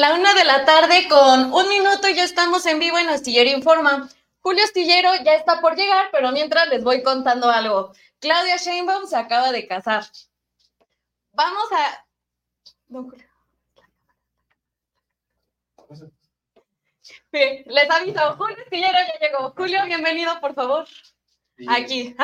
La una de la tarde con un minuto y ya estamos en vivo en Astillero Informa. Julio Astillero ya está por llegar, pero mientras les voy contando algo. Claudia Sheinbaum se acaba de casar. Vamos a... Sí, les aviso, Julio Astillero ya llegó. Julio, bienvenido, por favor. Aquí.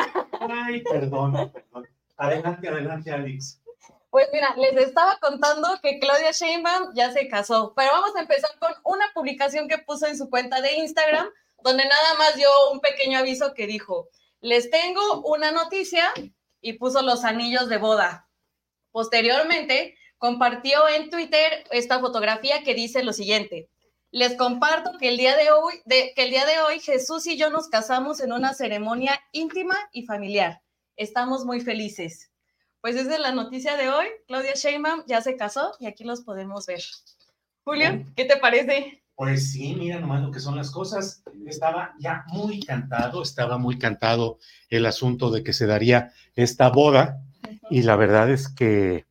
Ay, perdón, perdón. Adelante, adelante, Alex. Pues mira, les estaba contando que Claudia Sheinbaum ya se casó, pero vamos a empezar con una publicación que puso en su cuenta de Instagram, donde nada más dio un pequeño aviso que dijo, les tengo una noticia y puso los anillos de boda. Posteriormente, compartió en Twitter esta fotografía que dice lo siguiente. Les comparto que el día de hoy, que el día de hoy Jesús y yo nos casamos en una ceremonia íntima y familiar. Estamos muy felices. Pues esa es la noticia de hoy. Claudia Sheinbaum ya se casó y aquí los podemos ver. Julio, ¿qué te parece? Pues sí, mira nomás lo que son las cosas. Estaba ya muy cantado, estaba muy cantado el asunto de que se daría esta boda y la verdad es que,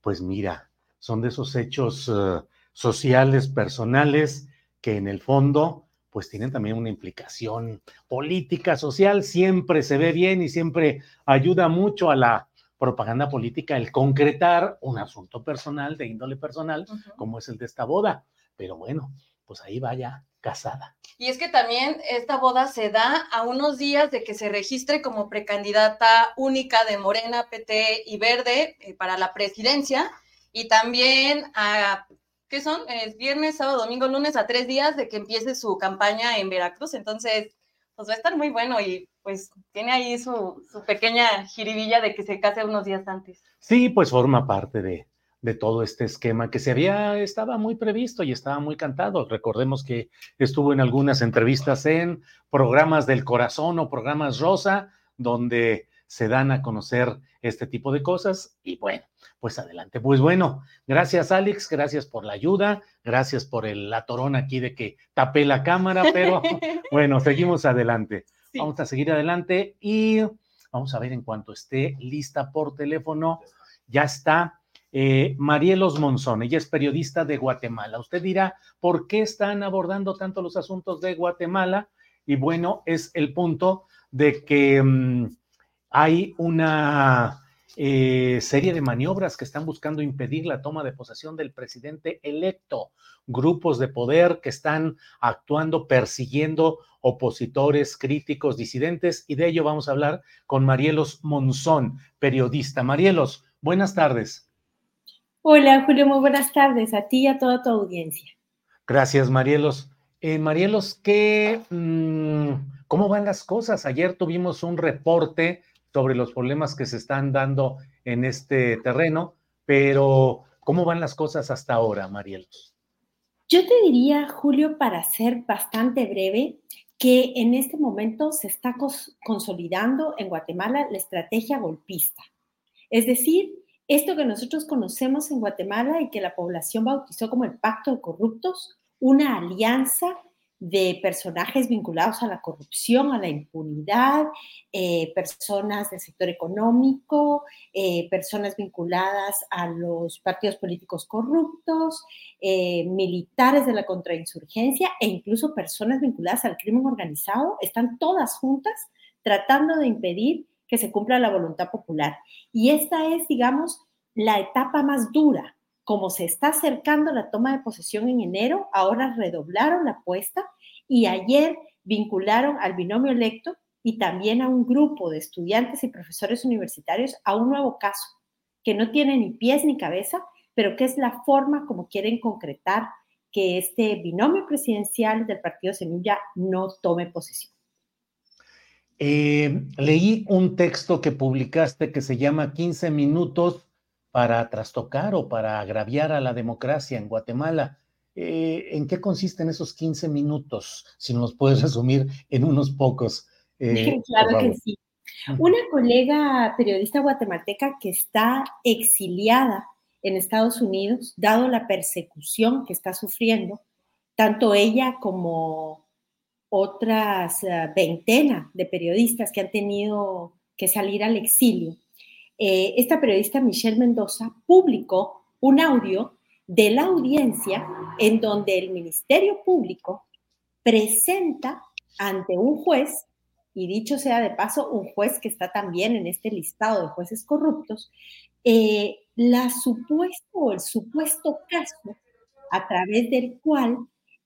pues mira, son de esos hechos uh, sociales, personales, que en el fondo, pues tienen también una implicación política, social, siempre se ve bien y siempre ayuda mucho a la propaganda política el concretar un asunto personal, de índole personal, uh -huh. como es el de esta boda. Pero bueno, pues ahí vaya casada. Y es que también esta boda se da a unos días de que se registre como precandidata única de Morena, PT y Verde eh, para la presidencia. Y también a, ¿qué son? Es viernes, sábado, domingo, lunes, a tres días de que empiece su campaña en Veracruz. Entonces, pues va a estar muy bueno y pues tiene ahí su, su, pequeña jiribilla de que se case unos días antes. Sí, pues forma parte de, de, todo este esquema que se había, estaba muy previsto y estaba muy cantado. Recordemos que estuvo en algunas entrevistas en programas del corazón o programas rosa, donde se dan a conocer este tipo de cosas y bueno, pues adelante. Pues bueno, gracias Alex, gracias por la ayuda, gracias por el atorón aquí de que tapé la cámara, pero bueno, seguimos adelante. Sí. Vamos a seguir adelante y vamos a ver en cuanto esté lista por teléfono. Ya está eh, Marielos Monzón, ella es periodista de Guatemala. Usted dirá, ¿por qué están abordando tanto los asuntos de Guatemala? Y bueno, es el punto de que mmm, hay una eh, serie de maniobras que están buscando impedir la toma de posesión del presidente electo, grupos de poder que están actuando persiguiendo opositores, críticos, disidentes, y de ello vamos a hablar con Marielos Monzón, periodista. Marielos, buenas tardes. Hola, Julio, muy buenas tardes a ti y a toda tu audiencia. Gracias, Marielos. Eh, Marielos, ¿qué, mmm, ¿cómo van las cosas? Ayer tuvimos un reporte sobre los problemas que se están dando en este terreno, pero ¿cómo van las cosas hasta ahora, Marielos? Yo te diría, Julio, para ser bastante breve, que en este momento se está consolidando en Guatemala la estrategia golpista. Es decir, esto que nosotros conocemos en Guatemala y que la población bautizó como el pacto de corruptos, una alianza de personajes vinculados a la corrupción, a la impunidad, eh, personas del sector económico, eh, personas vinculadas a los partidos políticos corruptos, eh, militares de la contrainsurgencia e incluso personas vinculadas al crimen organizado, están todas juntas tratando de impedir que se cumpla la voluntad popular. Y esta es, digamos, la etapa más dura como se está acercando la toma de posesión en enero, ahora redoblaron la apuesta y ayer vincularon al binomio electo y también a un grupo de estudiantes y profesores universitarios a un nuevo caso que no tiene ni pies ni cabeza, pero que es la forma como quieren concretar que este binomio presidencial del partido Semilla no tome posesión. Eh, leí un texto que publicaste que se llama 15 minutos para trastocar o para agraviar a la democracia en Guatemala. Eh, ¿En qué consisten esos 15 minutos? Si nos puedes resumir en unos pocos. Eh, claro que sí. Una colega periodista guatemalteca que está exiliada en Estados Unidos, dado la persecución que está sufriendo, tanto ella como otras uh, veintena de periodistas que han tenido que salir al exilio. Eh, esta periodista Michelle Mendoza publicó un audio de la audiencia en donde el Ministerio Público presenta ante un juez, y dicho sea de paso, un juez que está también en este listado de jueces corruptos, eh, la supuesto o el supuesto caso a través del cual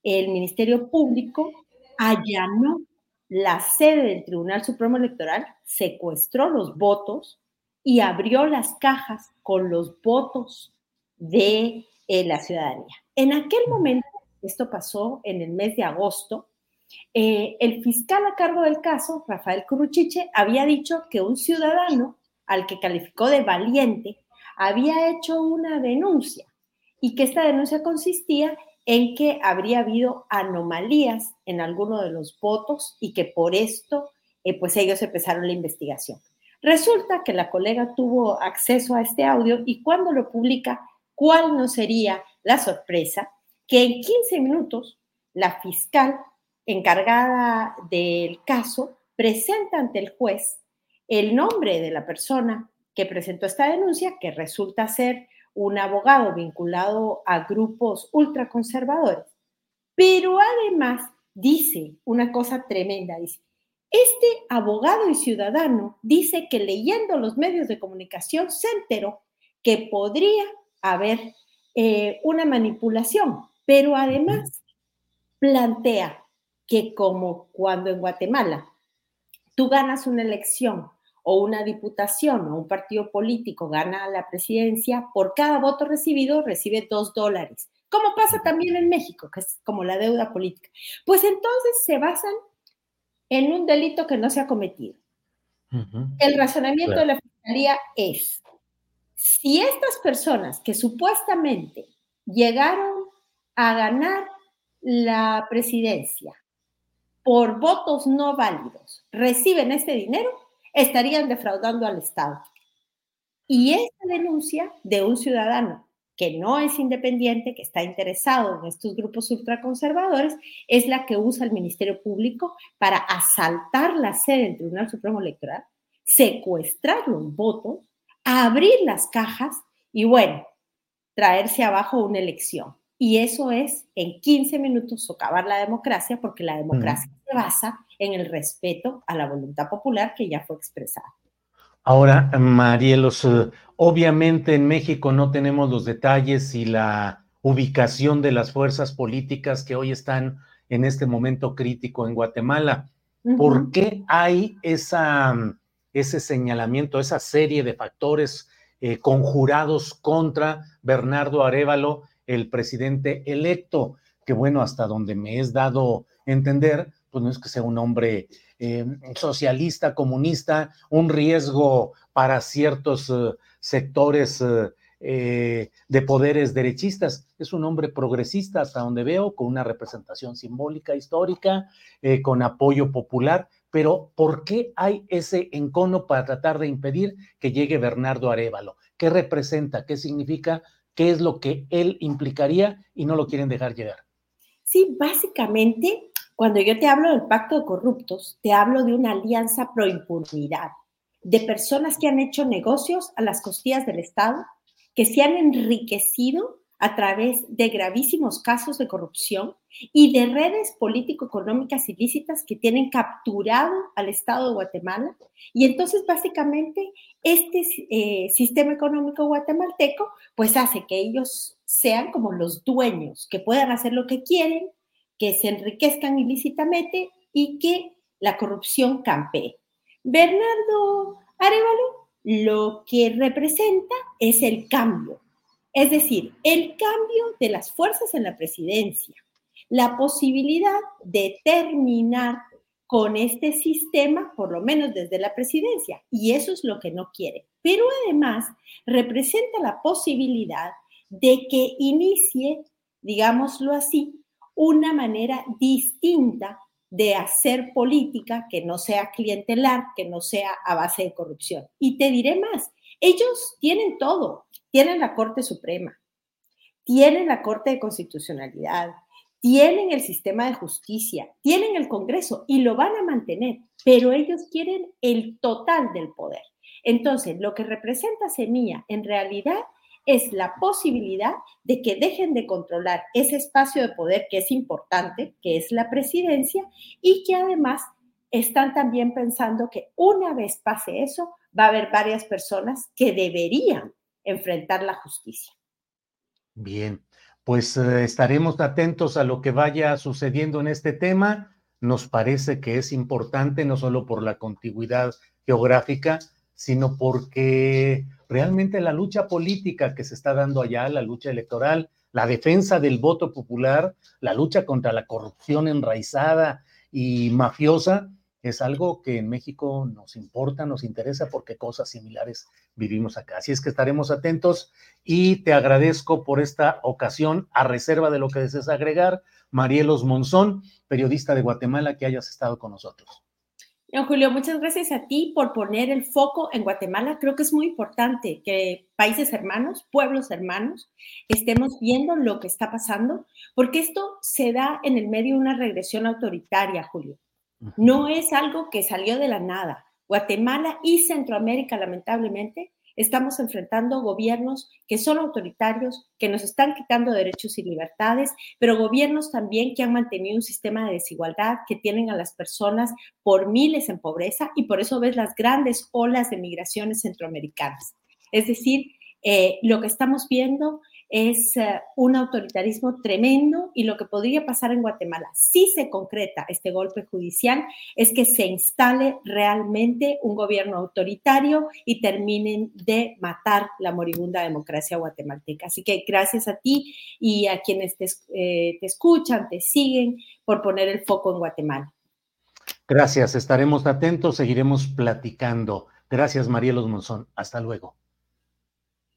el Ministerio Público allanó la sede del Tribunal Supremo Electoral, secuestró los votos y abrió las cajas con los votos de eh, la ciudadanía. En aquel momento, esto pasó en el mes de agosto, eh, el fiscal a cargo del caso, Rafael Curruchiche, había dicho que un ciudadano al que calificó de valiente había hecho una denuncia y que esta denuncia consistía en que habría habido anomalías en alguno de los votos y que por esto eh, pues ellos empezaron la investigación. Resulta que la colega tuvo acceso a este audio y cuando lo publica ¿Cuál no sería la sorpresa? Que en 15 minutos la fiscal encargada del caso presenta ante el juez el nombre de la persona que presentó esta denuncia, que resulta ser un abogado vinculado a grupos ultraconservadores. Pero además dice una cosa tremenda, dice, este abogado y ciudadano dice que leyendo los medios de comunicación se enteró que podría haber eh, una manipulación, pero además plantea que como cuando en Guatemala tú ganas una elección o una diputación o un partido político gana la presidencia, por cada voto recibido recibe dos dólares, como pasa también en México, que es como la deuda política. Pues entonces se basan en un delito que no se ha cometido. El razonamiento de la Fiscalía es, si estas personas que supuestamente llegaron a ganar la presidencia por votos no válidos reciben este dinero, estarían defraudando al Estado. Y esta denuncia de un ciudadano que no es independiente, que está interesado en estos grupos ultraconservadores, es la que usa el Ministerio Público para asaltar la sede del Tribunal Supremo Electoral, secuestrar los votos abrir las cajas y bueno, traerse abajo una elección. Y eso es en 15 minutos socavar la democracia, porque la democracia se basa en el respeto a la voluntad popular que ya fue expresada. Ahora, Marielos, obviamente en México no tenemos los detalles y la ubicación de las fuerzas políticas que hoy están en este momento crítico en Guatemala. ¿Por qué hay esa ese señalamiento, esa serie de factores eh, conjurados contra Bernardo Arevalo, el presidente electo, que bueno, hasta donde me es dado entender, pues no es que sea un hombre eh, socialista, comunista, un riesgo para ciertos eh, sectores eh, de poderes derechistas. Es un hombre progresista hasta donde veo, con una representación simbólica histórica, con apoyo popular, pero ¿por qué hay ese encono para tratar de impedir que llegue Bernardo Arevalo? ¿Qué representa? ¿Qué significa? ¿Qué es lo que él implicaría y no lo quieren dejar llegar? Sí, básicamente, cuando yo te hablo del pacto de corruptos, te hablo de una alianza pro impunidad, de personas que han hecho negocios a las costillas del Estado, que se han enriquecido a través de gravísimos casos de corrupción y de redes político-económicas ilícitas que tienen capturado al Estado de Guatemala. Y entonces, básicamente, este eh, sistema económico guatemalteco, pues hace que ellos sean como los dueños, que puedan hacer lo que quieren, que se enriquezcan ilícitamente y que la corrupción campee. Bernardo Arevalo lo que representa es el cambio, es decir, el cambio de las fuerzas en la presidencia, la posibilidad de terminar con este sistema, por lo menos desde la presidencia, y eso es lo que no quiere. Pero además representa la posibilidad de que inicie, digámoslo así, una manera distinta de hacer política que no sea clientelar, que no sea a base de corrupción. Y te diré más, ellos tienen todo, tienen la Corte Suprema, tienen la Corte de Constitucionalidad, tienen el sistema de justicia, tienen el Congreso y lo van a mantener, pero ellos quieren el total del poder. Entonces, lo que representa Semilla en realidad es la posibilidad de que dejen de controlar ese espacio de poder que es importante, que es la presidencia, y que además están también pensando que una vez pase eso, va a haber varias personas que deberían enfrentar la justicia. Bien, pues eh, estaremos atentos a lo que vaya sucediendo en este tema. Nos parece que es importante no solo por la contigüidad geográfica, sino porque realmente la lucha política que se está dando allá, la lucha electoral, la defensa del voto popular, la lucha contra la corrupción enraizada y mafiosa, es algo que en México nos importa, nos interesa porque cosas similares vivimos acá. Así es que estaremos atentos y te agradezco por esta ocasión, a reserva de lo que desees agregar, Marielos Monzón, periodista de Guatemala, que hayas estado con nosotros. Julio, muchas gracias a ti por poner el foco en Guatemala. Creo que es muy importante que países hermanos, pueblos hermanos, estemos viendo lo que está pasando, porque esto se da en el medio de una regresión autoritaria, Julio. No es algo que salió de la nada. Guatemala y Centroamérica, lamentablemente, estamos enfrentando gobiernos que son autoritarios, que nos están quitando derechos y libertades, pero gobiernos también que han mantenido un sistema de desigualdad, que tienen a las personas por miles en pobreza y por eso ves las grandes olas de migraciones centroamericanas. Es decir, eh, lo que estamos viendo es eh, un autoritarismo tremendo y lo que podría pasar en Guatemala, si se concreta este golpe judicial, es que se instale realmente un gobierno autoritario y terminen de matar la moribunda democracia guatemalteca. Así que gracias a ti y a quienes te, eh, te escuchan, te siguen por poner el foco en Guatemala. Gracias, estaremos atentos, seguiremos platicando. Gracias, Marielos Monzón. Hasta luego.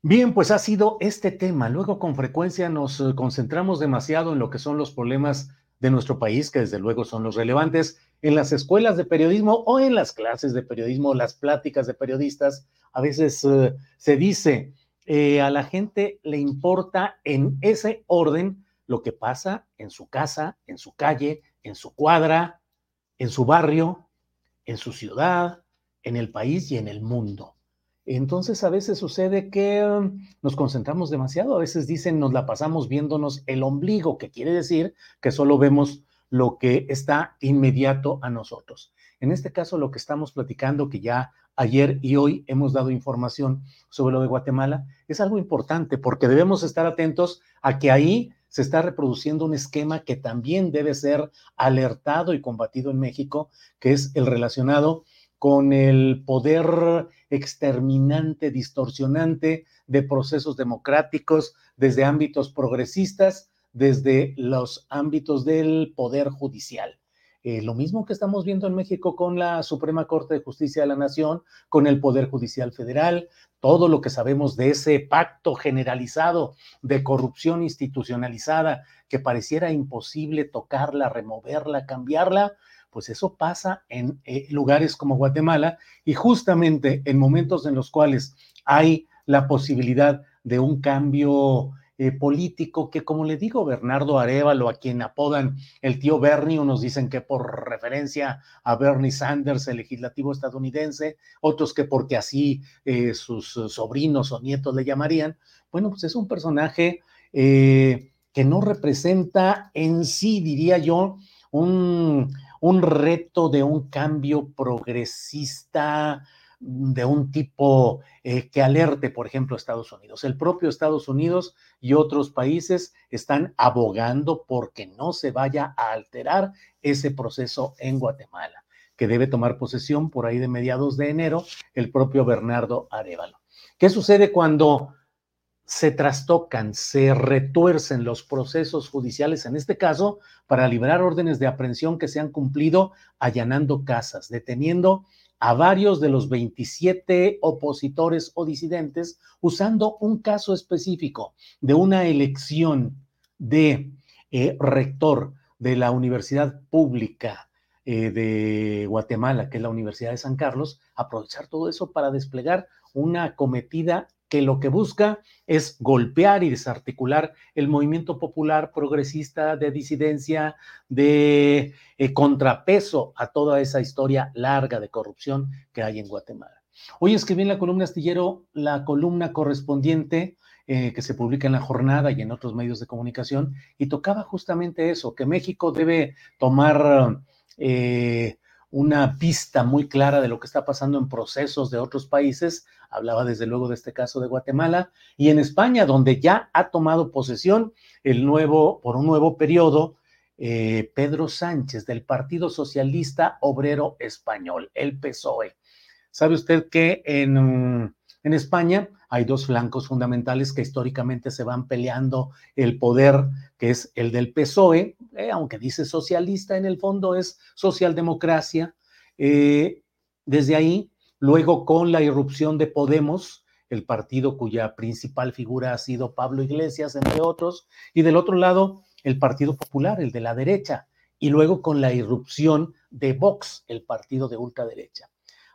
Bien, pues ha sido este tema. Luego con frecuencia nos eh, concentramos demasiado en lo que son los problemas de nuestro país, que desde luego son los relevantes en las escuelas de periodismo o en las clases de periodismo, las pláticas de periodistas. A veces eh, se dice, eh, a la gente le importa en ese orden lo que pasa en su casa, en su calle, en su cuadra, en su barrio, en su ciudad, en el país y en el mundo. Entonces a veces sucede que um, nos concentramos demasiado, a veces dicen nos la pasamos viéndonos el ombligo, que quiere decir que solo vemos lo que está inmediato a nosotros. En este caso, lo que estamos platicando, que ya ayer y hoy hemos dado información sobre lo de Guatemala, es algo importante porque debemos estar atentos a que ahí se está reproduciendo un esquema que también debe ser alertado y combatido en México, que es el relacionado con el poder exterminante, distorsionante de procesos democráticos desde ámbitos progresistas, desde los ámbitos del poder judicial. eh, lo mismo que estamos viendo en México con la Suprema Corte de Justicia de la Nación, con el Poder Judicial Federal, todo lo que sabemos de ese pacto generalizado de corrupción institucionalizada que pareciera imposible tocarla, removerla, cambiarla, pues eso pasa en eh, lugares como Guatemala y justamente en momentos en los cuales hay la posibilidad de un cambio eh, político que, como le digo, Bernardo Arevalo, a quien apodan el tío Bernie, unos dicen que por referencia a Bernie Sanders, el legislativo estadounidense, otros que porque así eh, sus sobrinos o nietos le llamarían. Bueno, pues es un personaje que no representa en sí, diría yo, un, un reto de un cambio progresista de un tipo eh, que alerte, por ejemplo, Estados Unidos. El propio Estados Unidos y otros países están abogando porque no se vaya a alterar ese proceso en Guatemala, que debe tomar posesión por ahí de mediados de enero el propio Bernardo Arevalo. ¿Qué sucede cuando se trastocan, se retuercen los procesos judiciales, en este caso, para liberar órdenes de aprehensión que se han cumplido allanando casas, deteniendo a varios de los 27 opositores o disidentes usando un caso específico de una elección de eh, rector de la Universidad Pública eh, de Guatemala, que es la Universidad de San Carlos, aprovechar todo eso para desplegar una cometida que lo que busca es golpear y desarticular el movimiento popular progresista de disidencia, de eh, contrapeso a toda esa historia larga de corrupción que hay en Guatemala. Hoy escribí en la columna astillero la columna correspondiente eh, que se publica en la jornada y en otros medios de comunicación y tocaba justamente eso, que México debe tomar... Eh, una pista muy clara de lo que está pasando en procesos de otros países. Hablaba desde luego de este caso de Guatemala y en España, donde ya ha tomado posesión el nuevo, por un nuevo periodo, eh, Pedro Sánchez del Partido Socialista Obrero Español, el PSOE. ¿Sabe usted que en, en España hay dos flancos fundamentales que históricamente se van peleando el poder, que es el del PSOE, eh, aunque dice socialista, en el fondo es socialdemocracia. Eh, desde ahí, luego con la irrupción de Podemos, el partido cuya principal figura ha sido Pablo Iglesias, entre otros, y del otro lado, el Partido Popular, el de la derecha, y luego con la irrupción de Vox, el partido de ultraderecha.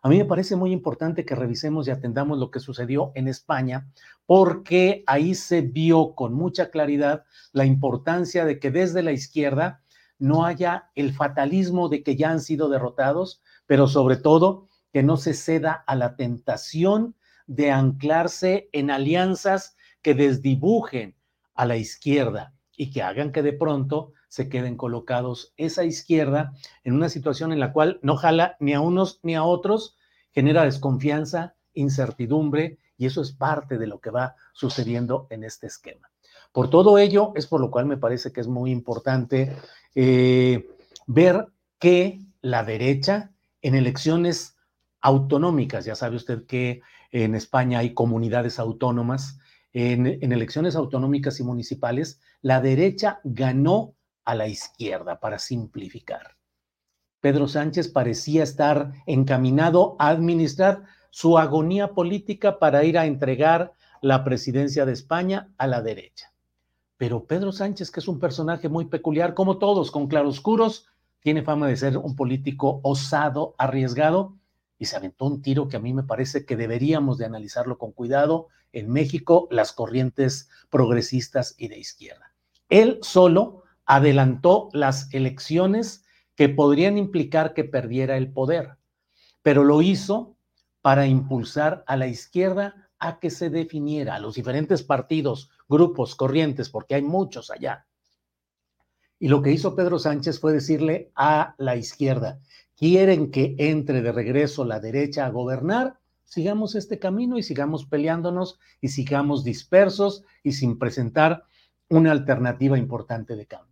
A mí me parece muy importante que revisemos y atendamos lo que sucedió en España, porque ahí se vio con mucha claridad la importancia de que desde la izquierda no haya el fatalismo de que ya han sido derrotados, pero sobre todo que no se ceda a la tentación de anclarse en alianzas que desdibujen a la izquierda y que hagan que de pronto se queden colocados esa izquierda en una situación en la cual no jala ni a unos ni a otros, genera desconfianza, incertidumbre, y eso es parte de lo que va sucediendo en este esquema. Por todo ello, es por lo cual me parece que es muy importante eh, ver que la derecha en elecciones autonómicas, ya sabe usted que en España hay comunidades autónomas, en, en elecciones autonómicas y municipales, la derecha ganó a la izquierda, para simplificar. Pedro Sánchez parecía estar encaminado a administrar su agonía política para ir a entregar la presidencia de España a la derecha. Pero Pedro Sánchez, que es un personaje muy peculiar, como todos, con claroscuros, tiene fama de ser un político osado, arriesgado, y se aventó un tiro que a mí me parece que deberíamos de analizarlo con cuidado en México, las corrientes progresistas y de izquierda. Él solo adelantó las elecciones que podrían implicar que perdiera el poder, pero lo hizo para impulsar a la izquierda a que se definiera, a los diferentes partidos, grupos, corrientes, porque hay muchos allá. Y lo que hizo Pedro Sánchez fue decirle a la izquierda, quieren que entre de regreso la derecha a gobernar, sigamos este camino y sigamos peleándonos y sigamos dispersos y sin presentar una alternativa importante de cambio.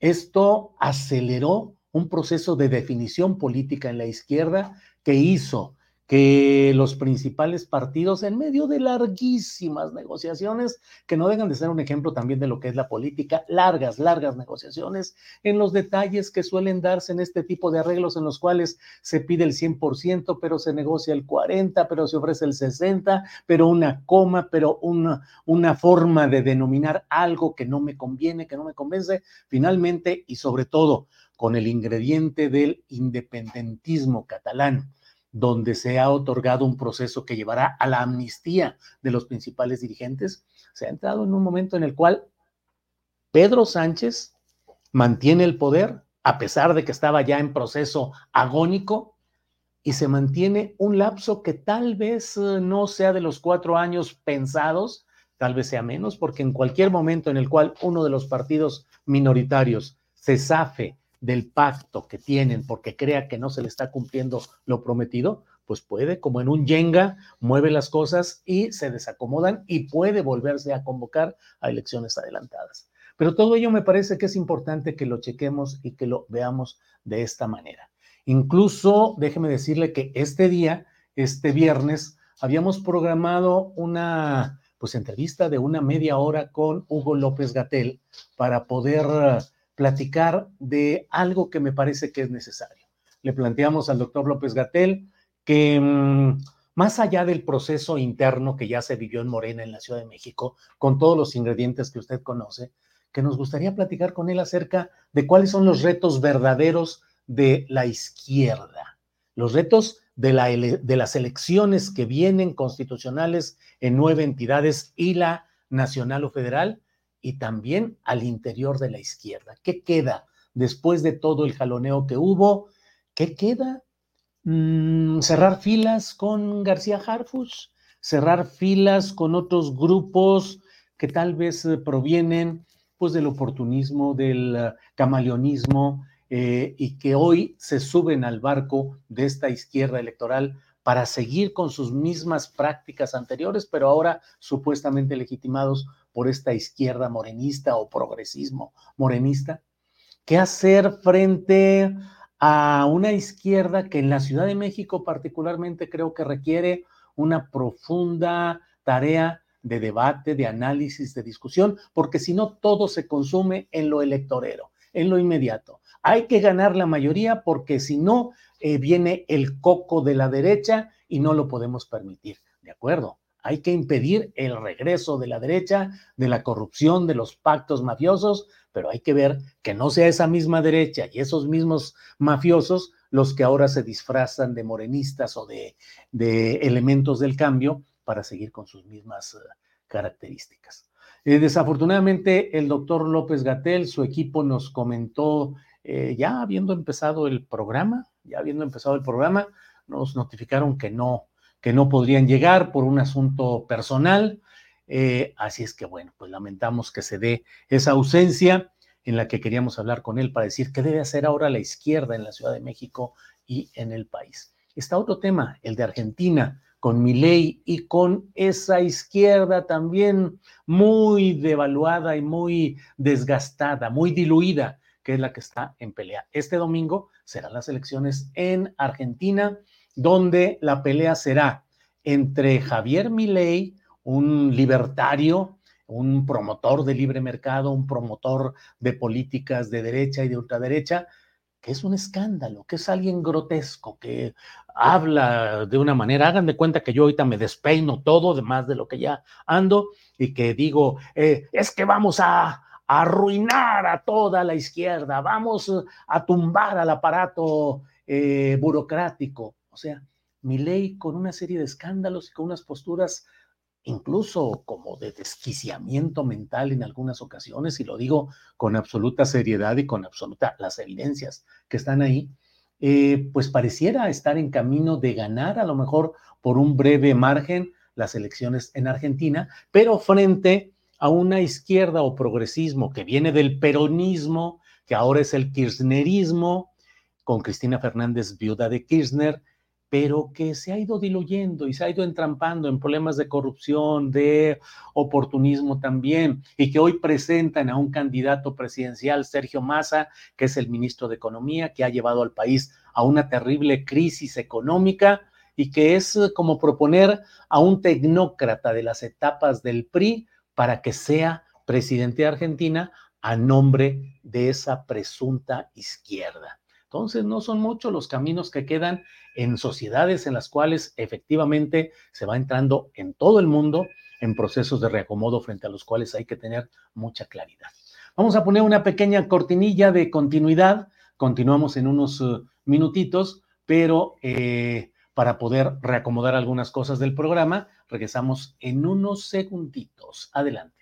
Esto aceleró un proceso de definición política en la izquierda que hizo que los principales partidos, en medio de larguísimas negociaciones, que no dejan de ser un ejemplo también de lo que es la política, largas, largas negociaciones en los detalles que suelen darse en este tipo de arreglos en los cuales se pide el 100%, pero se negocia el 40%, pero se ofrece el 60%, pero una coma, pero una, una forma de denominar algo que no me conviene, que no me convence, finalmente y sobre todo con el ingrediente del independentismo catalán donde se ha otorgado un proceso que llevará a la amnistía de los principales dirigentes, se ha entrado en un momento en el cual Pedro Sánchez mantiene el poder, a pesar de que estaba ya en proceso agónico, y se mantiene un lapso que tal vez eh, no sea de los cuatro años pensados, tal vez sea menos, porque en cualquier momento en el cual uno de los partidos minoritarios se zafe del pacto que tienen porque crea que no se le está cumpliendo lo prometido, pues puede, como en un yenga, mueve las cosas y se desacomodan y puede volverse a convocar a elecciones adelantadas. Pero todo ello me parece que es importante que lo chequemos y que lo veamos de esta manera. Incluso, déjeme decirle que este día, este viernes, habíamos programado una pues entrevista de una media hora con Hugo López Gatel para poder platicar de algo que me parece que es necesario. Le planteamos al doctor López Gatel que mm, más allá del proceso interno que ya se vivió en Morena, en la Ciudad de México, con todos los ingredientes que usted conoce, que nos gustaría platicar con él acerca de cuáles son los retos verdaderos de la izquierda, los retos de, la, de las elecciones que vienen constitucionales en nueve entidades y la nacional o federal, y también al interior de la izquierda. ¿Qué queda después de todo el jaloneo que hubo? ¿Qué queda? Mm, cerrar filas con García Harfus, cerrar filas con otros grupos que tal vez eh, provienen pues del oportunismo, del camaleonismo eh, y que hoy se suben al barco de esta izquierda electoral para seguir con sus mismas prácticas anteriores, pero ahora supuestamente legitimados por esta izquierda morenista o progresismo morenista? ¿Qué hacer frente a una izquierda que en la Ciudad de México particularmente creo que requiere una profunda tarea de debate, de análisis, de discusión, porque si no todo se consume en lo electorero, en lo inmediato. Hay que ganar la mayoría porque si no eh, viene el coco de la derecha y no lo podemos permitir. ¿De acuerdo? Hay que impedir el regreso de la derecha, de la corrupción, de los pactos mafiosos, pero hay que ver que no sea esa misma derecha y esos mismos mafiosos los que ahora se disfrazan de morenistas o de, elementos del cambio para seguir con sus mismas eh, características. Eh, desafortunadamente, el doctor López Gatel, su equipo nos comentó, eh, ya habiendo empezado el programa, ya habiendo empezado el programa, nos notificaron que no, que no podrían llegar por un asunto personal. Eh, así es que bueno, pues lamentamos que se dé esa ausencia en la que queríamos hablar con él para decir qué debe hacer ahora la izquierda en la Ciudad de México y en el país. Está otro tema, el de Argentina, con ley y con esa izquierda también muy devaluada y muy desgastada, muy diluida, que es la que está en pelea. Este domingo serán las elecciones en Argentina donde la pelea será entre Javier Milei, un libertario, un promotor de libre mercado, un promotor de políticas de derecha y de ultraderecha, que es un escándalo, que es alguien grotesco, que habla de una manera, hagan de cuenta que yo ahorita me despeino todo, de más de lo que ya ando, y que digo, eh, es que vamos a, arruinar a toda la izquierda, vamos a tumbar al aparato eh, burocrático. O sea, mi ley con una serie de escándalos y con unas posturas incluso como de desquiciamiento mental en algunas ocasiones, y lo digo con absoluta seriedad y con absoluta las evidencias que están ahí, eh, pues pareciera estar en camino de ganar a lo mejor por un breve margen las elecciones en Argentina, pero frente a una izquierda o progresismo que viene del peronismo, que ahora es el kirchnerismo, con Cristina Fernández, viuda de Kirchner, pero que se ha ido diluyendo y se ha ido entrampando en problemas de corrupción, de oportunismo también, y que hoy presentan a un candidato presidencial, Sergio Massa, que es el ministro de Economía, que ha llevado al país a una terrible crisis económica y que es eh, como proponer a un tecnócrata de las etapas del PRI para que sea presidente de Argentina a nombre de esa presunta izquierda. Entonces, no son muchos los caminos que quedan en sociedades en las cuales efectivamente se va entrando en todo el mundo en procesos de reacomodo frente a los cuales hay que tener mucha claridad. Vamos a poner una pequeña cortinilla de continuidad. Continuamos en unos eh, minutitos, pero eh, para poder reacomodar algunas cosas del programa, regresamos en unos segunditos. Adelante.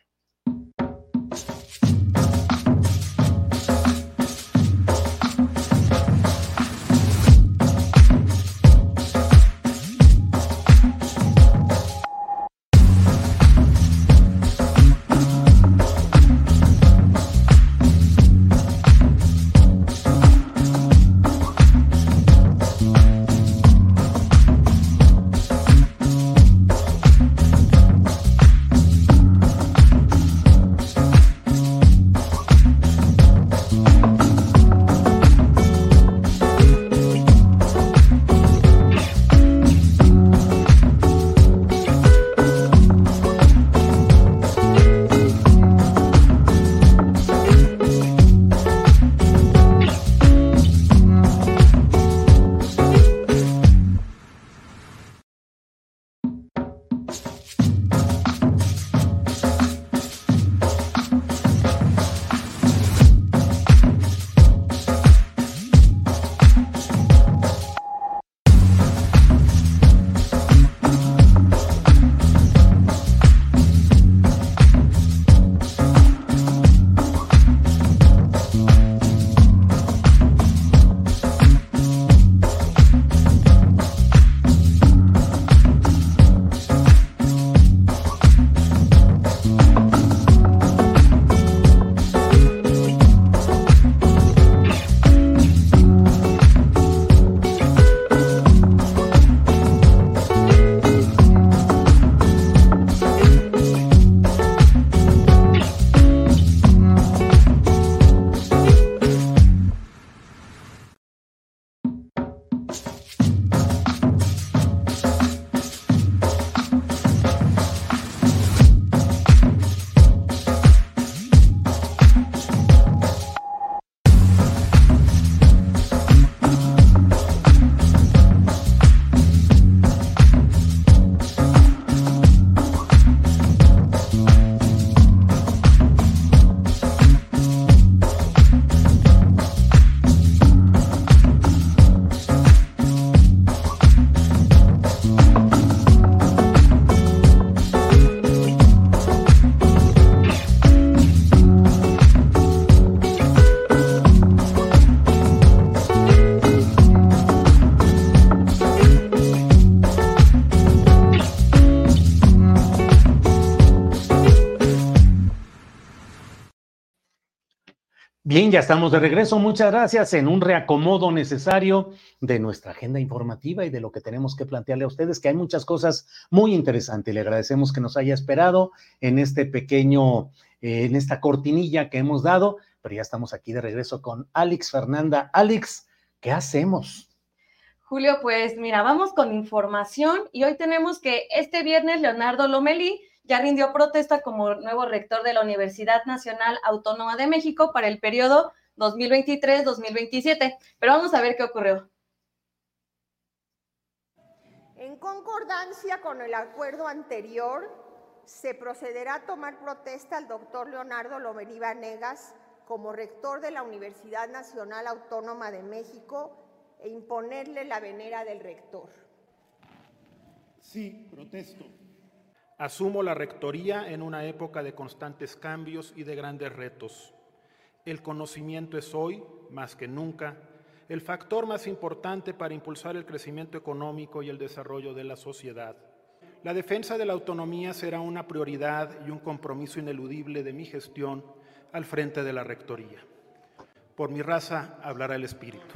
Bien, ya estamos de regreso. Muchas gracias en un reacomodo necesario de nuestra agenda informativa y de lo que tenemos que plantearle a ustedes, que hay muchas cosas muy interesantes. Le agradecemos que nos haya esperado en este pequeño, eh, en esta cortinilla que hemos dado, pero ya estamos aquí de regreso con Alex Fernanda. Alex, ¿qué hacemos? Julio, pues mira, vamos con información y hoy tenemos que este viernes Leonardo Lomeli ya rindió protesta como nuevo rector de la Universidad Nacional Autónoma de México para el periodo 2023-2027. Pero vamos a ver qué ocurrió. En concordancia con el acuerdo anterior, se procederá a tomar protesta al doctor Leonardo Lomerí Negas como rector de la Universidad Nacional Autónoma de México e imponerle la venera del rector. Sí, protesto. Asumo la rectoría en una época de constantes cambios y de grandes retos. El conocimiento es hoy, más que nunca, el factor más importante para impulsar el crecimiento económico y el desarrollo de la sociedad. La defensa de la autonomía será una prioridad y un compromiso ineludible de mi gestión al frente de la rectoría. Por mi raza hablará el espíritu.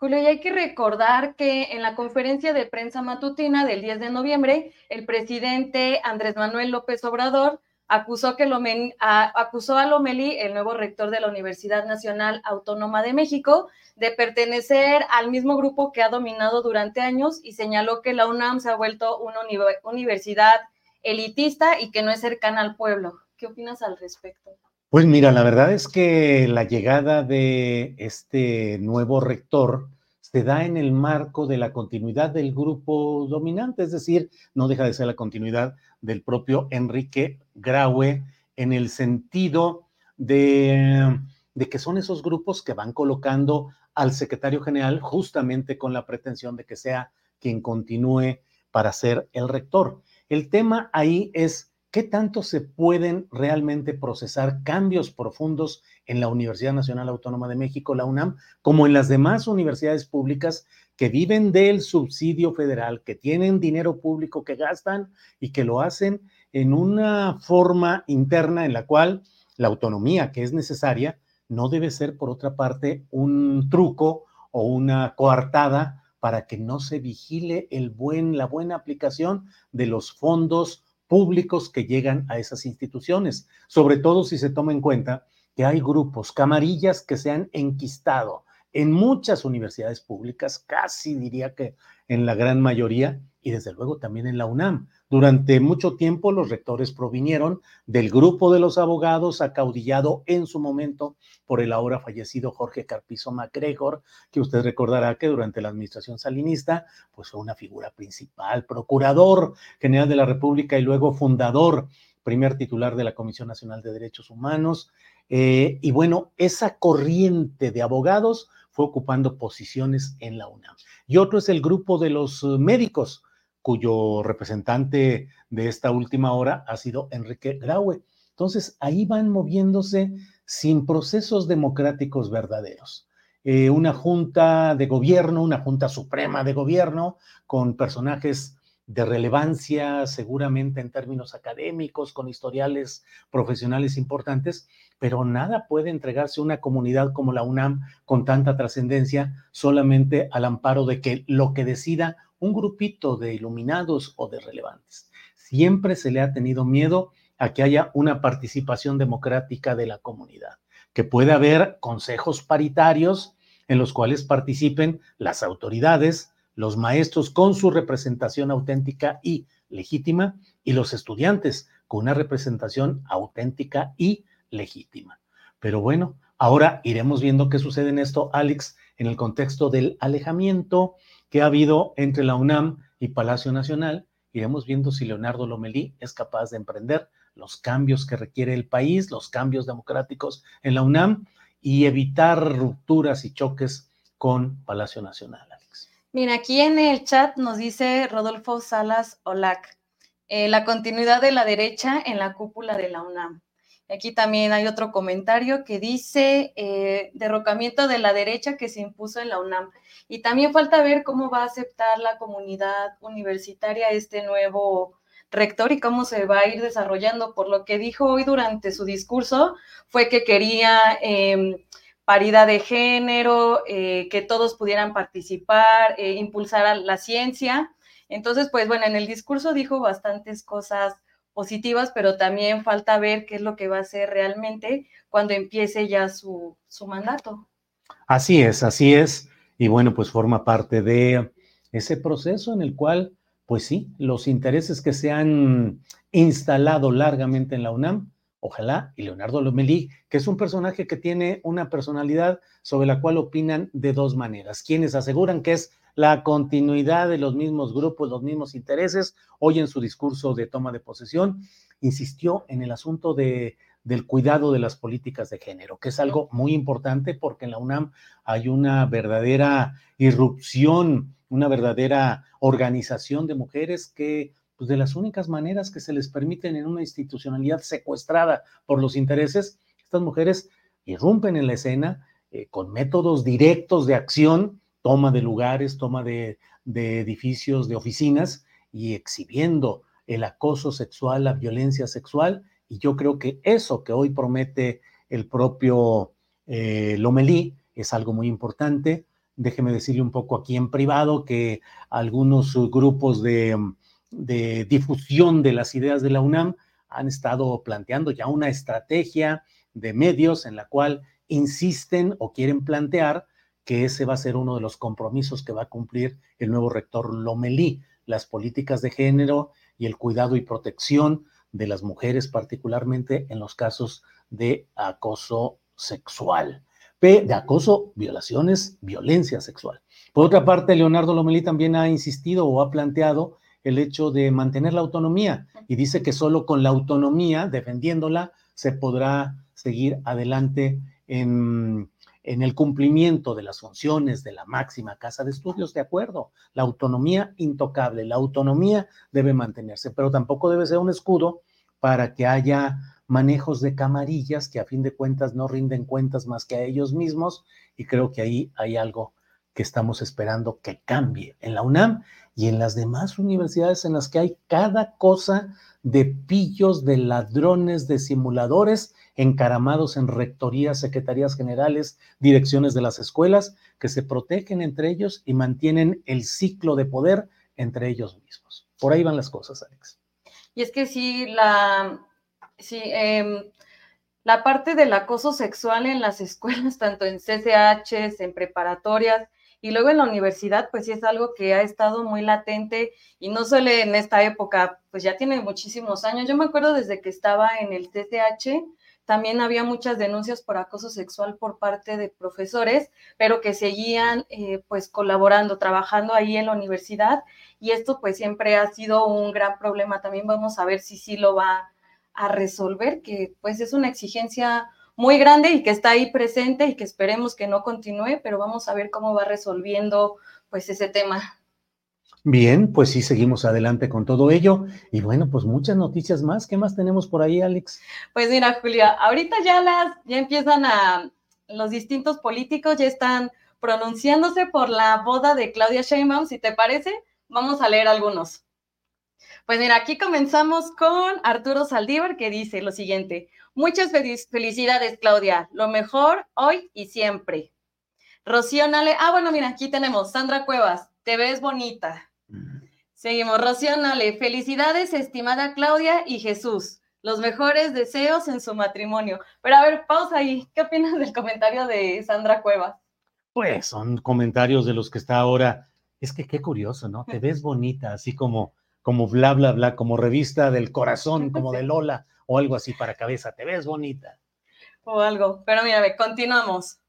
Julio, y hay que recordar que en la conferencia de prensa matutina del 10 de noviembre, el presidente Andrés Manuel López Obrador acusó, que a, acusó a Lomelí, el nuevo rector de la Universidad Nacional Autónoma de México, de pertenecer al mismo grupo que ha dominado durante años y señaló que la UNAM se ha vuelto una universidad elitista y que no es cercana al pueblo. ¿Qué opinas al respecto? Pues mira, la verdad es que la llegada de este nuevo rector se da en el marco de la continuidad del grupo dominante, es decir, no deja de ser la continuidad del propio Enrique Graue en el sentido de, de que son esos grupos que van colocando al secretario general justamente con la pretensión de que sea quien continúe para ser el rector. El tema ahí es ¿qué tanto se pueden realmente procesar cambios profundos en la Universidad Nacional Autónoma de México, la UNAM, como en las demás universidades públicas que viven del subsidio federal, que tienen dinero público que gastan y que lo hacen en una forma interna en la cual la autonomía que es necesaria no debe ser, por otra parte, un truco o una coartada para que no se vigile la buena aplicación de los fondos públicos que llegan a esas instituciones, sobre todo si se toma en cuenta que hay grupos, camarillas que se han enquistado en muchas universidades públicas, casi diría que en la gran mayoría, y desde luego también en la UNAM. Durante mucho tiempo los rectores provinieron del grupo de los abogados acaudillado en su momento por el ahora fallecido Jorge Carpizo MacGregor, que usted recordará que durante la administración salinista pues fue una figura principal, procurador general de la República y luego fundador, primer titular de la Comisión Nacional de Derechos Humanos. Eh, y bueno, esa corriente de abogados fue ocupando posiciones en la UNAM. Y otro es el grupo de los médicos, cuyo representante de esta última hora ha sido Enrique Graue. Entonces, ahí van moviéndose sin procesos democráticos verdaderos. Eh, una junta de gobierno, una junta suprema de gobierno, con personajes de relevancia, seguramente en términos académicos, con historiales profesionales importantes, pero nada puede entregarse una comunidad como la UNAM con tanta trascendencia solamente al amparo de que lo que decida un grupito de iluminados o de relevantes. Siempre se le ha tenido miedo a que haya una participación democrática de la comunidad, que pueda haber consejos paritarios en los cuales participen las autoridades, los maestros con su representación auténtica y legítima y los estudiantes con una representación auténtica y legítima. Pero bueno, ahora iremos viendo qué sucede en esto, Alex, en el contexto del alejamiento que ha habido entre la UNAM y Palacio Nacional. Iremos viendo si Leonardo Lomelí es capaz de emprender los cambios que requiere el país, los cambios democráticos en la UNAM y evitar rupturas y choques con Palacio Nacional, Alex. Mira, aquí en el chat nos dice Rodolfo Salas Olac, eh, la continuidad de la derecha en la cúpula de la UNAM. Aquí también hay otro comentario que dice eh, derrocamiento de la derecha que se impuso en la UNAM. Y también falta ver cómo va a aceptar la comunidad universitaria este nuevo rector y cómo se va a ir desarrollando. Por lo que dijo hoy durante su discurso, fue que quería em, paridad de género, eh, que todos pudieran participar, eh, impulsar la ciencia. Entonces, pues bueno, en el discurso dijo bastantes cosas positivas, pero también falta ver qué es lo que va a hacer realmente cuando empiece ya su, su mandato. Así es, así es. Y bueno, pues forma parte de ese proceso en el cual, pues sí, los intereses que se han instalado largamente en la UNAM, ojalá, y Leonardo Lomelí, que es un personaje que tiene una personalidad sobre la cual opinan de dos maneras. Quienes aseguran que es la continuidad de los mismos grupos, los mismos intereses. Hoy en su discurso de toma de posesión insistió en el asunto de, del cuidado de las políticas de género, que es algo muy importante porque en la UNAM hay una verdadera irrupción, una verdadera organización de mujeres que pues de las únicas maneras que se les permiten en una institucionalidad secuestrada por los intereses, estas mujeres irrumpen en la escena eh, con métodos directos de acción toma de lugares, toma de, edificios, de oficinas y exhibiendo el acoso sexual, la violencia sexual. Y yo creo que eso que hoy promete el propio eh, Lomelí es algo muy importante. Déjeme decirle un poco aquí en privado que algunos grupos de, de, difusión de las ideas de la UNAM han estado planteando ya una estrategia de medios en la cual insisten o quieren plantear que ese va a ser uno de los compromisos que va a cumplir el nuevo rector Lomelí, las políticas de género y el cuidado y protección de las mujeres, particularmente en los casos de acoso sexual. de acoso, violaciones, violencia sexual. Por otra parte, Leonardo Lomelí también ha insistido o ha planteado el hecho de mantener la autonomía y dice que solo con la autonomía, defendiéndola, se podrá seguir adelante en, en el cumplimiento de las funciones de la máxima casa de estudios, de acuerdo, la autonomía intocable, la autonomía debe mantenerse, pero tampoco debe ser un escudo para que haya manejos de camarillas que a fin de cuentas no rinden cuentas más que a ellos mismos y creo que ahí hay algo que estamos esperando que cambie en la UNAM y en las demás universidades en las que hay cada cosa de pillos, de ladrones, de simuladores encaramados en rectorías, secretarías generales, direcciones de las escuelas, que se protegen entre ellos y mantienen el ciclo de poder entre ellos mismos. Por ahí van las cosas, Alex. Y es que sí, la, sí, em, la parte del acoso sexual en las escuelas, tanto en CCHs, en preparatorias, y luego en la universidad, pues sí es algo que ha estado muy latente y no solo en esta época, pues ya tiene muchísimos años. Yo me acuerdo desde que estaba en el CCH, también había muchas denuncias por acoso sexual por parte de profesores, pero que seguían eh, pues colaborando, trabajando ahí en la universidad y esto pues siempre ha sido un gran problema. También vamos a ver si sí lo va a resolver, que pues es una exigencia muy grande y que está ahí presente y que esperemos que no continúe, pero vamos a ver cómo va resolviendo pues ese tema. Bien, pues sí, seguimos adelante con todo ello. Y bueno, pues muchas noticias más. ¿Qué más tenemos por ahí, Alex? Pues mira, Julia, ahorita ya las, ya empiezan a, los distintos políticos ya están pronunciándose por la boda de Claudia Sheinbaum. Si te parece, vamos a leer algunos. Pues mira, aquí comenzamos con Arturo Saldívar, que dice lo siguiente. Muchas felicidades, Claudia. Lo mejor hoy y siempre. Rocío Nale. Ah, bueno, mira, aquí tenemos Sandra Cuevas. Te ves bonita. Seguimos. Rocío Nale, felicidades, estimada Claudia y Jesús. Los mejores deseos en su matrimonio. Pero a ver, pausa ahí. ¿Qué opinas del comentario de Sandra Cuevas? Pues son comentarios de los que está ahora. Es que qué curioso, ¿no? Te ves bonita, así como, como bla, bla, bla, como revista del corazón, como de Lola o algo así para cabeza. Te ves bonita. O algo. Pero mira, continuamos.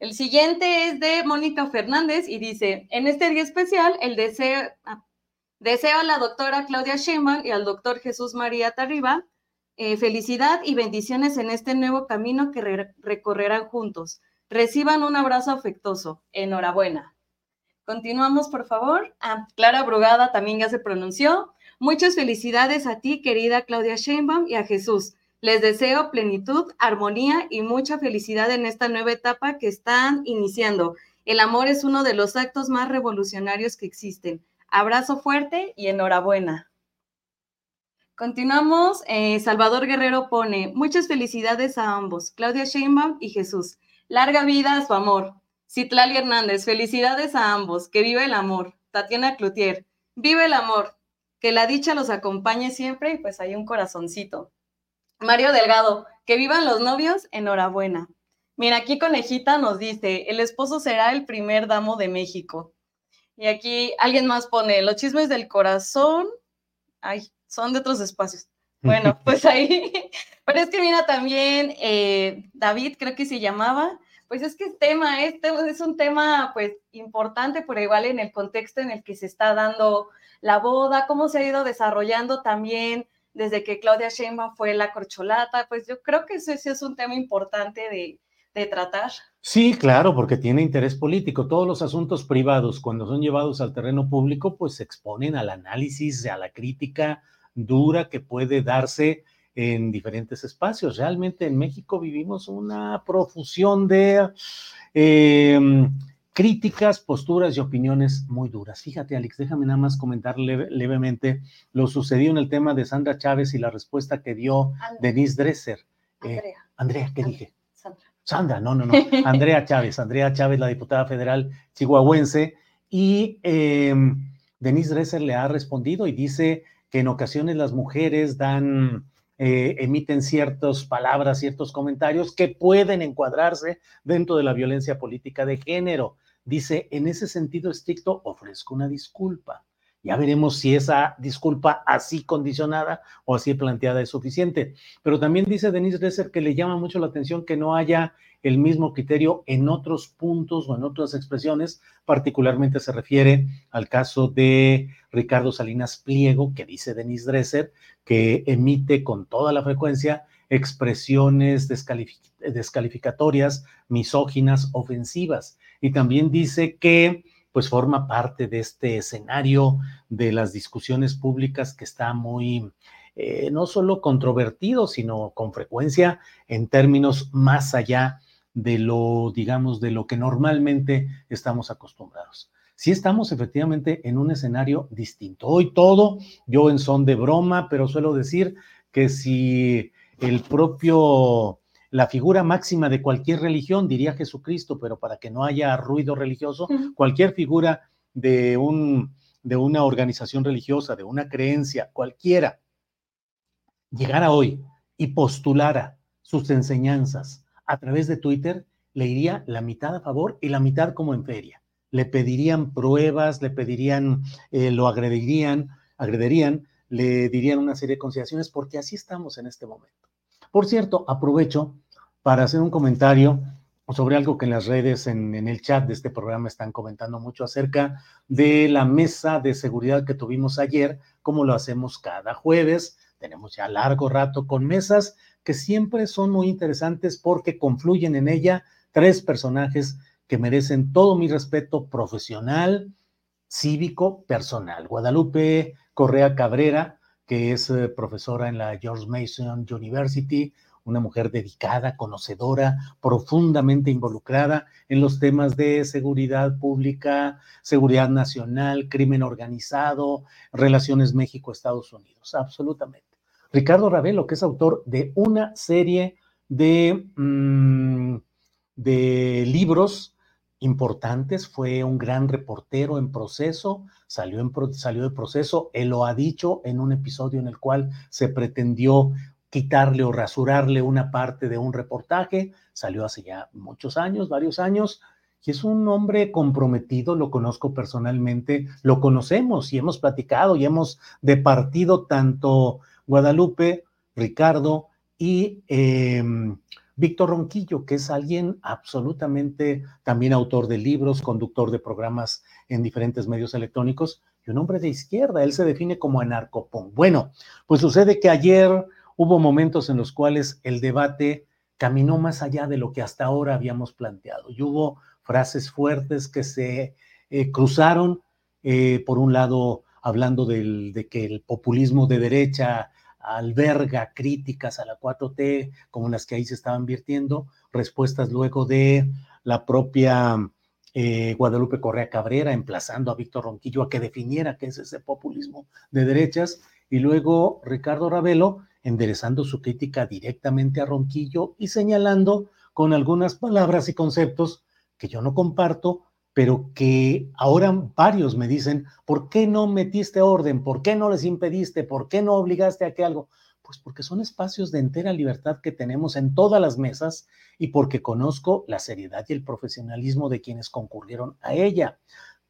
El siguiente es de Mónica Fernández y dice, en este día especial, el deseo, ah, deseo a la doctora Claudia Sheinbaum y al doctor Jesús María Tarriba eh, felicidad y bendiciones en este nuevo camino que recorrerán juntos. Reciban un abrazo afectuoso. Enhorabuena. Continuamos, por favor. Ah, Clara Brugada también ya se pronunció. Muchas felicidades a ti, querida Claudia Sheinbaum, y a Jesús. Les deseo plenitud, armonía y mucha felicidad en esta nueva etapa que están iniciando. El amor es uno de los actos más revolucionarios que existen. Abrazo fuerte y enhorabuena. Continuamos. Eh, Salvador Guerrero pone, muchas felicidades a ambos, Claudia Sheinbaum y Jesús. Larga vida a su amor. Citlali Hernández, felicidades a ambos, que vive el amor. Tatiana Cloutier, vive el amor, que la dicha los acompañe siempre y pues hay un corazoncito. Mario Delgado, que vivan los novios, enhorabuena. Mira, aquí Conejita nos dice, el esposo será el primer damo de México. Y aquí alguien más pone, los chismes del corazón, ay, son de otros espacios. Bueno, pues ahí, pero es que mira también, eh, David creo que se llamaba, pues es que el tema, este es un tema pues importante, pero igual en el contexto en el que se está dando la boda, cómo se ha ido desarrollando también desde que Claudia Sheinbaum fue la corcholata, pues yo creo que ese sí es un tema importante de, de tratar. Sí, claro, porque tiene interés político. Todos los asuntos privados, cuando son llevados al terreno público, pues se exponen al análisis, a la crítica dura que puede darse en diferentes espacios. Realmente en México vivimos una profusión de eh, críticas, posturas y opiniones muy duras. Fíjate, Alex, déjame nada más comentar levemente lo sucedido en el tema de Sandra Chávez y la respuesta que dio Denise Dresser. Eh, Andrea. Andrea, ¿qué dije? Sandra. No, no, no. Andrea Chávez, Andrea Chávez, la diputada federal chihuahuense. Y em, Denise Dresser le ha respondido y dice que en ocasiones las mujeres dan eh, emiten ciertas palabras, ciertos comentarios que pueden encuadrarse dentro de la violencia política de género. Dice, en ese sentido estricto, ofrezco una disculpa. Ya veremos si esa disculpa así condicionada o así planteada es suficiente. Pero también dice Denise Dresser que le llama mucho la atención que no haya el mismo criterio en otros puntos o en otras expresiones. Particularmente se refiere al caso de Ricardo Salinas Pliego, que dice Denise Dresser, que emite con toda la frecuencia expresiones descalificatorias, misóginas, ofensivas. Y también dice que pues forma parte de este escenario de las discusiones públicas que está muy, eh, no solo controvertido, sino con frecuencia en términos más allá de lo, digamos, de lo que normalmente estamos acostumbrados. Sí estamos efectivamente en un escenario distinto. Hoy todo, yo en son de broma, pero suelo decir que si el propio la figura máxima de cualquier religión, diría Jesucristo, pero para que no haya ruido religioso, cualquier figura de, un, de una organización religiosa, de una creencia, cualquiera, llegara hoy y postulara sus enseñanzas a través de Twitter, le iría la mitad a favor y la mitad como en feria. Le pedirían pruebas, le pedirían, eh, lo agredirían, agredirían, le dirían una serie de consideraciones, porque así estamos en este momento. Por cierto, aprovecho para hacer un comentario sobre algo que en las redes, en, el chat de este programa están comentando mucho acerca de la mesa de seguridad que tuvimos ayer, como lo hacemos cada jueves. Tenemos ya largo rato con mesas que siempre son muy interesantes porque confluyen en ella tres personajes que merecen todo mi respeto profesional, cívico, personal. Guadalupe Correa Cabrera, que es eh, profesora en la George Mason University, una mujer dedicada, conocedora, profundamente involucrada en los temas de seguridad pública, seguridad nacional, crimen organizado, relaciones México-Estados Unidos, absolutamente. Ricardo Ravelo, que es autor de una serie de, mm, de libros importantes, fue un gran reportero en proceso, salió, en, salió de proceso, él lo ha dicho en un episodio en el cual se pretendió quitarle o rasurarle una parte de un reportaje. Salió hace ya muchos años, varios años, y es un hombre comprometido, lo conozco personalmente, lo conocemos y hemos platicado y hemos departido tanto Guadalupe, Ricardo y em, Víctor Ronquillo, que es alguien absolutamente también autor de libros, conductor de programas en diferentes medios electrónicos y un hombre de izquierda. Él se define como anarcopón. Bueno, pues sucede que ayer hubo momentos en los cuales el debate caminó más allá de lo que hasta ahora habíamos planteado y hubo frases fuertes que se eh, cruzaron, eh, por un lado hablando de que el populismo de derecha alberga críticas a la 4T como las que ahí se estaban virtiendo, respuestas luego de la propia eh, Guadalupe Correa Cabrera emplazando a Víctor Ronquillo a que definiera qué es ese populismo de derechas, y luego Ricardo Ravelo enderezando su crítica directamente a Ronquillo y señalando con algunas palabras y conceptos que yo no comparto, pero que ahora varios me dicen, ¿por qué no metiste orden? ¿Por qué no les impediste? ¿Por qué no obligaste a que algo? Pues porque son espacios de entera libertad que tenemos en todas las mesas y porque conozco la seriedad y el profesionalismo de quienes concurrieron a ella.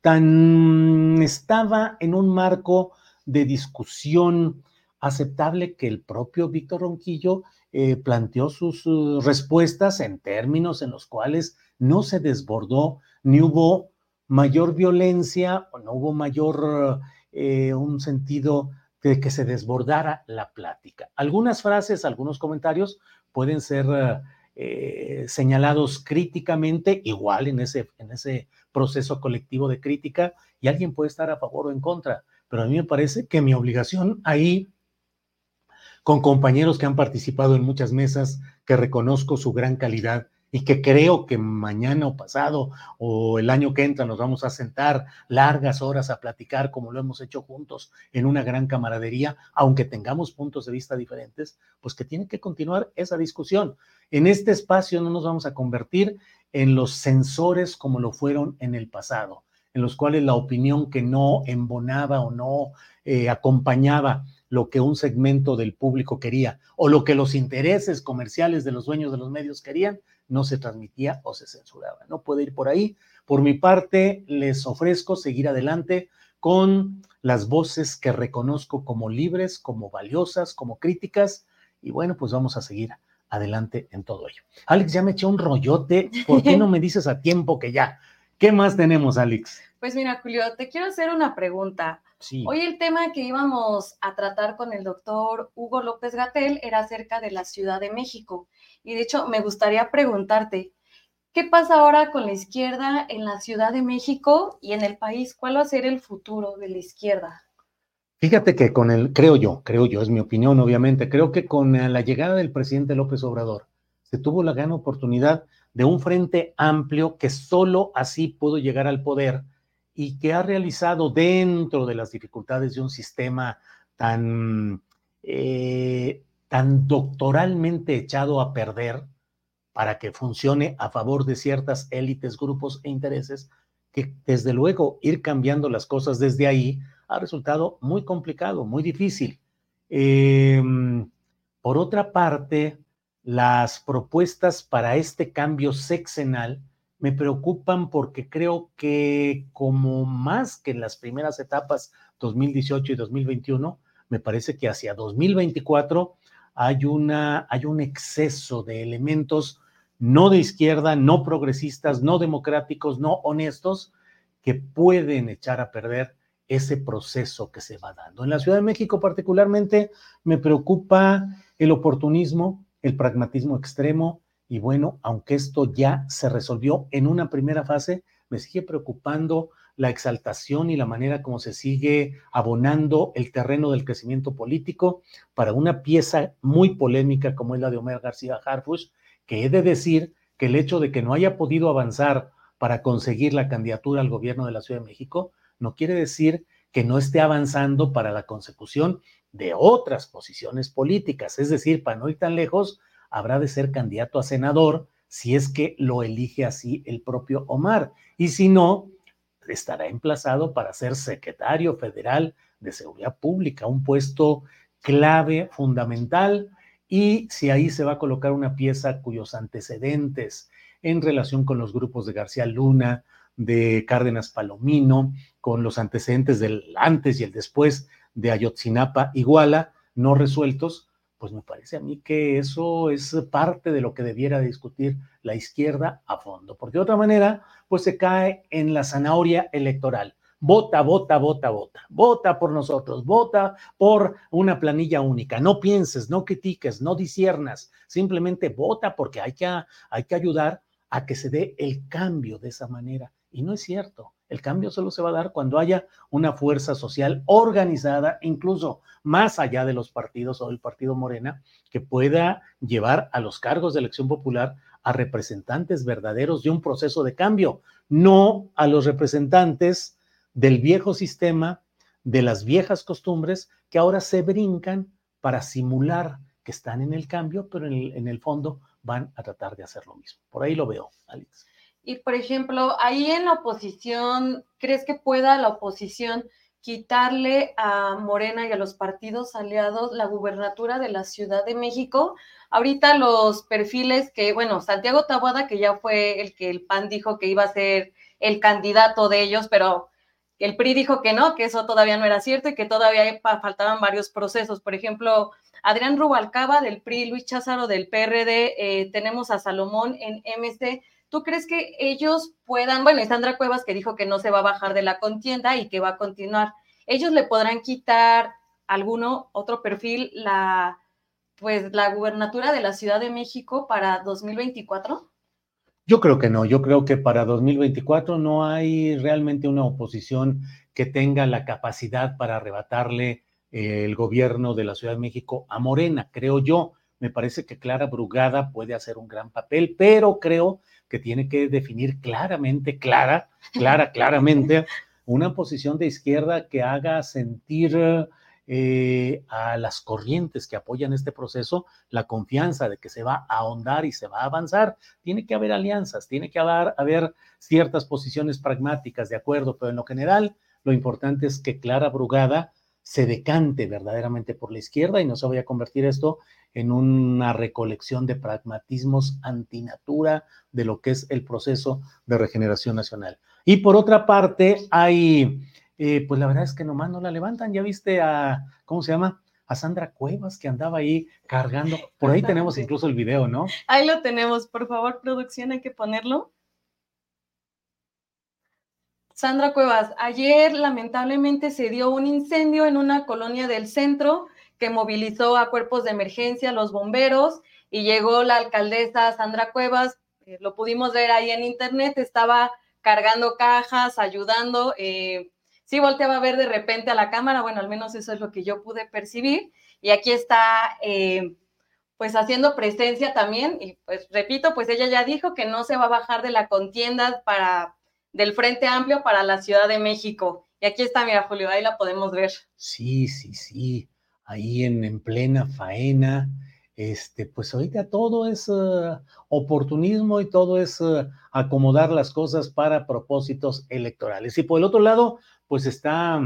Tan estaba en un marco de discusión aceptable que el propio Víctor Ronquillo eh, planteó sus respuestas en términos en los cuales no se desbordó ni hubo mayor violencia o no hubo mayor eh, un sentido de que se desbordara la plática. Algunas frases, algunos comentarios pueden ser eh, señalados críticamente, igual en ese, en ese proceso colectivo de crítica, y alguien puede estar a favor o en contra, pero a mí me parece que mi obligación ahí con compañeros que han participado en muchas mesas, que reconozco su gran calidad y que creo que mañana o pasado o el año que entra nos vamos a sentar largas horas a platicar como lo hemos hecho juntos en una gran camaradería, aunque tengamos puntos de vista diferentes, pues que tiene que continuar esa discusión. En este espacio no nos vamos a convertir en los censores como lo fueron en el pasado, en los cuales la opinión que no embonaba o no eh, acompañaba lo que un segmento del público quería o lo que los intereses comerciales de los dueños de los medios querían, no se transmitía o se censuraba. No puede ir por ahí. Por mi parte, les ofrezco seguir adelante con las voces que reconozco como libres, como valiosas, como críticas. Y bueno, pues vamos a seguir adelante en todo ello. Alex, ya me eché un rollote. ¿Por qué no me dices a tiempo que ya? ¿Qué más tenemos, Alex? Pues mira, Julio, te quiero hacer una pregunta. Hoy el tema que íbamos a tratar con el doctor Hugo López Gatel era acerca de la Ciudad de México. Y de hecho, me gustaría preguntarte, ¿qué pasa ahora con la izquierda en la Ciudad de México y en el país? ¿Cuál va a ser el futuro de la izquierda? Fíjate que con el, creo yo, creo yo, es mi opinión, obviamente, creo que con la llegada del presidente López Obrador se tuvo la gran oportunidad de un frente amplio que solo así pudo llegar al poder y que ha realizado dentro de las dificultades de un sistema tan, eh, tan doctoralmente echado a perder para que funcione a favor de ciertas élites, grupos e intereses, que desde luego ir cambiando las cosas desde ahí ha resultado muy complicado, muy difícil. Em, por otra parte, las propuestas para este cambio sexenal me preocupan porque creo que como más que en las primeras etapas 2018 y 2021, me parece que hacia 2024 hay, una, hay un exceso de elementos no de izquierda, no progresistas, no democráticos, no honestos, que pueden echar a perder ese proceso que se va dando. En la Ciudad de México particularmente me preocupa el oportunismo, el pragmatismo extremo, y bueno, aunque esto ya se resolvió en una primera fase, me sigue preocupando la exaltación y la manera como se sigue abonando el terreno del crecimiento político para una pieza muy polémica como es la de Omer García Harfush, que he de decir que el hecho de que no haya podido avanzar para conseguir la candidatura al gobierno de la Ciudad de México no quiere decir que no esté avanzando para la consecución de otras posiciones políticas. Es decir, para no ir tan lejos, habrá de ser candidato a senador si es que lo elige así el propio Omar. Y si no, estará emplazado para ser secretario federal de Seguridad Pública, un puesto clave, fundamental, y si ahí se va a colocar una pieza cuyos antecedentes en relación con los grupos de García Luna, de Cárdenas Palomino, con los antecedentes del antes y el después de Ayotzinapa Iguala, no resueltos, pues me parece a mí que eso es parte de lo que debiera discutir la izquierda a fondo, porque de otra manera, pues se cae en la zanahoria electoral. Vota, vota, vota, vota. Vota por nosotros, vota por una planilla única. No pienses, no critiques, no disiernas, simplemente vota porque hay que, hay que ayudar a que se dé el cambio de esa manera. Y no es cierto. El cambio solo se va a dar cuando haya una fuerza social organizada, incluso más allá de los partidos o del partido Morena, que pueda llevar a los cargos de elección popular a representantes verdaderos de un proceso de cambio, no a los representantes del viejo sistema, de las viejas costumbres que ahora se brincan para simular que están en el cambio, pero en el, en el fondo van a tratar de hacer lo mismo. Por ahí lo veo, Alex. Y, por ejemplo, ahí en la oposición, ¿crees que pueda la oposición quitarle a Morena y a los partidos aliados la gubernatura de la Ciudad de México? Ahorita los perfiles que, bueno, Santiago Tabuada, que ya fue el que el PAN dijo que iba a ser el candidato de ellos, pero el PRI dijo que no, que eso todavía no era cierto y que todavía faltaban varios procesos. Por ejemplo, Adrián Rubalcaba del PRI, Luis Cházaro del PRD, eh, tenemos a Salomón en MC. ¿Tú crees que ellos puedan, bueno, y Sandra Cuevas que dijo que no se va a bajar de la contienda y que va a continuar, ellos le podrán quitar alguno, otro perfil, la, pues, la gubernatura de la Ciudad de México para 2024? Yo creo que no, yo creo que para 2024 no hay realmente una oposición que tenga la capacidad para arrebatarle eh, el gobierno de la Ciudad de México a Morena, creo yo. Me parece que Clara Brugada puede hacer un gran papel, pero creo que tiene que definir claramente, clara, clara, claramente, una posición de izquierda que haga sentir eh, a las corrientes que apoyan este proceso la confianza de que se va a ahondar y se va a avanzar. Tiene que haber alianzas, tiene que haber, haber ciertas posiciones pragmáticas, de acuerdo, pero en lo general lo importante es que Clara Brugada se decante verdaderamente por la izquierda y no se vaya a convertir esto en una recolección de pragmatismos antinatura de lo que es el proceso de regeneración nacional. Y por otra parte, hay, eh, pues la verdad es que nomás no la levantan. Ya viste a, ¿cómo se llama? A Sandra Cuevas que andaba ahí cargando. Por ahí tenemos incluso el video, ¿no? Ahí lo tenemos. Por favor, producción, hay que ponerlo. Sandra Cuevas, ayer lamentablemente se dio un incendio en una colonia del centro que movilizó a cuerpos de emergencia, los bomberos, y llegó la alcaldesa Sandra Cuevas, eh, lo pudimos ver ahí en internet, estaba cargando cajas, ayudando, eh, sí volteaba a ver de repente a la cámara, bueno, al menos eso es lo que yo pude percibir, y aquí está eh, pues haciendo presencia también, y pues repito, pues ella ya dijo que no se va a bajar de la contienda para del Frente Amplio para la Ciudad de México. Y aquí está, mira, Julio, ahí la podemos ver. Sí, sí, sí, ahí en, en plena faena. Este, pues ahorita todo es uh, oportunismo y todo es uh, acomodar las cosas para propósitos electorales. Y por el otro lado, pues está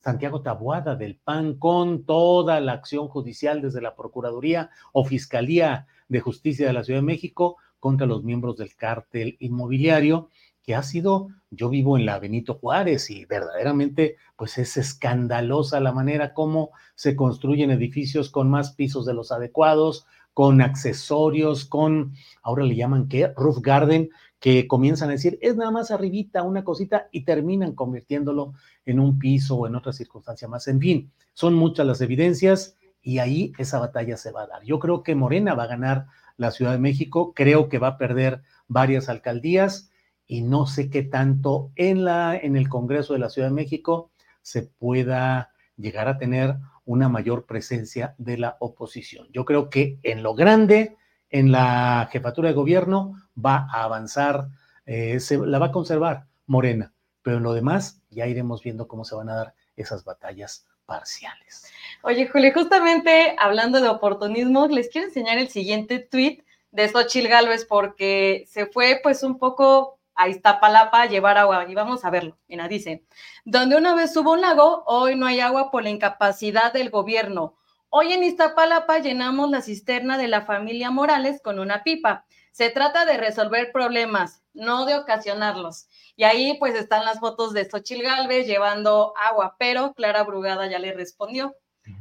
Santiago Tabuada del PAN con toda la acción judicial desde la Procuraduría o Fiscalía de Justicia de la Ciudad de México contra los miembros del cártel inmobiliario que ha sido, yo vivo en la Benito Juárez y verdaderamente pues es escandalosa la manera como se construyen edificios con más pisos de los adecuados, con accesorios, con, ahora le llaman qué, roof garden, que comienzan a decir, es nada más arribita una cosita y terminan convirtiéndolo en un piso o en otra circunstancia más. En fin, son muchas las evidencias y ahí esa batalla se va a dar. Yo creo que Morena va a ganar la Ciudad de México, creo que va a perder varias alcaldías y no sé qué tanto en, la, en el Congreso de la Ciudad de México se pueda llegar a tener una mayor presencia de la oposición. Yo creo que en lo grande, en la jefatura de gobierno, va a avanzar, eh, se, la va a conservar Morena, pero en lo demás ya iremos viendo cómo se van a dar esas batallas parciales. Oye, Julio, justamente hablando de oportunismo, les quiero enseñar el siguiente tweet de Xochil Gálvez porque se fue pues un poco a Iztapalapa a llevar agua. Y vamos a verlo. Mira, dice, donde una vez hubo un lago, hoy no hay agua por la incapacidad del gobierno. Hoy en Iztapalapa llenamos la cisterna de la familia Morales con una pipa. Se trata de resolver problemas, no de ocasionarlos. Y ahí pues están las fotos de Xochil Galvez llevando agua, pero Clara Brugada ya le respondió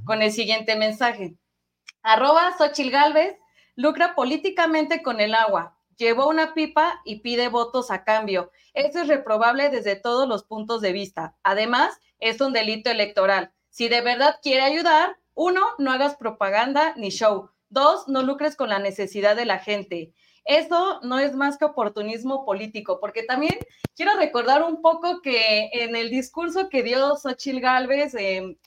con el siguiente mensaje. Arroba Xochil Galvez lucra políticamente con el agua llevó una pipa y pide votos a cambio. Eso es reprobable desde todos los puntos de vista. Además, es un delito electoral. Si de verdad quiere ayudar, uno, no hagas propaganda ni show. Dos, no lucres con la necesidad de la gente. Eso no es más que oportunismo político, porque también quiero recordar un poco que en el discurso que dio Xochil Gálvez, em,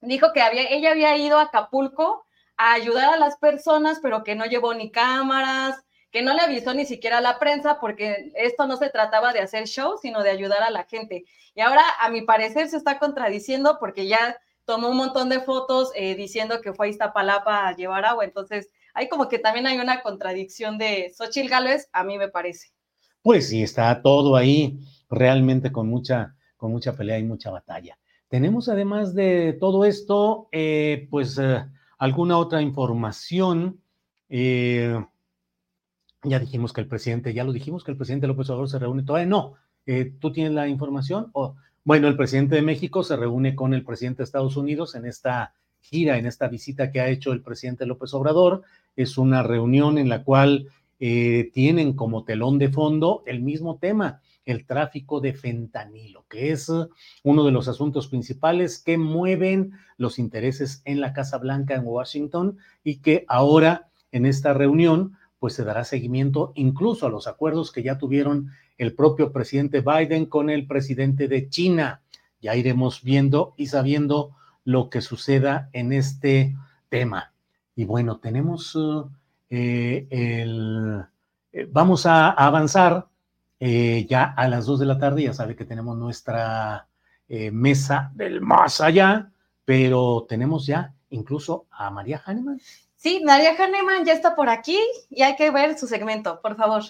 dijo que había, ella había ido a Acapulco a ayudar a las personas, pero que no llevó ni cámaras, que no le avisó ni siquiera a la prensa porque esto no se trataba de hacer show, sino de ayudar a la gente. Y ahora, a mi parecer, se está contradiciendo porque ya tomó un montón de fotos eh, diciendo que fue a Iztapalapa a llevar agua. Entonces, hay como que también hay una contradicción de Xochitl Gálvez, a mí me parece. Pues sí, está todo ahí realmente con mucha, con mucha pelea y mucha batalla. Tenemos además de todo esto, eh, pues eh, alguna otra información. Eh, ya dijimos que el presidente, ya lo dijimos que el presidente López Obrador se reúne, todavía no. Eh, ¿Tú tienes la información? Bueno, el presidente de México se reúne con el presidente de Estados Unidos en esta gira, en esta visita que ha hecho el presidente López Obrador. Es una reunión en la cual eh, tienen como telón de fondo el mismo tema, el tráfico de fentanilo, que es uno de los asuntos principales que mueven los intereses en la Casa Blanca en Washington y que ahora en esta reunión pues se dará seguimiento incluso a los acuerdos que ya tuvieron el propio presidente Biden con el presidente de China. Ya iremos viendo y sabiendo lo que suceda en este tema. Y bueno, tenemos eh, el... Eh, vamos a, avanzar eh, ya a las dos de la tarde, ya sabe que tenemos nuestra mesa del más allá, pero tenemos ya incluso a María Hahnemann. Sí, Nadia Hahnemann ya está por aquí y hay que ver su segmento, por favor.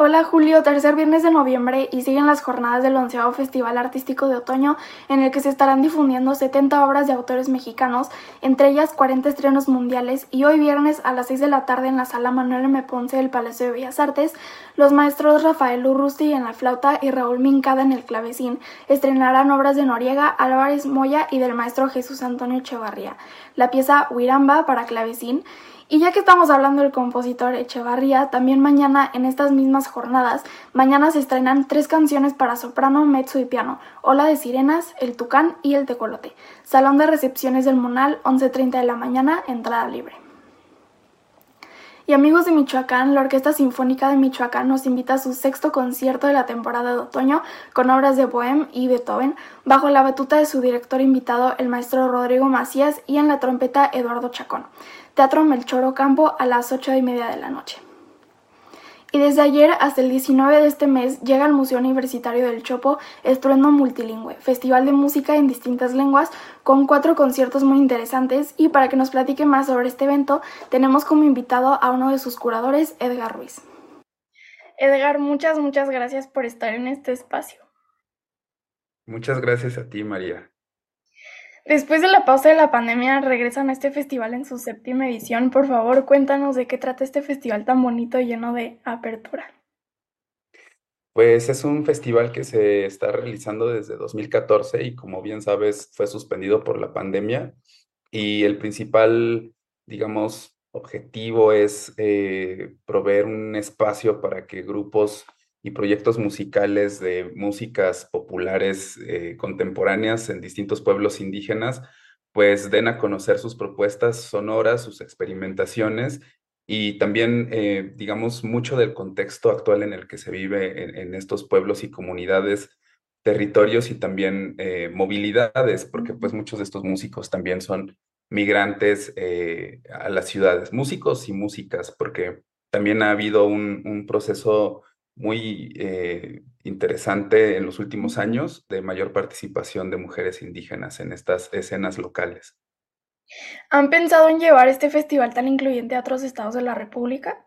Hola Julio, tercer viernes de noviembre y siguen las jornadas del onceavo Festival Artístico de Otoño en el que se estarán difundiendo 70 obras de autores mexicanos, entre ellas 40 estrenos mundiales y hoy viernes a las 6 de la tarde en la sala Manuel M. Ponce del Palacio de Bellas Artes, los maestros Rafael Urrusti en la flauta y Raúl Mincada en el clavecín estrenarán obras de Noriega, Álvarez Moya y del maestro Jesús Antonio Echevarría. La pieza Huiramba para clavecín y ya que estamos hablando del compositor Echevarría, también mañana en estas mismas jornadas, mañana se estrenan tres canciones para soprano, mezzo y piano, Ola de Sirenas, El Tucán y El Tecolote. Salón de recepciones del Monal, 11.30 de la mañana, entrada libre. Y amigos de Michoacán, la Orquesta Sinfónica de Michoacán nos invita a su sexto concierto de la temporada de otoño con obras de Bohem y Beethoven, bajo la batuta de su director invitado, el maestro Rodrigo Macías, y en la trompeta Eduardo Chacón. Teatro Melchor Ocampo a las 8 y media de la noche. Y desde ayer hasta el 19 de este mes llega al Museo Universitario del Chopo Estruendo Multilingüe, festival de música en distintas lenguas con cuatro conciertos muy interesantes y para que nos platique más sobre este evento tenemos como invitado a uno de sus curadores, Edgar Ruiz. Edgar, muchas, muchas gracias por estar en este espacio. Muchas gracias a ti, María. Después de la pausa de la pandemia, regresan a este festival en su séptima edición. Por favor, cuéntanos de qué trata este festival tan bonito y lleno de apertura. Pues es un festival que se está realizando desde 2014 y como bien sabes fue suspendido por la pandemia y el principal, digamos, objetivo es eh, proveer un espacio para que grupos y proyectos musicales de músicas populares eh, contemporáneas en distintos pueblos indígenas, pues den a conocer sus propuestas sonoras, sus experimentaciones y también, eh, digamos, mucho del contexto actual en el que se vive en, estos pueblos y comunidades, territorios y también eh, movilidades, porque pues muchos de estos músicos también son migrantes a las ciudades, músicos y músicas, porque también ha habido un, un proceso muy eh, interesante en los últimos años de mayor participación de mujeres indígenas en estas escenas locales. ¿Han pensado en llevar este festival tan incluyente a otros estados de la República?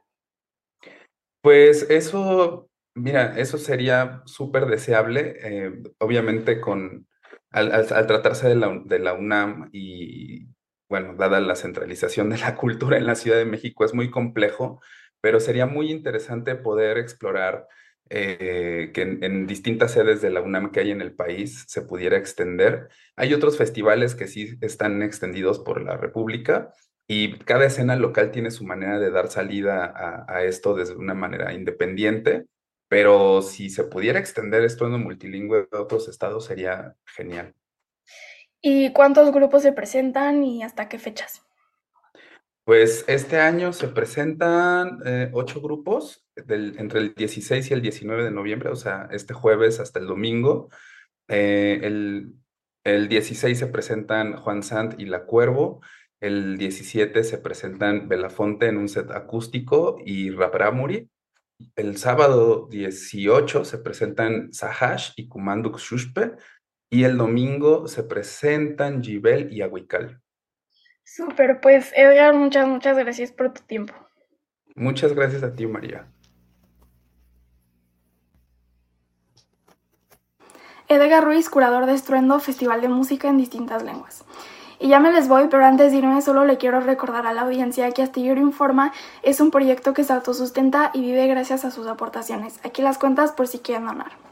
Pues eso, mira, eso sería súper deseable, eh, obviamente con, al, tratarse de la, de la UNAM y, bueno, dada la centralización de la cultura en la Ciudad de México, es muy complejo pero sería muy interesante poder explorar eh, que en, distintas sedes de la UNAM que hay en el país se pudiera extender. Hay otros festivales que sí están extendidos por la República y cada escena local tiene su manera de dar salida a, esto desde una manera independiente, pero si se pudiera extender esto en un multilingüe a otros estados sería genial. ¿Y cuántos grupos se presentan y hasta qué fechas? Pues este año se presentan eh, ocho grupos entre el 16 y el 19 de noviembre, o sea, este jueves hasta el domingo. Eh, el, el 16 se presentan Juan Sant y La Cuervo. El 17 se presentan Belafonte en un set acústico y Rapramuri. El sábado 18 se presentan Sahash y Kumanduk Shushpe. Y el domingo se presentan Jibel y Aguical. Súper, pues Edgar, muchas, muchas gracias por tu tiempo. Muchas gracias a ti, María. Edgar Ruiz, curador de Estruendo, Festival de Música en distintas lenguas. Y ya me les voy, pero antes de irme solo le quiero recordar a la audiencia que Astillero Informa es un proyecto que se autosustenta y vive gracias a sus aportaciones. Aquí las cuentas por si quieren donar.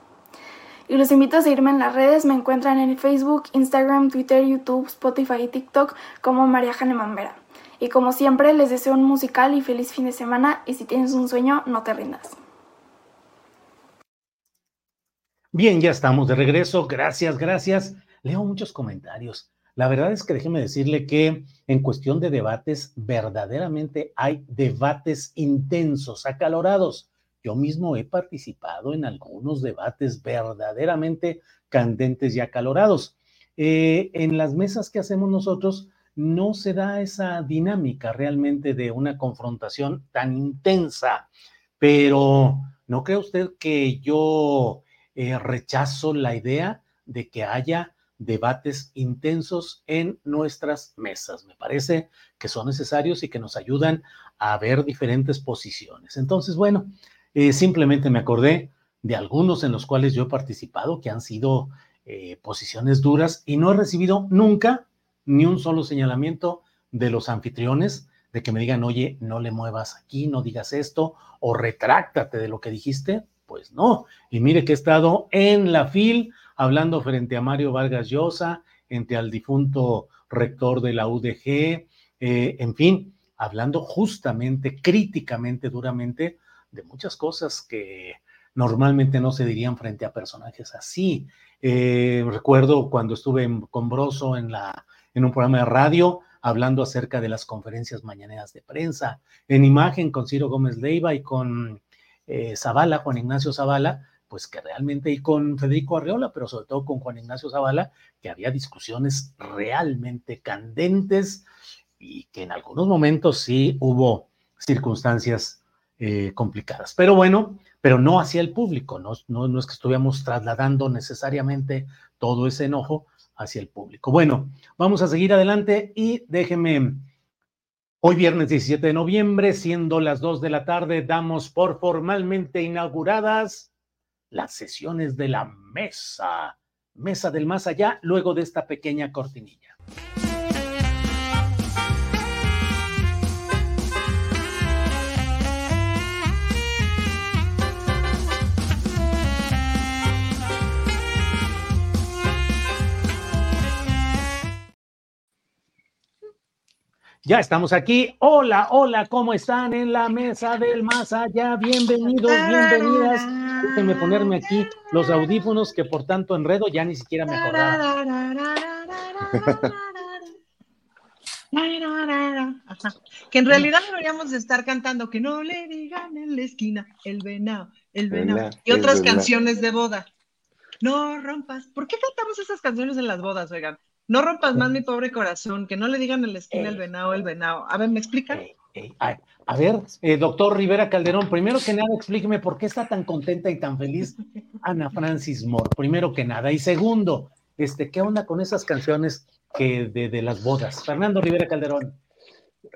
Y los invito a seguirme en las redes. Me encuentran en Facebook, Instagram, Twitter, YouTube, Spotify y TikTok como María Janeman Vera. Y como siempre, les deseo un musical y feliz fin de semana. Y si tienes un sueño, no te rindas. Bien, ya estamos de regreso. Gracias, gracias. Leo muchos comentarios. La verdad es que déjeme decirle que en cuestión de debates, verdaderamente hay debates intensos, acalorados. Yo mismo he participado en algunos debates verdaderamente candentes y acalorados. Eh, en las mesas que hacemos nosotros no se da esa dinámica realmente de una confrontación tan intensa, pero ¿no cree usted que yo eh, rechazo la idea de que haya debates intensos en nuestras mesas. Me parece que son necesarios y que nos ayudan a ver diferentes posiciones. Entonces, bueno, eh, simplemente me acordé de algunos en los cuales yo he participado que han sido eh, posiciones duras y no he recibido nunca ni un solo señalamiento de los anfitriones de que me digan, oye, no le muevas aquí, no digas esto, o retráctate de lo que dijiste. Pues no. Y mire que he estado en la FIL hablando frente a Mario Vargas Llosa, entre al difunto rector de la UDG, eh, en fin, hablando justamente, críticamente, duramente, de muchas cosas que normalmente no se dirían frente a personajes así. Eh, recuerdo cuando estuve con Broso en, la, en un programa de radio hablando acerca de las conferencias mañaneras de prensa, en imagen con Ciro Gómez Leiva y con eh, Zavala, Juan Ignacio Zavala, pues que realmente, y con Federico Arreola, pero sobre todo con Juan Ignacio Zavala, que había discusiones realmente candentes y que en algunos momentos sí hubo circunstancias eh, complicadas. Pero bueno, pero no hacia el público, no, no, no es que estuviéramos trasladando necesariamente todo ese enojo hacia el público. Bueno, vamos a seguir adelante y déjeme, hoy viernes 17 de noviembre, siendo las 2 de la tarde, damos por formalmente inauguradas las sesiones de la mesa, mesa del más allá, luego de esta pequeña cortinilla. Ya estamos aquí. Hola, hola, ¿cómo están en la mesa del más allá? Bienvenidos, bienvenidas. Déjenme ponerme aquí los audífonos que por tanto enredo ya ni siquiera me acordaba. Que en realidad deberíamos de estar cantando que no le digan en la esquina el venado, el venado y otras canciones de boda. No rompas. ¿Por qué cantamos esas canciones en las bodas, oigan? No rompas más mi pobre corazón, que no le digan en la esquina el venado, el venado. A ver, ¿me explican? a, ver, eh, doctor Rivera Calderón, primero que nada, explíqueme por qué está tan contenta y tan feliz Ana Francis Moore, primero que nada. Y segundo, este, ¿qué onda con esas canciones que de, las bodas? Fernando Rivera Calderón.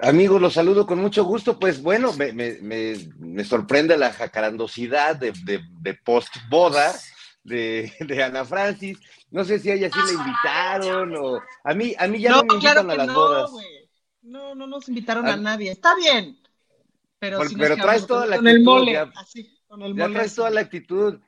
Amigos, los saludo con mucho gusto. Pues bueno, me, sorprende la jacarandosidad de, de post-boda de, Ana Francis. No sé si a ella sí la invitaron o a mí, a mí ya no, me invitan a las no, bodas. No, no nos invitaron a, nadie. Está bien. Pero, pero traes toda la actitud. Con el así, con el mole. traes toda la actitud.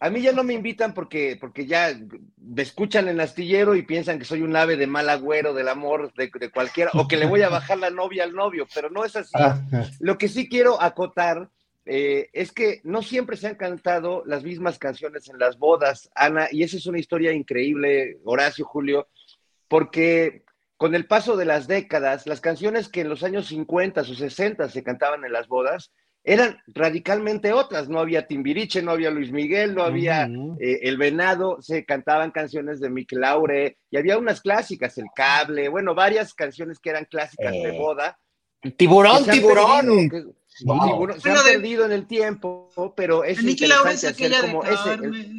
A mí ya no me invitan porque, porque ya me escuchan en astillero y piensan que soy un ave de mal agüero del amor de, de cualquiera, o que le voy a bajar la novia al novio, pero no es así. Ah. Lo que sí quiero acotar eh, es que no siempre se han cantado las mismas canciones en las bodas, Ana, y esa es una historia increíble, Horacio, Julio, porque con el paso de las décadas, las canciones que en los años 50 o 60 se cantaban en las bodas, eran radicalmente otras. No había Timbiriche, no había Luis Miguel, no había eh, El Venado, se cantaban canciones de Mick Laure y había unas clásicas, El Cable, bueno, varias canciones que eran clásicas de eh, boda. Tiburón, tiburón se ha perdido en el tiempo, pero es interesante hacer como ese.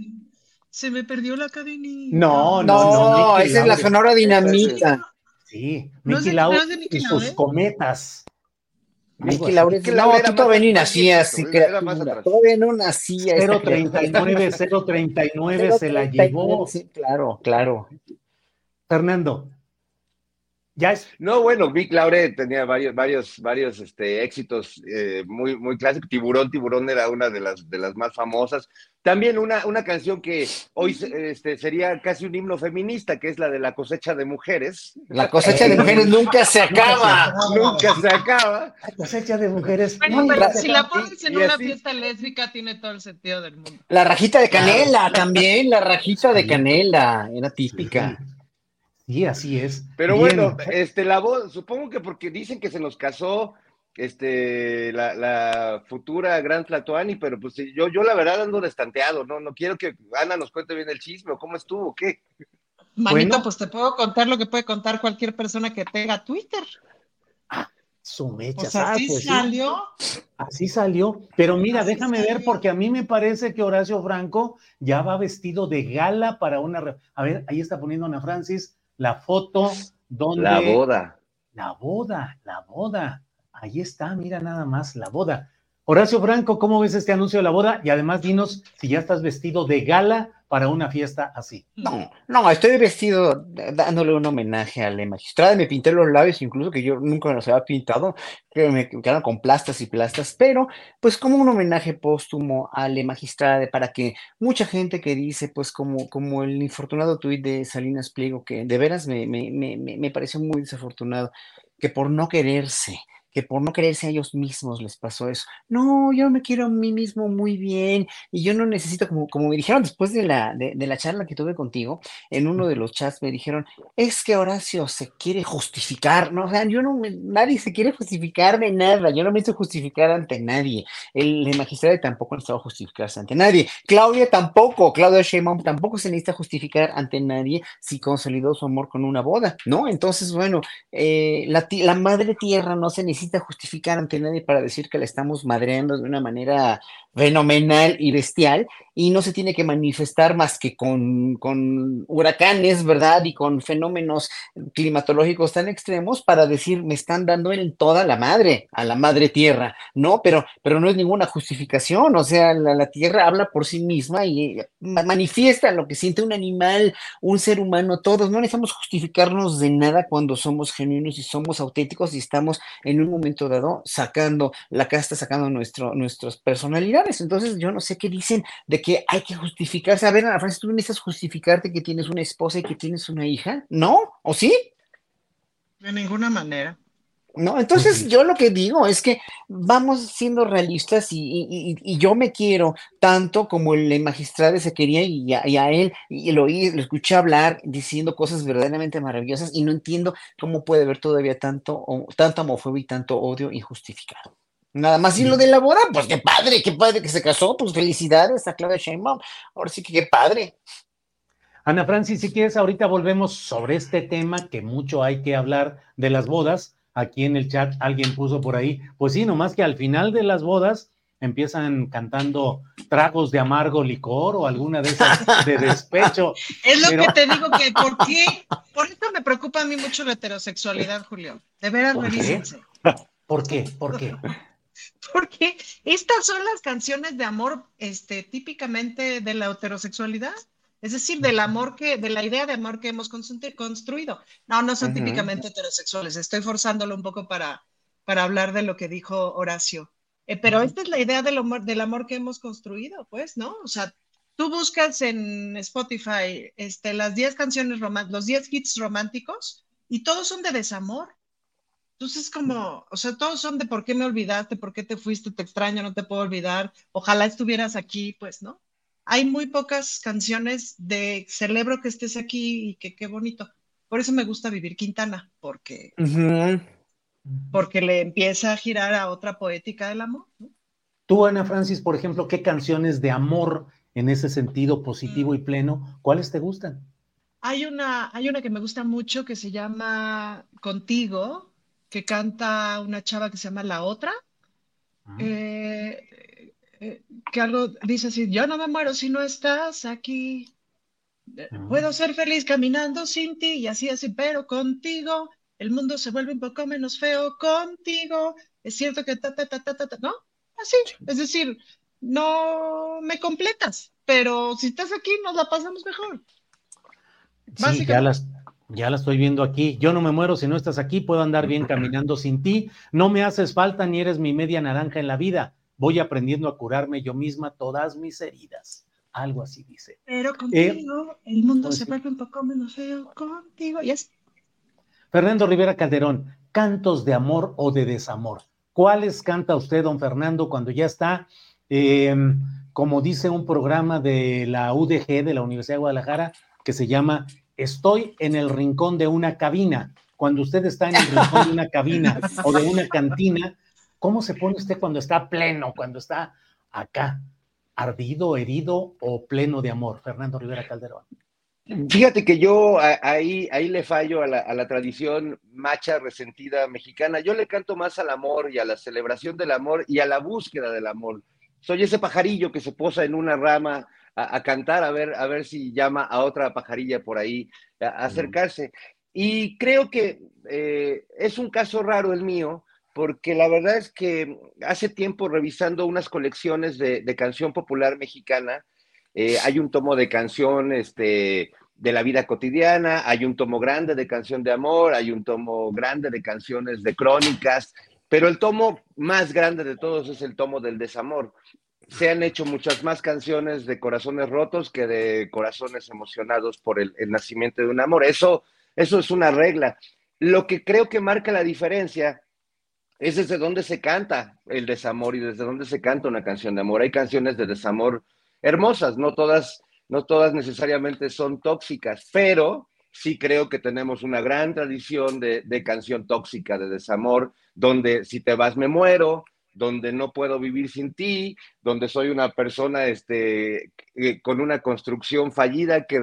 Se me perdió la cadenita. No, no, no, esa es la sonora dinamita. Sí, Mickey Laure y sus cometas. Mickey Laure, no, tú todavía ni nacías, todavía no nacía. 039, 039 se la llevó. Sí, claro, claro. Fernando, no, bueno, Vic Laure tenía varios, varios, varios este, éxitos eh, muy, muy clásicos. Tiburón, Tiburón era una de las, de las más famosas. También una, una canción que hoy este, sería casi un himno feminista, que es la de la cosecha de mujeres. La cosecha de mujeres nunca se acaba. nunca se acaba. La cosecha de mujeres. si la pones en una fiesta lésbica, tiene todo el sentido del mundo. La rajita de canela también, la rajita de canela, era típica. Y así es. Pero bueno, este, la voz, supongo que porque dicen que se nos casó este, la, futura Gran Tlatoani, pero pues yo, yo la verdad ando destanteado, ¿no? No quiero que Ana nos cuente bien el chisme o cómo estuvo, ¿qué? Manito, pues te puedo contar lo que puede contar cualquier persona que tenga Twitter. Ah, su mecha. Pues así salió. Así salió. Pero mira, déjame ver, porque a mí me parece que Horacio Franco ya va vestido de gala para una. A ver, ahí está poniendo Ana Francis la foto donde... La boda. La boda, la boda. Ahí está, mira nada más, la boda. Horacio Franco, ¿cómo ves este anuncio de la boda? Y además dinos si ya estás vestido de gala para una fiesta así. No, no, estoy vestido dándole un homenaje a la magistrada, me pinté los labios, incluso que yo nunca los había pintado, que me quedaron con plastas y plastas, pero pues como un homenaje póstumo a la magistrada para que mucha gente que dice, pues como, como el infortunado tuit de Salinas Pliego, que de veras me, me, me, me pareció muy desafortunado, que por no quererse, que por no creerse a ellos mismos les pasó eso. No, yo me quiero a mí mismo muy bien y yo no necesito, como, como me dijeron después de la, de, la charla que tuve contigo, en uno de los chats me dijeron, es que Horacio se quiere justificar, no, o sea, yo no, nadie se quiere justificar de nada, yo no me hice justificar ante nadie, el, el magistrado tampoco necesitaba justificarse ante nadie, Claudia tampoco, Claudia Sheinbaum tampoco se necesita justificar ante nadie si consolidó su amor con una boda, ¿no? Entonces, bueno, eh, la, la madre tierra no se necesita necesita justificar ante nadie para decir que la estamos madreando de una manera fenomenal y bestial y no se tiene que manifestar más que con, con, huracanes, ¿verdad? Y con fenómenos climatológicos tan extremos para decir, me están dando en toda la madre, a la madre tierra, ¿no? Pero, pero no es ninguna justificación, o sea, la, la tierra habla por sí misma y manifiesta lo que siente un animal, un ser humano, todos, no necesitamos justificarnos de nada cuando somos genuinos y somos auténticos y estamos en un momento dado sacando la casta, sacando nuestro, nuestras personalidades. Entonces, yo no sé qué dicen de que hay que justificarse. A ver, Ana Francis, ¿tú necesitas justificarte que tienes una esposa y que tienes una hija? ¿No? ¿O sí? De ninguna manera. No, entonces yo lo que digo es que vamos siendo realistas y, yo me quiero tanto como el magistrado se quería y a, él y lo, oí, lo escuché hablar diciendo cosas verdaderamente maravillosas y no entiendo cómo puede haber todavía tanto, tanto homofobia y tanto odio injustificado. Nada más y lo de la boda, pues qué padre, qué padre que se casó, pues felicidades a Claudia Sheinbaum. Ahora sí que qué padre. Ana Francis, si quieres, ahorita volvemos sobre este tema que mucho hay que hablar de las bodas. Aquí en el chat alguien puso por ahí, pues sí, nomás que al final de las bodas empiezan cantando tragos de amargo licor o alguna de esas de despecho. es lo que te digo que por qué, por eso me preocupa a mí mucho la heterosexualidad, Julio. De veras, ¿Por ¿Por qué? ¿Por qué? porque estas son las canciones de amor este, típicamente de la heterosexualidad. Es decir, del amor que, de la idea de amor que hemos construido. No, no son típicamente heterosexuales. Estoy forzándolo un poco para, para hablar de lo que dijo Horacio. Eh, pero esta es la idea del amor, del amor que hemos construido, pues, ¿no? O sea, tú buscas en Spotify este, las 10 canciones románticas, los 10 hits románticos y todos son de desamor. Entonces, como, o sea, todos son de por qué me olvidaste, por qué te fuiste, te extraño, no te puedo olvidar, ojalá estuvieras aquí, pues, ¿no? Hay muy pocas canciones de celebro que estés aquí y que qué bonito. Por eso me gusta vivir Quintana, porque, porque le empieza a girar a otra poética del amor. ¿no? Tú, Ana Francis, por ejemplo, ¿qué canciones de amor en ese sentido positivo y pleno, cuáles te gustan? Hay una, hay una que me gusta mucho que se llama Contigo, que canta una chava que se llama La Otra, ah. eh, que algo dice así, yo no me muero si no estás aquí, ah. puedo ser feliz caminando sin ti y así, así, pero contigo el mundo se vuelve un poco menos feo contigo, es cierto que ta, ta, ta, ta, ta, ¿no? Así, es decir, no me completas, pero si estás aquí nos la pasamos mejor. Sí, ya las, ya la estoy viendo aquí. Yo no me muero si no estás aquí, puedo andar bien caminando sin ti. No me haces falta ni eres mi media naranja en la vida. Voy aprendiendo a curarme yo misma todas mis heridas. Algo así dice. Pero contigo el mundo pues se vuelve un poco menos feo contigo. Yes. Fernando Rivera Calderón, cantos de amor o de desamor. ¿Cuáles canta usted, don Fernando, cuando ya está, em, como dice un programa de la UDG, de la Universidad de Guadalajara, que se llama estoy en el rincón de una cabina. Cuando usted está en el rincón de una cabina o de una cantina, ¿cómo se pone usted cuando está pleno, cuando está acá, ardido, herido o pleno de amor? Fernando Rivera Calderón. Fíjate que yo ahí, ahí le fallo a la, a la, tradición macha resentida mexicana. Yo le canto más al amor y a la celebración del amor y a la búsqueda del amor. Soy ese pajarillo que se posa en una rama a, cantar, a ver, a ver si llama a otra pajarilla por ahí, a, acercarse. Y creo que eh, es un caso raro el mío, porque la verdad es que hace tiempo revisando unas colecciones de, canción popular mexicana, eh, hay un tomo de canción este, de la vida cotidiana, hay un tomo grande de canción de amor, hay un tomo grande de canciones de crónicas, pero el tomo más grande de todos es el tomo del desamor. Se han hecho muchas más canciones de corazones rotos que de corazones emocionados por el, nacimiento de un amor. Eso, eso es una regla. Lo que creo que marca la diferencia es desde dónde se canta el desamor y desde dónde se canta una canción de amor. Hay canciones de desamor hermosas, no todas no todas necesariamente son tóxicas, pero sí creo que tenemos una gran tradición de, canción tóxica, de desamor, donde si te vas me muero, donde no puedo vivir sin ti, donde soy una persona este, con una construcción fallida que,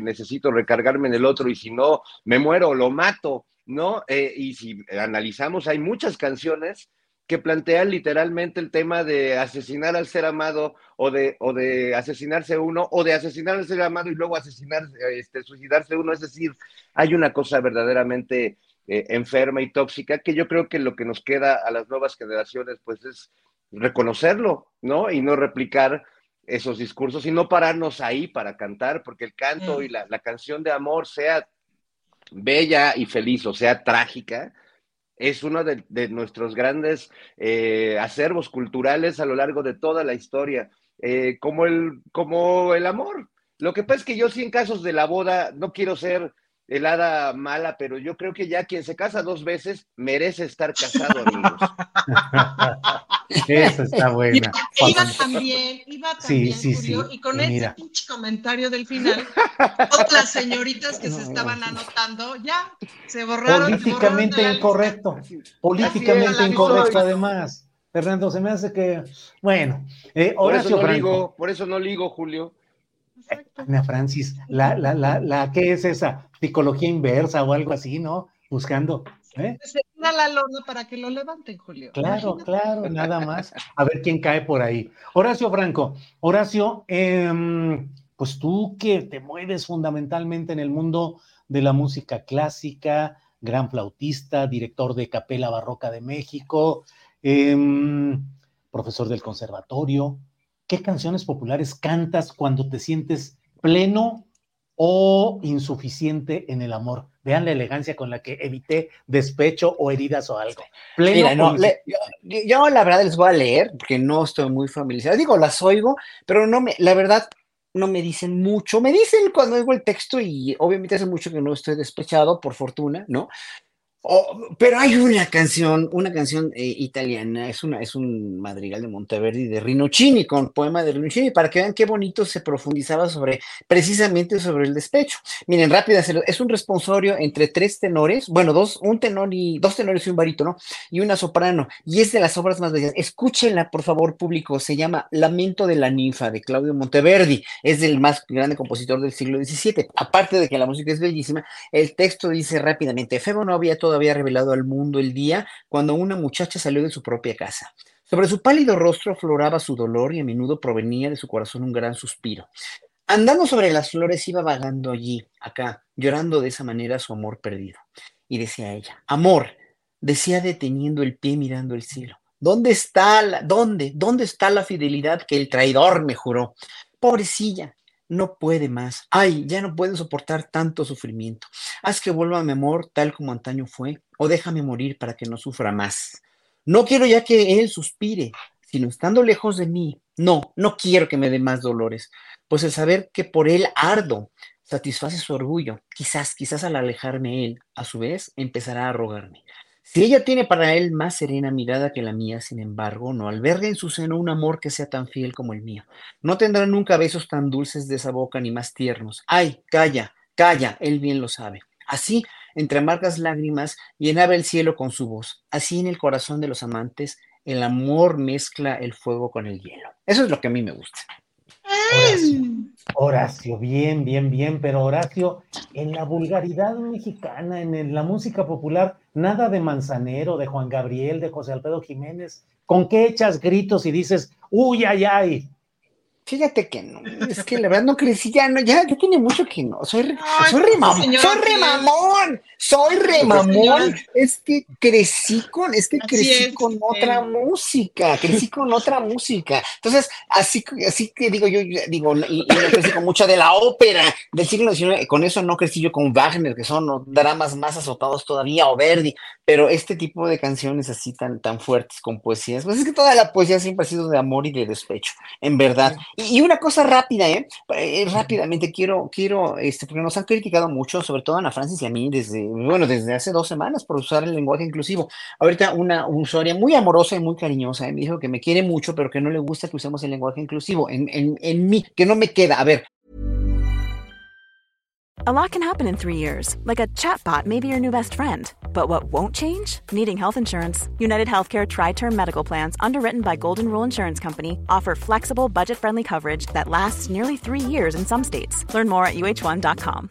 necesito recargarme en el otro y si no, me muero lo mato, ¿no? Eh, y si analizamos, hay muchas canciones que plantean literalmente el tema de asesinar al ser amado o de, o de asesinarse uno o de asesinar al ser amado y luego asesinar, este, suicidarse uno. Es decir, hay una cosa verdaderamente eh, enferma y tóxica que yo creo que lo que nos queda a las nuevas generaciones pues es reconocerlo, ¿no? Y no replicar esos discursos y no pararnos ahí para cantar, porque el canto mm. y la, la canción de amor sea bella y feliz o sea trágica, es uno de, nuestros grandes eh, acervos culturales a lo largo de toda la historia, eh, como, el, como el amor. Lo que pasa es que yo sí en casos de la boda no quiero ser helada mala, pero yo creo que ya quien se casa dos veces merece estar casado, amigos. Eso está buena. Iba, también, iba también, Julio, y con ese pinche comentario del final, otras señoritas que se estaban anotando, ya se borraron. Políticamente incorrecto, políticamente incorrecto además. Fernando, se me hace que, bueno, eh, por eso no ligo, por eso no ligo, Julio. Ana Francis, la, la, la, la, ¿qué es esa? Psicología inversa o algo así, ¿no? Buscando. ¿eh? Se la lona para que lo levanten, Julio. Claro, claro, nada más. A ver quién cae por ahí. Horacio Franco, Horacio, em, pues tú que te mueves fundamentalmente en el mundo de la música clásica, gran flautista, director de Capela Barroca de México, em, profesor del conservatorio, ¿qué canciones populares cantas cuando te sientes pleno o insuficiente en el amor? Vean la elegancia con la que evité despecho o heridas o algo. Pleno yo, la verdad les voy a leer porque no estoy muy familiarizado. Digo, las oigo, pero no me, la verdad, no me dicen mucho. Me dicen cuando oigo el texto y obviamente hace mucho que no estoy despechado, por fortuna, ¿no? Oh, pero hay una canción, una canción eh, italiana, es, una, es un madrigal de Monteverdi de Rinuccini, con poema de Rinuccini, para que vean qué bonito se profundizaba sobre, precisamente sobre el despecho. Miren, rápida, es un responsorio entre tres tenores, bueno, dos, un tenor y, dos tenores y un barítono, y una soprano, y es de las obras más bellas. Escúchenla, por favor, público, se llama Lamento de la ninfa, de Claudio Monteverdi, es el más grande compositor del siglo XVII. Aparte de que la música es bellísima, el texto dice rápidamente, Febo no había todo había revelado al mundo el día cuando una muchacha salió de su propia casa. Sobre su pálido rostro floraba su dolor y a menudo provenía de su corazón un gran suspiro. Andando sobre las flores iba vagando allí, acá, llorando de esa manera su amor perdido. Y decía ella, amor, decía deteniendo el pie mirando el cielo. ¿Dónde está dónde, dónde está la fidelidad que el traidor me juró? Pobrecilla, no puede más. Ay, ya no puede soportar tanto sufrimiento. Haz que vuelva mi amor tal como antaño fue, o déjame morir para que no sufra más. No quiero ya que él suspire, sino estando lejos de mí. No, no quiero que me dé más dolores, pues el saber que por él ardo satisface su orgullo. Quizás, quizás al alejarme él, a su vez, empezará a rogarme. Si ella tiene para él más serena mirada que la mía, sin embargo, no alberga en su seno un amor que sea tan fiel como el mío. No tendrá nunca besos tan dulces de esa boca ni más tiernos. Ay, calla, calla, él bien lo sabe. Así, entre amargas lágrimas, llenaba el cielo con su voz. Así en el corazón de los amantes, el amor mezcla el fuego con el hielo. Eso es lo que a mí me gusta. Horacio, bien, bien, bien, pero Horacio, en la vulgaridad mexicana, en, la música popular, nada de Manzanero, de Juan Gabriel, de José Alfredo Jiménez. ¿Con qué echas gritos y dices, uy, ay, ay? Fíjate que no, es que la verdad no crecí, ya, no, ya, tiene mucho que no, soy, soy remamón, soy remamón, soy remamón, es que crecí con, es que crecí con otra música, crecí con otra música. Entonces, así, así que digo yo, digo, y, crecí con mucha de la ópera del siglo XIX, con eso no crecí yo con Wagner, que son dramas más azotados todavía, o Verdi, pero este tipo de canciones así tan, tan fuertes con poesías, pues es que toda la poesía siempre ha sido de amor y de despecho, en verdad. Y, una cosa rápida, ¿eh? ¿eh? Rápidamente quiero, quiero, este, porque nos han criticado mucho, sobre todo a Ana Francis y a mí, desde, bueno, desde hace dos semanas por usar el lenguaje inclusivo. Ahorita una usuaria muy amorosa y muy cariñosa ¿eh? me dijo que me quiere mucho, pero que no le gusta que usemos el lenguaje inclusivo en, en, en mí, que no me queda. A ver, A lot can happen in three years, like a chatbot may be your new best friend. But what won't change? Needing health insurance. United Healthcare Tri Term Medical Plans, underwritten by Golden Rule Insurance Company, offer flexible, budget friendly coverage that lasts nearly three years in some states. Learn more at uh1.com.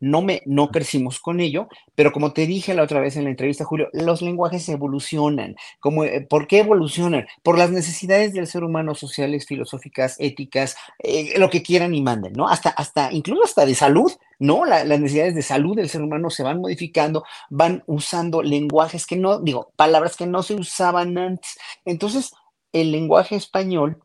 No, me, no crecimos con ello, pero como te dije la otra vez en la entrevista, Julio, los lenguajes evolucionan. Como, eh, ¿Por qué evolucionan? Por las necesidades del ser humano, sociales, filosóficas, éticas, eh, lo que quieran y manden, ¿no? Hasta, hasta, incluso hasta de salud, ¿no? las necesidades de salud del ser humano se van modificando, van usando lenguajes que no, digo, palabras que no se usaban antes. Entonces, el lenguaje español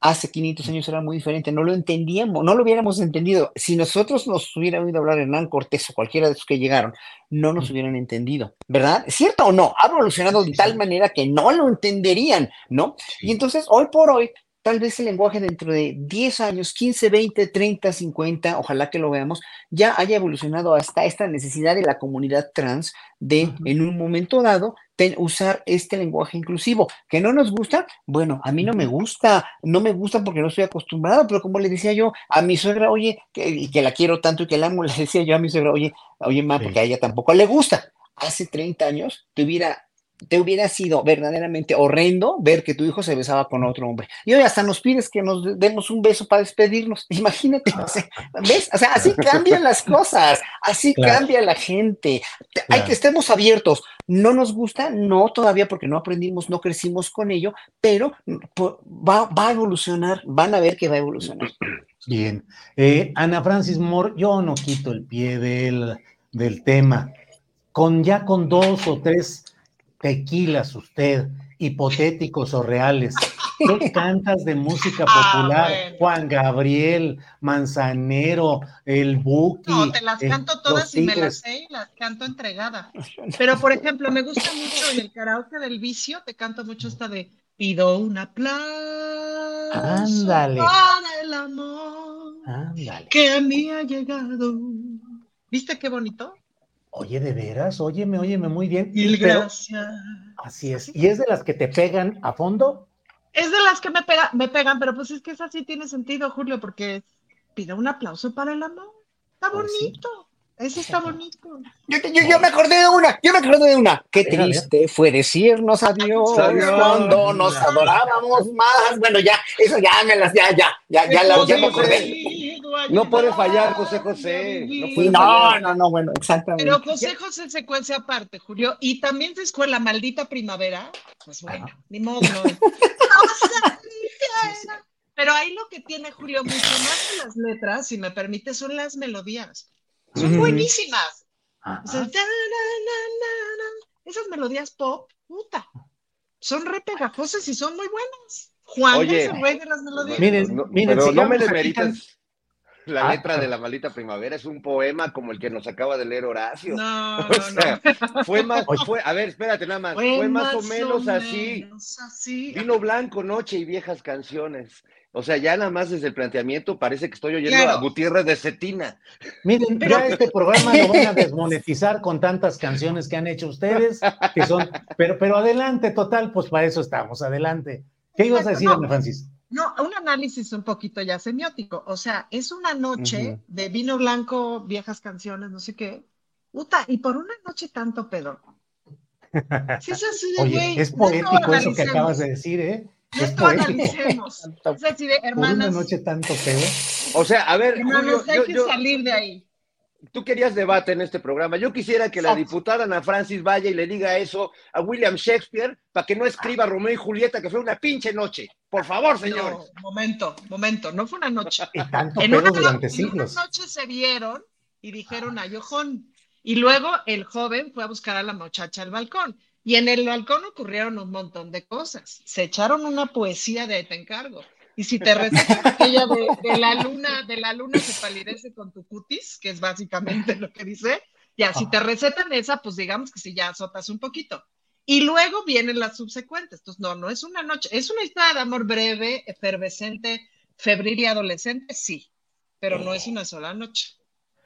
hace 500 años era muy diferente, no lo entendíamos, no lo hubiéramos entendido. Si nosotros nos hubiera oído hablar Hernán Cortés o cualquiera de esos que llegaron, no nos hubieran entendido, ¿verdad? ¿Cierto o no? Ha evolucionado de tal manera que no lo entenderían, ¿no? Y entonces, hoy por hoy, tal vez el lenguaje dentro de 10 años, 15, 20, 30, 50, ojalá que lo veamos, ya haya evolucionado hasta esta necesidad de la comunidad trans de, en un momento dado, usar este lenguaje inclusivo. ¿Que no nos gusta? Bueno, a mí no me gusta, no me gusta porque no estoy acostumbrado, pero como le decía yo a mi suegra, oye, que, que la quiero tanto y que la amo, le decía yo a mi suegra, oye, oye, ma, porque a ella tampoco le gusta. Hace 30 años tuviera te hubiera sido verdaderamente horrendo ver que tu hijo se besaba con otro hombre. Y hoy hasta nos pides que nos demos un beso para despedirnos. Imagínate, ¿ves? O sea, así cambian las cosas, así cambia la gente. Hay que estemos abiertos. No nos gusta, no todavía porque no aprendimos, no crecimos con ello, pero va, a evolucionar, van a ver que va a evolucionar. Bien. Eh, Ana Francis Moore, yo no quito el pie del, del tema. Con ya con dos o tres tequilas usted, hipotéticos o reales. ¿Qué cantas de música ah, popular? Juan Gabriel, Manzanero, el Buki. No, te las eh, canto todas y me las sé y las canto entregada. Pero, por ejemplo, me gusta mucho en el karaoke del vicio, te canto mucho esta de Pido un aplauso Ándale. para el amor Ándale. que a mí ha llegado. ¿Viste qué bonito? Oye, de veras, óyeme, óyeme muy bien. Gracias. Así es. ¿Y es de las que te pegan a fondo? Es de las que me, pega, me pegan, pero pues es que esa sí tiene sentido, Julio, porque pide un aplauso para el amor. Está pues bonito. Eso está bonito. Yo, yo, me acordé de una, yo me acordé de una. Qué triste fue decirnos adiós, cuando nos adorábamos más. Bueno, ya, eso ya me las, ya, ya, ya, ya, la, ya me acordé. No puede fallar José José. No, no, no, bueno, exactamente. Pero José José secuencia aparte, Julio. Y también se escuela Maldita Primavera. Pues bueno, ni modo. Pero ahí lo que tiene Julio mucho más que las letras, si me permite, son las melodías. Son buenísimas. esas melodías pop, puta, son re pegajosas y son muy buenas. Juan es el rey de las melodías. Miren, miren, pero no me demeritas la ah, letra de la maldita primavera es un poema como el que nos acaba de leer Horacio. No, o sea, fue más, fue, a ver, espérate nada más, fue, más, o menos, así. Vino blanco, noche y viejas canciones. O sea, ya nada más desde el planteamiento parece que estoy oyendo a Gutiérrez de Cetina. Miren, ya este programa lo van a desmonetizar con tantas canciones que han hecho ustedes, que son, pero, pero adelante, total, pues para eso estamos, adelante. ¿Qué ibas a decir, Ana Francis? No, un análisis un poquito ya semiótico. O sea, es una noche de vino blanco, viejas canciones, no sé qué. Puta, y por una noche tanto pedo. Sí, es así de, Oye, es poético eso que acabas de decir, ¿eh? Es poético. Es así de, hermanas. Por una noche tanto pedo. O sea, a ver, hermanos, hay que salir de ahí tú querías debate en este programa. Yo quisiera que la diputada Ana Francis vaya y le diga eso a William Shakespeare para que no escriba Romeo y Julieta, que fue una pinche noche. Por favor, señor. momento, momento, no fue una noche. en, una, durante siglos. una noche se vieron y dijeron a Yojón. Y luego el joven fue a buscar a la muchacha al balcón. Y en el balcón ocurrieron un montón de cosas. Se echaron una poesía de te encargo. Y si te recetan aquella de, la luna, de la luna se palidece con tu cutis, que es básicamente lo que dice, ya, si te recetan esa, pues digamos que si ya azotas un poquito. Y luego vienen las subsecuentes. Entonces, no, no es una noche, es una historia de amor breve, efervescente, febril y adolescente, sí, pero no es una sola noche.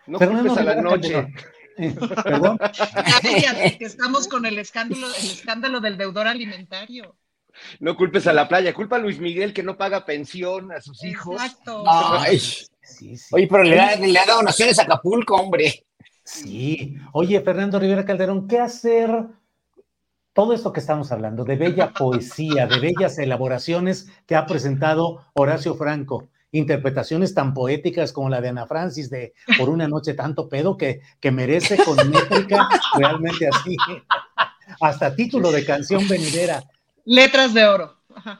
No culpes a la noche. Perdón. que estamos con el escándalo, el escándalo del deudor alimentario. No culpes a la playa, culpa a Luis Miguel que no paga pensión a sus hijos. Exacto. Oye, pero le ha, dado donaciones a Acapulco, hombre. Sí. Oye, Fernando Rivera Calderón, ¿qué hacer? Todo esto que estamos hablando, de bella poesía, de bellas elaboraciones que ha presentado Horacio Franco, interpretaciones tan poéticas como la de Ana Francis de Por una noche tanto pedo que, que merece con métrica realmente así, hasta título de canción venidera. Letras de oro.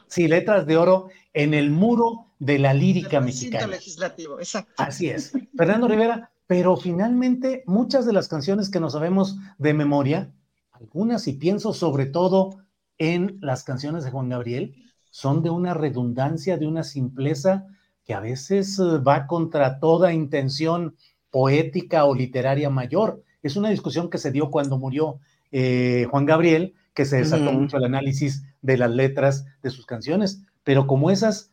Sí, letras de oro en el muro de la lírica mexicana. legislativo, exacto. Así es. Fernando Rivera, pero finalmente muchas de las canciones que nos sabemos de memoria, algunas y pienso sobre todo en las canciones de Juan Gabriel, son de una redundancia, de una simpleza que a veces eh, va contra toda intención poética o literaria mayor. Es una discusión que se dio cuando murió eh, Juan Gabriel, que se desató mucho el análisis de las letras de sus canciones, pero como esas,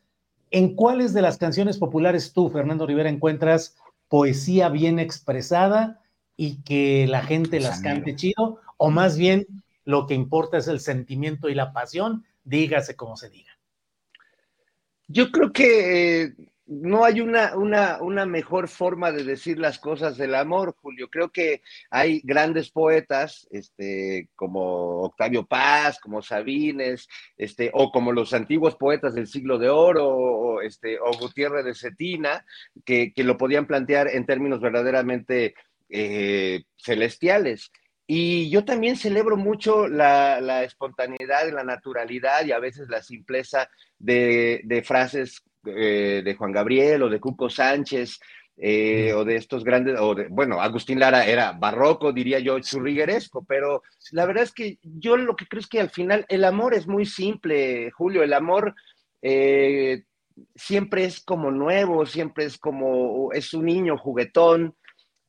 ¿en cuáles de las canciones populares tú, Fernando Rivera, encuentras poesía bien expresada y que la gente las cante chido? O más bien lo que importa es el sentimiento y la pasión, dígase como se diga. Yo creo que eh, no hay una, una, una, mejor forma de decir las cosas del amor, Julio. Creo que hay grandes poetas, este, como Octavio Paz, como Sabines, este, o como los antiguos poetas del siglo de oro, o, este, o Gutiérrez de Cetina, que, lo podían plantear en términos verdaderamente eh, celestiales. Y yo también celebro mucho la, la, espontaneidad, la naturalidad y a veces la simpleza de, de frases eh, de Juan Gabriel o de Cuco Sánchez, eh, o de estos grandes, o de, bueno, Agustín Lara era barroco, diría yo, churrigueresco, pero la verdad es que yo lo que creo es que al final el amor es muy simple, Julio, el amor eh, siempre es como nuevo, siempre es como, es un niño juguetón,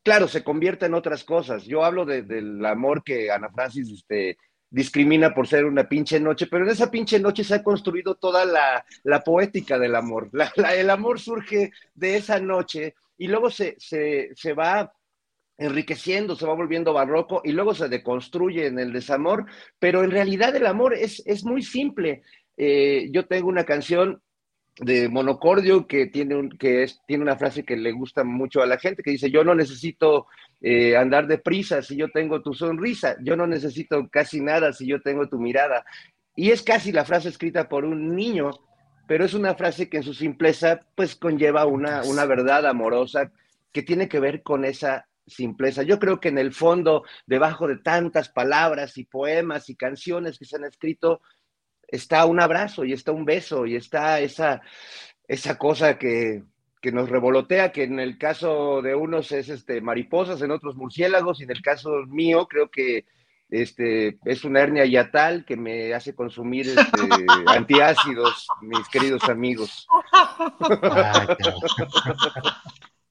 claro, se convierte en otras cosas. Yo hablo del amor que Ana Francis este, discrimina por ser una pinche noche, pero en esa pinche noche se ha construido toda la, poética del amor. el amor surge de esa noche y luego se, se, va enriqueciendo, se va volviendo barroco y luego se deconstruye en el desamor, pero en realidad el amor es, es muy simple. Eh, yo tengo una canción de Monocordio que tiene, un, que es, tiene una frase que le gusta mucho a la gente, que dice, yo no necesito eh, andar deprisa si yo tengo tu sonrisa, yo no necesito casi nada si yo tengo tu mirada. Y es casi la frase escrita por un niño, pero es una frase que en su simpleza pues conlleva una, una verdad amorosa que tiene que ver con esa simpleza. Yo creo que en el fondo, debajo de tantas palabras y poemas y canciones que se han escrito, está un abrazo y está un beso y está esa, esa cosa que, nos revolotea, que en el caso de unos es este, mariposas, en otros murciélagos, y en el caso mío creo que este, es una hernia yatal que me hace consumir este, antiácidos, mis queridos amigos.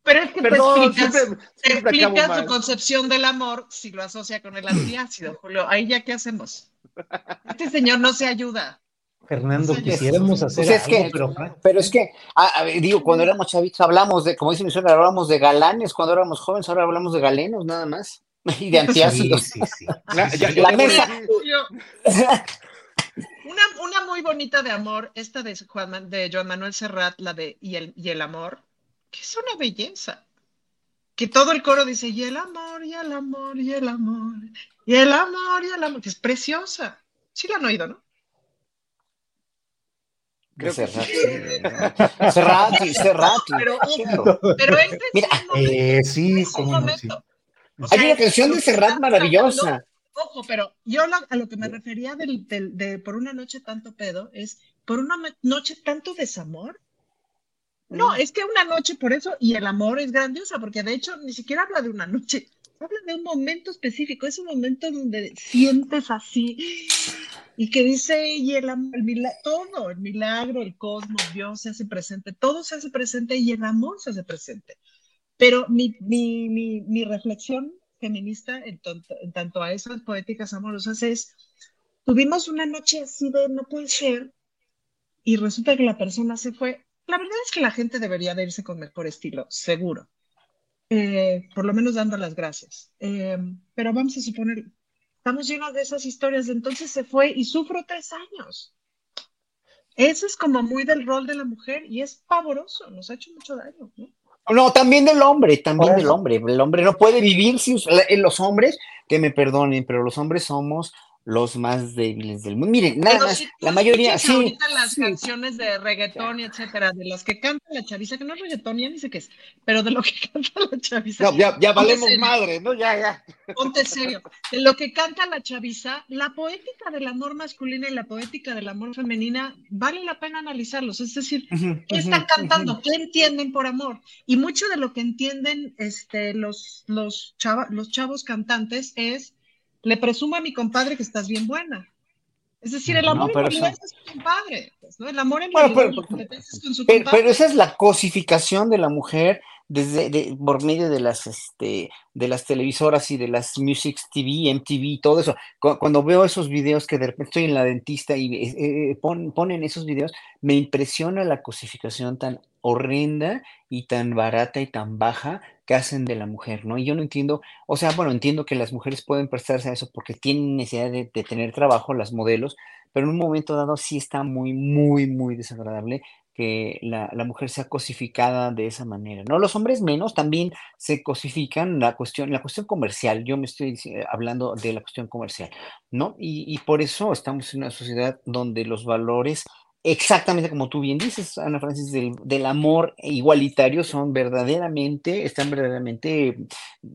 Pero es que Perdón, te explicas, tu concepción del amor si lo asocia con el antiácido, Julio. Ahí ya, ¿qué hacemos? Este señor no se ayuda. Fernando, quisiéramos hacer pues que, pero... es que, digo, cuando éramos chavitos hablamos de, como dice mi suegra, hablamos de galanes, cuando éramos jóvenes, ahora hablamos de galenos, nada más. Y de antiácidos. Sí, sí, La, mesa. Una, una, muy bonita de amor, esta de Juan, de Joan Manuel Serrat, la de y el, y el amor, que es una belleza. Que todo el coro dice, y el amor, y el amor, y el amor, y el amor, y el amor, que es preciosa. Sí la han oído, ¿no? Creo Serrat, sí. Pero, pero este Mira, eh, sí, como Hay una canción de Serrat maravillosa. Ojo, pero yo a lo que me refería del, de por una noche tanto pedo es por una noche tanto desamor. No, es que una noche por eso, y el amor es grandiosa, porque de hecho ni siquiera habla de una noche, habla de un momento específico, es un momento donde sientes así, y que dice, y el, el milagro, todo, el milagro, el cosmos, Dios se hace presente, todo se hace presente y el amor se hace presente. Pero mi, mi, mi, mi reflexión feminista en, tanto a esas poéticas amorosas es, tuvimos una noche así de no puede ser y resulta que la persona se fue. La verdad es que la gente debería de irse con mejor estilo, seguro. Eh, por lo menos dando las gracias. Eh, pero vamos a suponer, estamos llenos de esas historias, entonces se fue y sufro tres años. Eso es como muy del rol de la mujer y es pavoroso, nos ha hecho mucho daño. ¿no? No, también del hombre, también del hombre. El hombre no puede vivir sin los hombres, que me perdonen, pero los hombres somos los más débiles del mundo. Miren, nada más, la mayoría, sí. Ahorita las canciones de reggaetón y etcétera, de las que canta la chaviza, que no es reggaetón, ya ni sé qué es, pero de lo que canta la chaviza. No, ya, ya valemos madre, ¿no? Ya, ya. Ponte serio. De lo que canta la chaviza, la poética del amor masculino y la poética del amor femenina, vale la pena analizarlos. Es decir, ¿qué están cantando? ¿Qué entienden por amor? Y mucho de lo que entienden este, los, los, los chavos cantantes es le presumo a mi compadre que estás bien buena. Es decir, el amor en es su compadre, pues, ¿no? El amor en bueno, pero, con su pero, pero, esa es la cosificación de la mujer desde por medio de las este de las televisoras y de las Music TV, MTV todo eso. Cuando veo esos videos que de repente estoy en la dentista y eh, eh, ponen esos videos, me impresiona la cosificación tan horrenda y tan barata y tan baja que hacen de la mujer, ¿no? Y yo no entiendo, o sea, bueno, entiendo que las mujeres pueden prestarse a eso porque tienen necesidad de, de tener trabajo, las modelos, pero en un momento dado sí está muy, muy, muy desagradable que la, mujer sea cosificada de esa manera, ¿no? Los hombres menos también se cosifican la cuestión, la cuestión comercial, yo me estoy hablando de la cuestión comercial, ¿no? Y, y por eso estamos en una sociedad donde los valores exactamente como tú bien dices, Ana Francis, del, amor igualitario son verdaderamente, están verdaderamente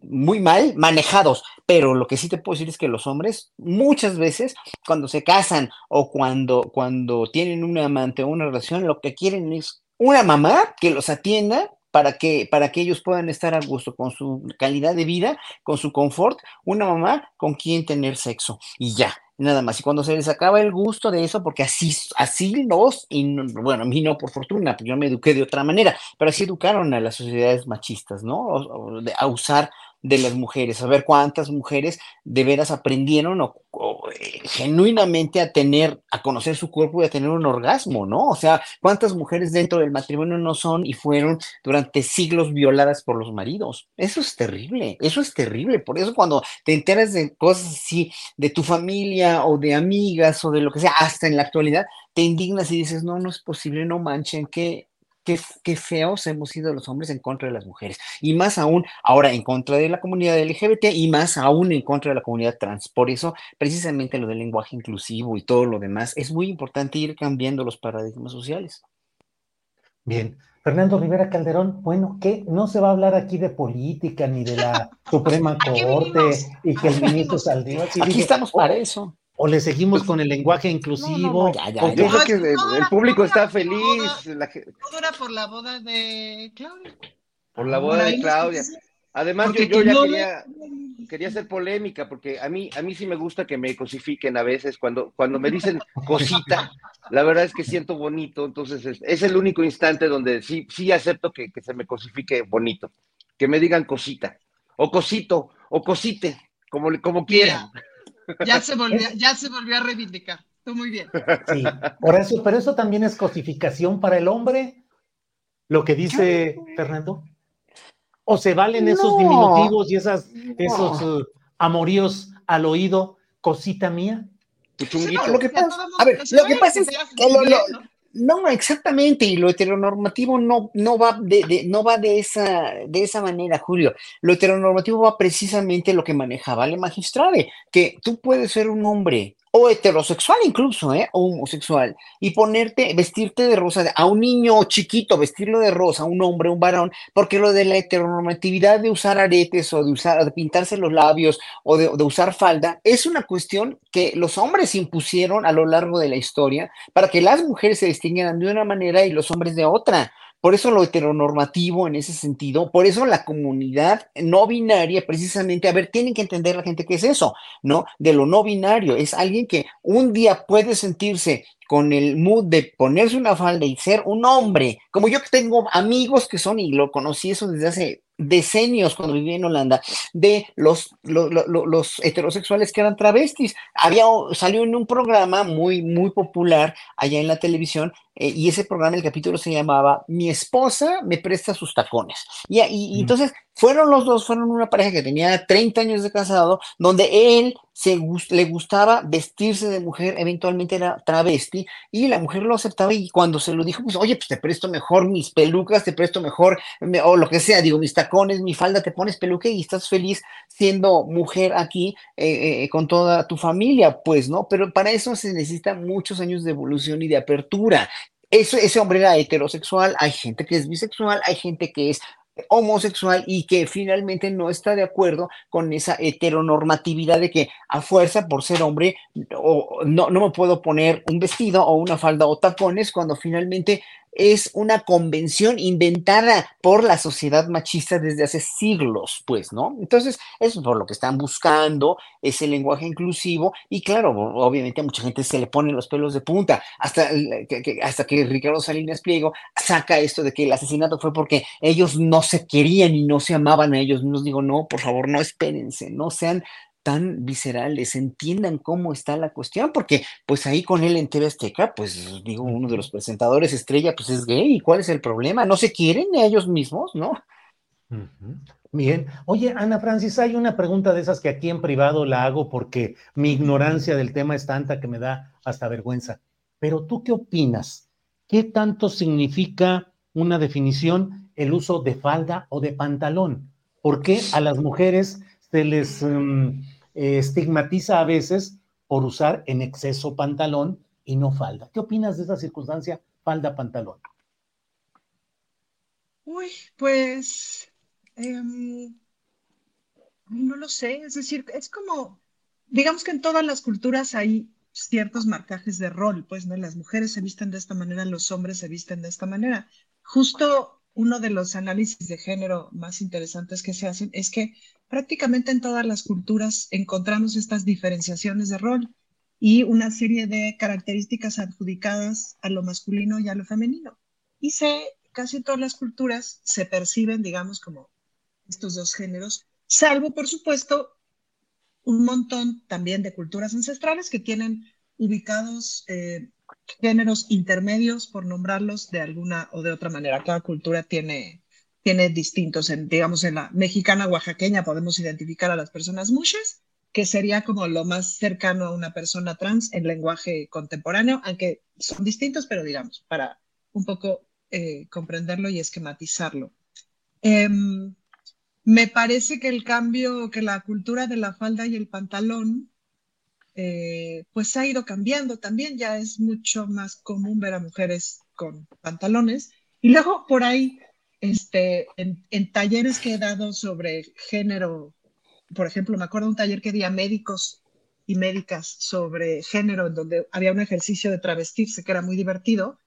muy mal manejados, pero lo que sí te puedo decir es que los hombres muchas veces cuando se casan o cuando, cuando tienen un amante o una relación, lo que quieren es una mamá que los atienda para que, para que ellos puedan estar a gusto con su calidad de vida, con su confort, una mamá con quien tener sexo. Y ya nada más. Y cuando se les acaba el gusto de eso, porque así, así los, y bueno, a mí no por fortuna, porque yo me eduqué de otra manera, pero así educaron a las sociedades machistas, ¿no? a usar de las mujeres, a ver cuántas mujeres de veras aprendieron o, eh, genuinamente a tener, a conocer su cuerpo y a tener un orgasmo, ¿no? O sea, cuántas mujeres dentro del matrimonio no son y fueron durante siglos violadas por los maridos. Eso es terrible, eso es terrible. Por eso cuando te enteras de cosas así, de tu familia o de amigas o de lo que sea, hasta en la actualidad, te indignas y dices, no, no es posible, no manchen, que qué, feos hemos sido los hombres en contra de las mujeres. Y más aún ahora en contra de la comunidad LGBT y más aún en contra de la comunidad trans. Por eso, precisamente lo del lenguaje inclusivo y todo lo demás, es muy importante ir cambiando los paradigmas sociales. Bien. Fernando Rivera Calderón, bueno, que no se va a hablar aquí de política ni de la Suprema Corte y que el ministro saldría. Aquí estamos para eso o le seguimos con el lenguaje inclusivo. que el, público está feliz. La, dura por la boda de Claudia. Por la boda de Claudia. Además, yo, ya quería, quería hacer polémica, porque a mí, a mí sí me gusta que me cosifiquen a veces. Cuando, cuando me dicen cosita, la verdad es que siento bonito. Entonces, es, el único instante donde sí, sí acepto que, se me cosifique bonito. Que me digan cosita, o cosito, o cosite, como, como quieran. Ya se volvió, ya se volvió a reivindicar. Tú muy bien. Sí, por eso, pero eso también es cosificación para el hombre, lo que dice Fernando. ¿O se valen esos diminutivos y esas, esos uh, amoríos al oído, cosita mía? lo que pasa, a ver, lo que pasa es que lo, no, exactamente, y lo heteronormativo no, no, va, de, no va de esa, de esa manera, Julio. Lo heteronormativo va precisamente lo que manejaba el magistrado, que tú puedes ser un hombre o heterosexual incluso, ¿eh? o homosexual, y ponerte, vestirte de rosa, a un niño chiquito, vestirlo de rosa, un hombre, un varón, porque lo de la heteronormatividad de usar aretes o de usar, de pintarse los labios o de, de usar falda, es una cuestión que los hombres impusieron a lo largo de la historia para que las mujeres se distinguieran de una manera y los hombres de otra. Por eso lo heteronormativo en ese sentido, por eso la comunidad no binaria, precisamente, a ver, tienen que entender la gente qué es eso, ¿no? De lo no binario, es alguien que un día puede sentirse con el mood de ponerse una falda y ser un hombre, como yo que tengo amigos que son, y lo conocí eso desde hace decenios cuando viví en Holanda, de los, los, heterosexuales que eran travestis. Había, salió en un programa muy, muy popular allá en la televisión, eh, y ese programa, el capítulo se llamaba Mi esposa me presta sus tacones. Y, y, entonces fueron los dos, fueron una pareja que tenía 30 años de casado, donde él se, le gustaba vestirse de mujer, eventualmente era travesti, y la mujer lo aceptaba y cuando se lo dijo, pues, oye, pues te presto mejor mis pelucas, te presto mejor, o lo que sea, digo, mis tacones, mi falda, te pones peluque y estás feliz siendo mujer aquí eh, eh, con toda tu familia, pues, ¿no? Pero para eso se necesitan muchos años de evolución y de apertura. Ese hombre era heterosexual, hay gente que es bisexual, hay gente que es homosexual y que finalmente no está de acuerdo con esa heteronormatividad de que a fuerza por ser hombre o no, no me puedo poner un vestido o una falda o tapones cuando finalmente es una convención inventada por la sociedad machista desde hace siglos, pues, ¿no? Entonces, eso es por lo que están buscando, ese lenguaje inclusivo, y claro, obviamente a mucha gente se le ponen los pelos de punta, hasta que, hasta que Ricardo Salinas Pliego saca esto de que el asesinato fue porque ellos no se querían y no se amaban a ellos nos Digo, no, por favor, no espérense, no sean tan viscerales, entiendan cómo está la cuestión, porque pues ahí con él en TV Azteca, pues digo, uno de los presentadores estrella, pues es gay, ¿cuál es el problema? ¿No se quieren ellos mismos, no? Bien. Oye, Ana Francis, hay una pregunta de esas que aquí en privado la hago porque mi ignorancia del tema es tanta que me da hasta vergüenza. Pero tú qué opinas? ¿Qué tanto significa una definición el uso de falda o de pantalón? ¿Por qué a las mujeres se les... Mm, eh, estigmatiza a veces por usar en exceso pantalón y no falda. ¿Qué opinas de esa circunstancia, falda-pantalón? Uy, pues em, no lo sé, es decir, es como, digamos que en todas las culturas hay ciertos marcajes de rol, pues, ¿no? Las mujeres se visten de esta manera, los hombres se visten de esta manera. Justo uno de los análisis de género más interesantes que se hacen es que prácticamente en todas las culturas encontramos estas diferenciaciones de rol y una serie de características adjudicadas a lo masculino y a lo femenino. Y se, casi todas las culturas se perciben, digamos, como estos dos géneros, salvo, por supuesto, un montón también de culturas ancestrales que tienen ubicados eh, géneros intermedios, por nombrarlos de alguna o de otra manera. Cada cultura tiene, tiene distintos. En, digamos, en la mexicana oaxaqueña podemos identificar a las personas mushes, que sería como lo más cercano a una persona trans en lenguaje contemporáneo, aunque son distintos, pero digamos, para un poco eh, comprenderlo y esquematizarlo. Em, me parece que el cambio, que la cultura de la falda y el pantalón eh, pues ha ido cambiando también, ya es mucho más común ver a mujeres con pantalones. Y luego por ahí, este, en, talleres que he dado sobre género, por ejemplo, me acuerdo un taller que di a médicos y médicas sobre género, en donde había un ejercicio de travestirse que era muy divertido,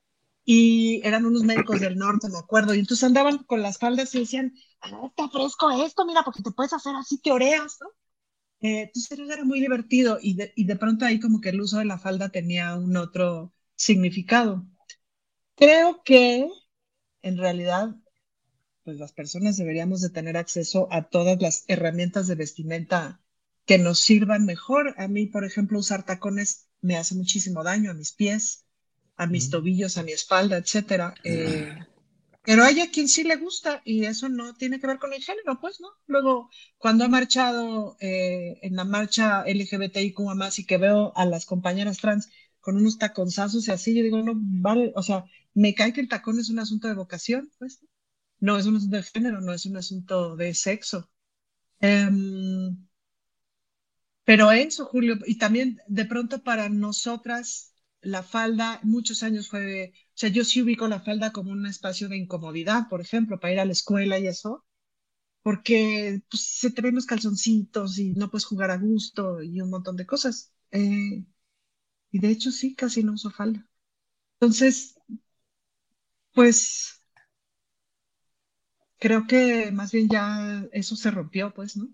y eran unos médicos del norte, me acuerdo, y entonces andaban con las faldas y decían, ah, está fresco esto, mira, porque te puedes hacer así, te oreas. Eh, entonces era muy divertido y de, y de pronto ahí como que el uso de la falda tenía un otro significado. Creo que en realidad pues las personas deberíamos de tener acceso a todas las herramientas de vestimenta que nos sirvan mejor. A mí, por ejemplo, usar tacones me hace muchísimo daño a mis pies, a mis tobillos, a mi espalda, etcétera. Eh, Pero hay a quien sí le gusta y eso no tiene que ver con el género, pues, ¿no? Luego, cuando ha marchado eh, en la marcha LGBTIQ más y que veo a las compañeras trans con unos taconzazos y así, yo digo, no, vale, o sea, me cae que el tacón es un asunto de vocación, pues, no es un asunto de género, no es un asunto de sexo. Em, pero eso, Julio, y también de pronto para nosotras la falda muchos años fue, o sea, yo sí ubico la falda como un espacio de incomodidad, por ejemplo, para ir a la escuela y eso, porque pues, se te ven los calzoncitos y no puedes jugar a gusto y un montón de cosas. Eh, y de hecho sí, casi no uso falda. Entonces, pues creo que más bien ya eso se rompió, pues, ¿no?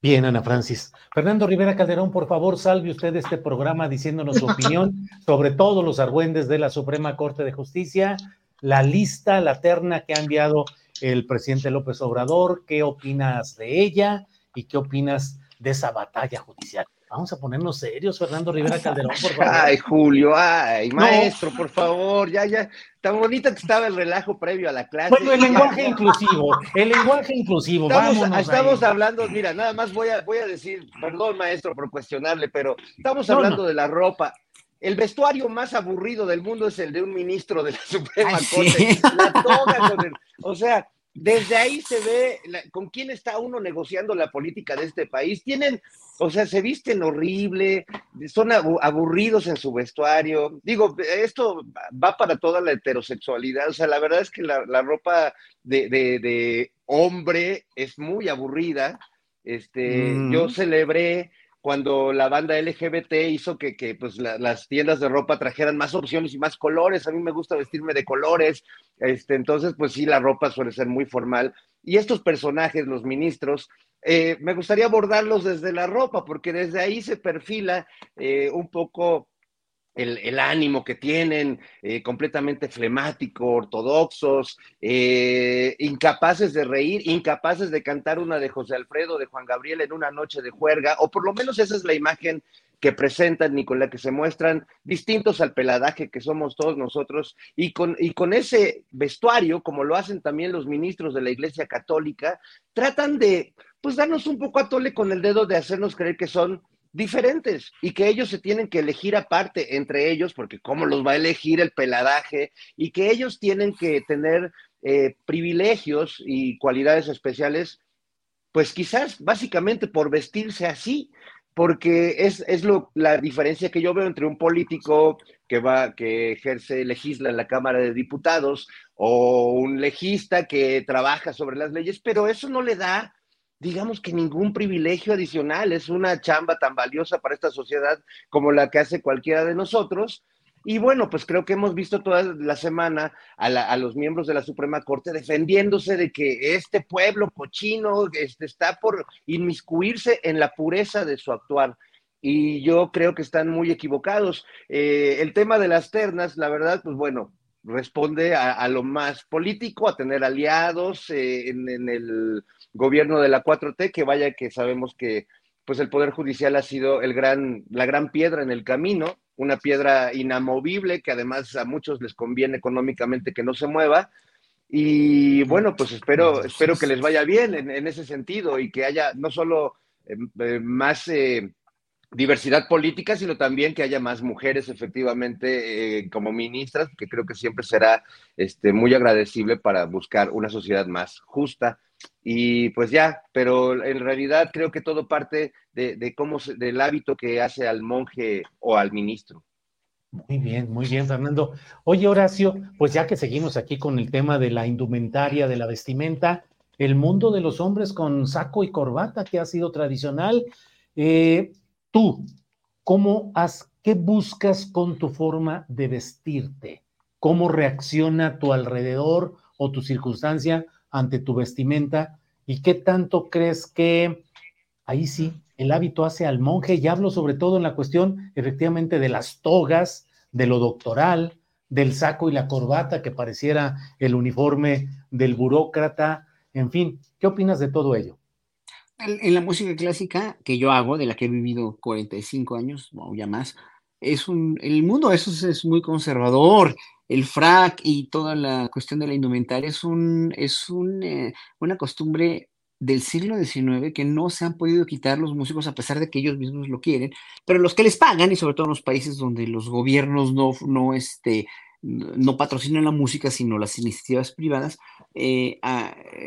Bien, Ana Francis. Fernando Rivera Calderón, por favor, salve usted este programa diciéndonos su opinión sobre todos los argüendes de la Suprema Corte de Justicia, la lista, la terna que ha enviado el presidente López Obrador, qué opinas de ella y qué opinas de esa batalla judicial. Vamos a ponernos serios, Fernando Rivera Calderón, por favor. Ay, Julio, ay, maestro, por favor, ya, ya. Tan bonita que estaba el relajo previo a la clase. Bueno, el lenguaje inclusivo, el lenguaje inclusivo, estamos, Estamos hablando, mira, nada más voy a, voy a decir, perdón, maestro, por cuestionarle, pero estamos hablando de la ropa. El vestuario más aburrido del mundo es el de un ministro de la Suprema Corte. La toga con el, o sea, desde ahí se ve con quién está uno negociando la política de este país. Tienen, o sea, se visten horrible, son aburridos en su vestuario. Digo, esto va para toda la heterosexualidad. O sea, la verdad es que la, ropa de, hombre es muy aburrida. Este, yo mm. celebré cuando la banda LGBT hizo que, pues, las tiendas de ropa trajeran más opciones y más colores. A mí me gusta vestirme de colores. Este, entonces, pues sí, la ropa suele ser muy formal. Y estos personajes, los ministros, eh, me gustaría abordarlos desde la ropa, porque desde ahí se perfila eh, un poco el, ánimo que tienen, eh, completamente flemático, ortodoxos, eh, incapaces de reír, incapaces de cantar una de José Alfredo, de Juan Gabriel en una noche de juerga, o por lo menos esa es la imagen que presentan y con la que se muestran distintos al peladaje que somos todos nosotros, y con, y con ese vestuario, como lo hacen también los ministros de la Iglesia Católica, tratan de, pues, darnos un poco a tole con el dedo de hacernos creer que son diferentes y que ellos se tienen que elegir aparte entre ellos, porque cómo los va a elegir el peladaje, y que ellos tienen que tener eh, privilegios y cualidades especiales, pues quizás básicamente por vestirse así, porque es, es lo, la diferencia que yo veo entre un político que va, que ejerce, legisla en la Cámara de Diputados, o un legista que trabaja sobre las leyes, pero eso no le da digamos que ningún privilegio adicional, es una chamba tan valiosa para esta sociedad como la que hace cualquiera de nosotros. Y bueno, pues creo que hemos visto toda la semana a, los miembros de la Suprema Corte defendiéndose de que este pueblo cochino este, está por inmiscuirse en la pureza de su actuar. Y yo creo que están muy equivocados. Eh, el tema de las ternas, la verdad, pues bueno, responde a, lo más político, a tener aliados eh, en, el gobierno de la 4T, que vaya que sabemos que pues el Poder Judicial ha sido el gran, la gran piedra en el camino, una piedra inamovible que además a muchos les conviene económicamente que no se mueva. Y bueno, pues espero, espero que les vaya bien en, ese sentido y que haya no solo eh, eh, más diversidad política, sino también que haya más mujeres efectivamente eh, como ministras, que creo que siempre será este, muy agradecible para buscar una sociedad más justa. Y pues ya, pero en realidad creo que todo parte de, cómo del hábito que hace al monje o al ministro. Muy bien, muy bien, Fernando. Oye, Horacio, pues ya que seguimos aquí con el tema de la indumentaria, de la vestimenta, el mundo de los hombres con saco y corbata, que ha sido tradicional, eh, Tú, ¿cómo has, qué buscas con tu forma de vestirte? ¿Cómo reacciona tu alrededor o tu circunstancia ante tu vestimenta? ¿Y qué tanto crees que ahí sí el hábito hace al monje? Y hablo sobre todo en la cuestión efectivamente de las togas, de lo doctoral, del saco y la corbata que pareciera el uniforme del burócrata, en fin, ¿qué opinas de todo ello? En la música clásica que yo hago, de la que he vivido 45 años o ya más, es un, el mundo eso es, muy conservador el frac y toda la cuestión de la indumentaria es, un, es un, eh, una costumbre del siglo XIX que no se han podido quitar los músicos a pesar de que ellos mismos lo quieren, pero los que les pagan y sobre todo en los países donde los gobiernos no, no, este, no patrocinan la música, sino las iniciativas privadas, eh,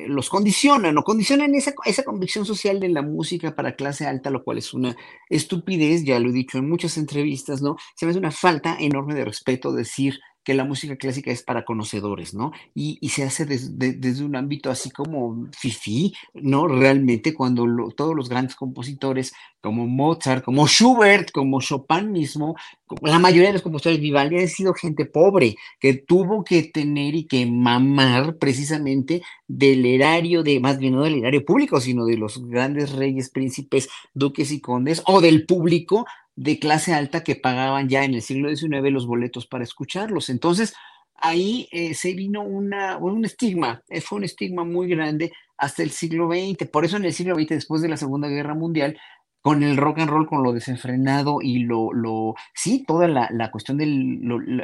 los condicionan o condicionan esa, esa convicción social de la música para clase alta, lo cual es una estupidez, ya lo he dicho en muchas entrevistas, ¿no? Se me hace una falta enorme de respeto decir que la música clásica es para conocedores, ¿no? Y, se hace desde un ámbito así como fifi, ¿no? Realmente cuando todos los grandes compositores como Mozart, como Schubert, como Chopin mismo, la mayoría de los compositores Vivaldi han sido gente pobre que tuvo que tener y que mamar precisamente del erario de, más bien no del erario público, sino de los grandes reyes, príncipes, duques y condes o del público de clase alta que pagaban ya en el siglo XIX los boletos para escucharlos. Entonces, ahí eh, se vino una, un estigma, eh, fue un estigma muy grande hasta el siglo XX. Por eso en el siglo XX, después de la Segunda Guerra Mundial, con el rock and roll, con lo desenfrenado y lo, lo sí, toda la, la cuestión de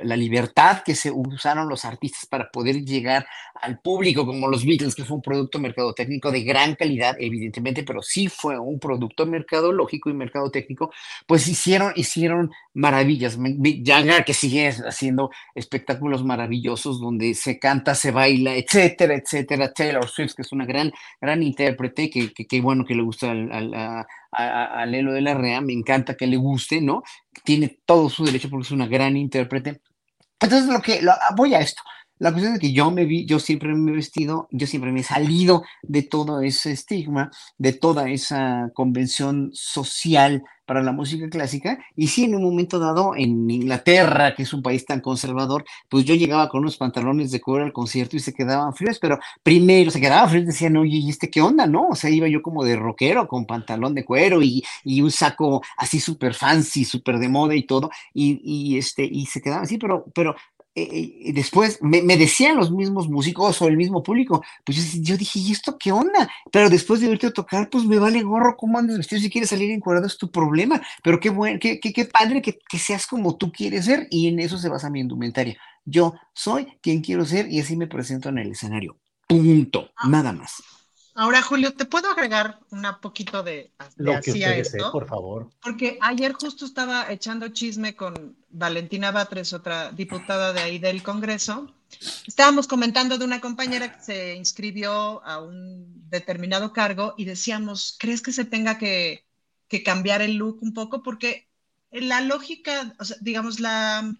la libertad que se usaron los artistas para poder llegar al público, como los Beatles, que fue un producto mercadotécnico de gran calidad, evidentemente, pero sí fue un producto mercadológico y mercadotécnico, pues hicieron, hicieron maravillas. Jagger, que sigue haciendo espectáculos maravillosos donde se canta, se baila, etcétera, etcétera. Taylor Swift, que es una gran, gran intérprete, que, que, bueno que le gusta al, a, a, Lelo de la Rea, me encanta que le guste, ¿no? Tiene todo su derecho porque es una gran intérprete. Entonces, lo que, voy a esto. La cuestión es que yo me vi, yo siempre me he vestido, yo siempre me he salido de todo ese estigma, de toda esa convención social para la música clásica. Y sí, en un momento dado, en Inglaterra, que es un país tan conservador, pues yo llegaba con unos pantalones de cuero al concierto y se quedaban fríos, pero primero se quedaban fríos, decían, oye, ¿y este qué onda? No, o sea, iba yo como de rockero con pantalón de cuero y, y un saco así súper fancy, súper de moda y todo, y, y, este, y se quedaban así, pero, pero eh, después me, decían los mismos músicos o el mismo público, pues yo, dije, ¿y esto qué onda? Pero después de verte a tocar, pues me vale gorro cómo andas vestido, si quieres salir encuadrado es tu problema, pero qué bueno, qué, qué, padre que, que, seas como tú quieres ser y en eso se basa mi indumentaria. Yo soy quien quiero ser y así me presento en el escenario. Punto, ah. nada más. Ahora, Julio, ¿te puedo agregar un poquito de, Lo que usted desee, por favor. Porque ayer justo estaba echando chisme con Valentina Batres, otra diputada de ahí del Congreso. Estábamos comentando de una compañera que se inscribió a un determinado cargo y decíamos, ¿crees que se tenga que, cambiar el look un poco? Porque la lógica, digamos, la,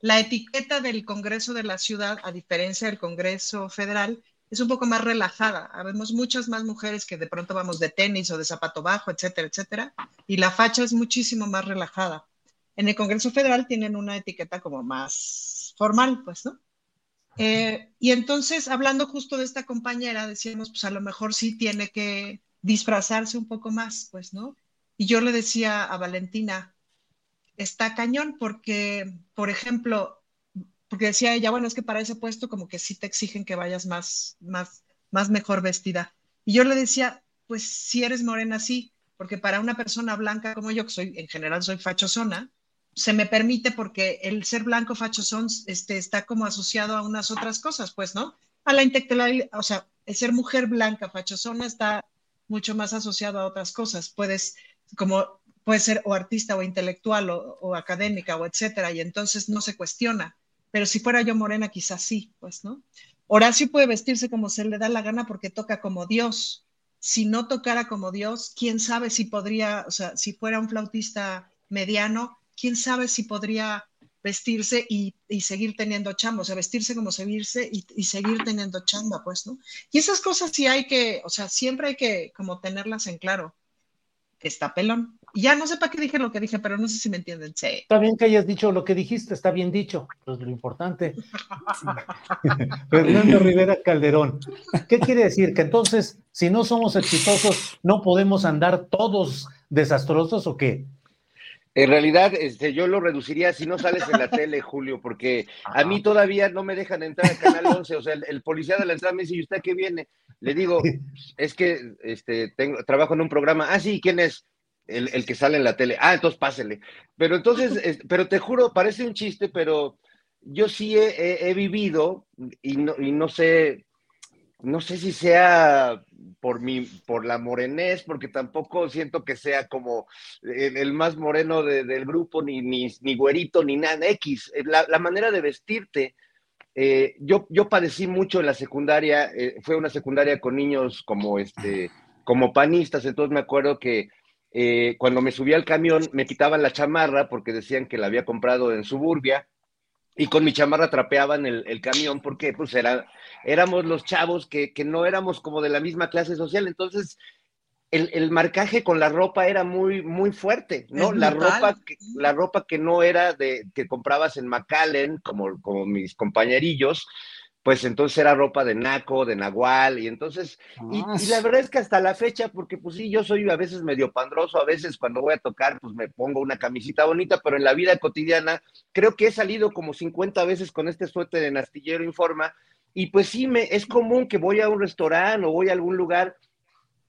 la etiqueta del Congreso de la Ciudad, a diferencia del Congreso Federal, es un poco más relajada. Habemos muchas más mujeres que de pronto vamos de tenis o de zapato bajo, etcétera, etcétera, y la facha es muchísimo más relajada. En el Congreso Federal tienen una etiqueta como más formal, pues, ¿no? Eh, y entonces, hablando justo de esta compañera, decíamos, pues a lo mejor sí tiene que disfrazarse un poco más, pues, ¿no? Y yo le decía a Valentina, está cañón porque, por ejemplo, porque decía ella, bueno, es que para ese puesto como que sí te exigen que vayas más, más, más mejor vestida. Y yo le decía, pues si eres morena, sí, porque para una persona blanca como yo, que soy, en general soy fachosona, se me permite porque el ser blanco fachosón este, está como asociado a unas otras cosas, pues, ¿no? A la intelectualidad, o sea, el ser mujer blanca fachosona está mucho más asociado a otras cosas. Puedes, como, puede ser o artista o intelectual o, o académica o etcétera, y entonces no se cuestiona pero si fuera yo morena, quizás sí, pues, ¿no? Horacio puede vestirse como se le da la gana porque toca como Dios. Si no tocara como Dios, quién sabe si podría, o sea, si fuera un flautista mediano, quién sabe si podría vestirse y, seguir teniendo chamba, o sea, vestirse como se y, y, seguir teniendo chamba, pues, ¿no? Y esas cosas sí hay que, o sea, siempre hay que como tenerlas en claro. Está pelón ya no sé para qué dije lo que dije, pero no sé si me entienden. Sí. Está bien que hayas dicho lo que dijiste, está bien dicho, es lo importante. Fernando Rivera Calderón, ¿qué quiere decir? Que entonces, si no somos exitosos, ¿no podemos andar todos desastrosos o qué? En realidad, este, yo lo reduciría si no sales en la tele, Julio, porque a mí todavía no me dejan entrar al Canal 11. O sea, el, policía de la entrada me dice, ¿y usted qué viene? Le digo, es que este, tengo, trabajo en un programa. Ah, sí, ¿quién es? El, el, que sale en la tele. Ah, entonces pásele. Pero entonces, pero te juro, parece un chiste, pero yo sí he, vivido y no, y no sé, no sé si sea por mi, por la morenés, porque tampoco siento que sea como el, más moreno del grupo, ni, ni, ni, güerito, ni nada, X. La, la manera de vestirte. Eh, yo, yo padecí mucho en la secundaria, eh, fue una secundaria con niños como, este, como panistas, entonces me acuerdo que eh, cuando me subía al camión me quitaban la chamarra porque decían que la había comprado en Suburbia y con mi chamarra trapeaban el, camión porque pues era, éramos los chavos que, no éramos como de la misma clase social, entonces el, marcaje con la ropa era muy, muy fuerte, ¿no? La ropa, que, la ropa que no era de que comprabas en McAllen, como, como mis compañerillos, pues entonces era ropa de naco, de nahual, y entonces, y, ah, la verdad es que hasta la fecha, porque pues sí, yo soy a veces medio pandroso, a veces cuando voy a tocar, pues me pongo una camisita bonita, pero en la vida cotidiana creo que he salido como 50 veces con este suéter de Nastillero Informa, y pues sí, me, es común que voy a un restaurante o voy a algún lugar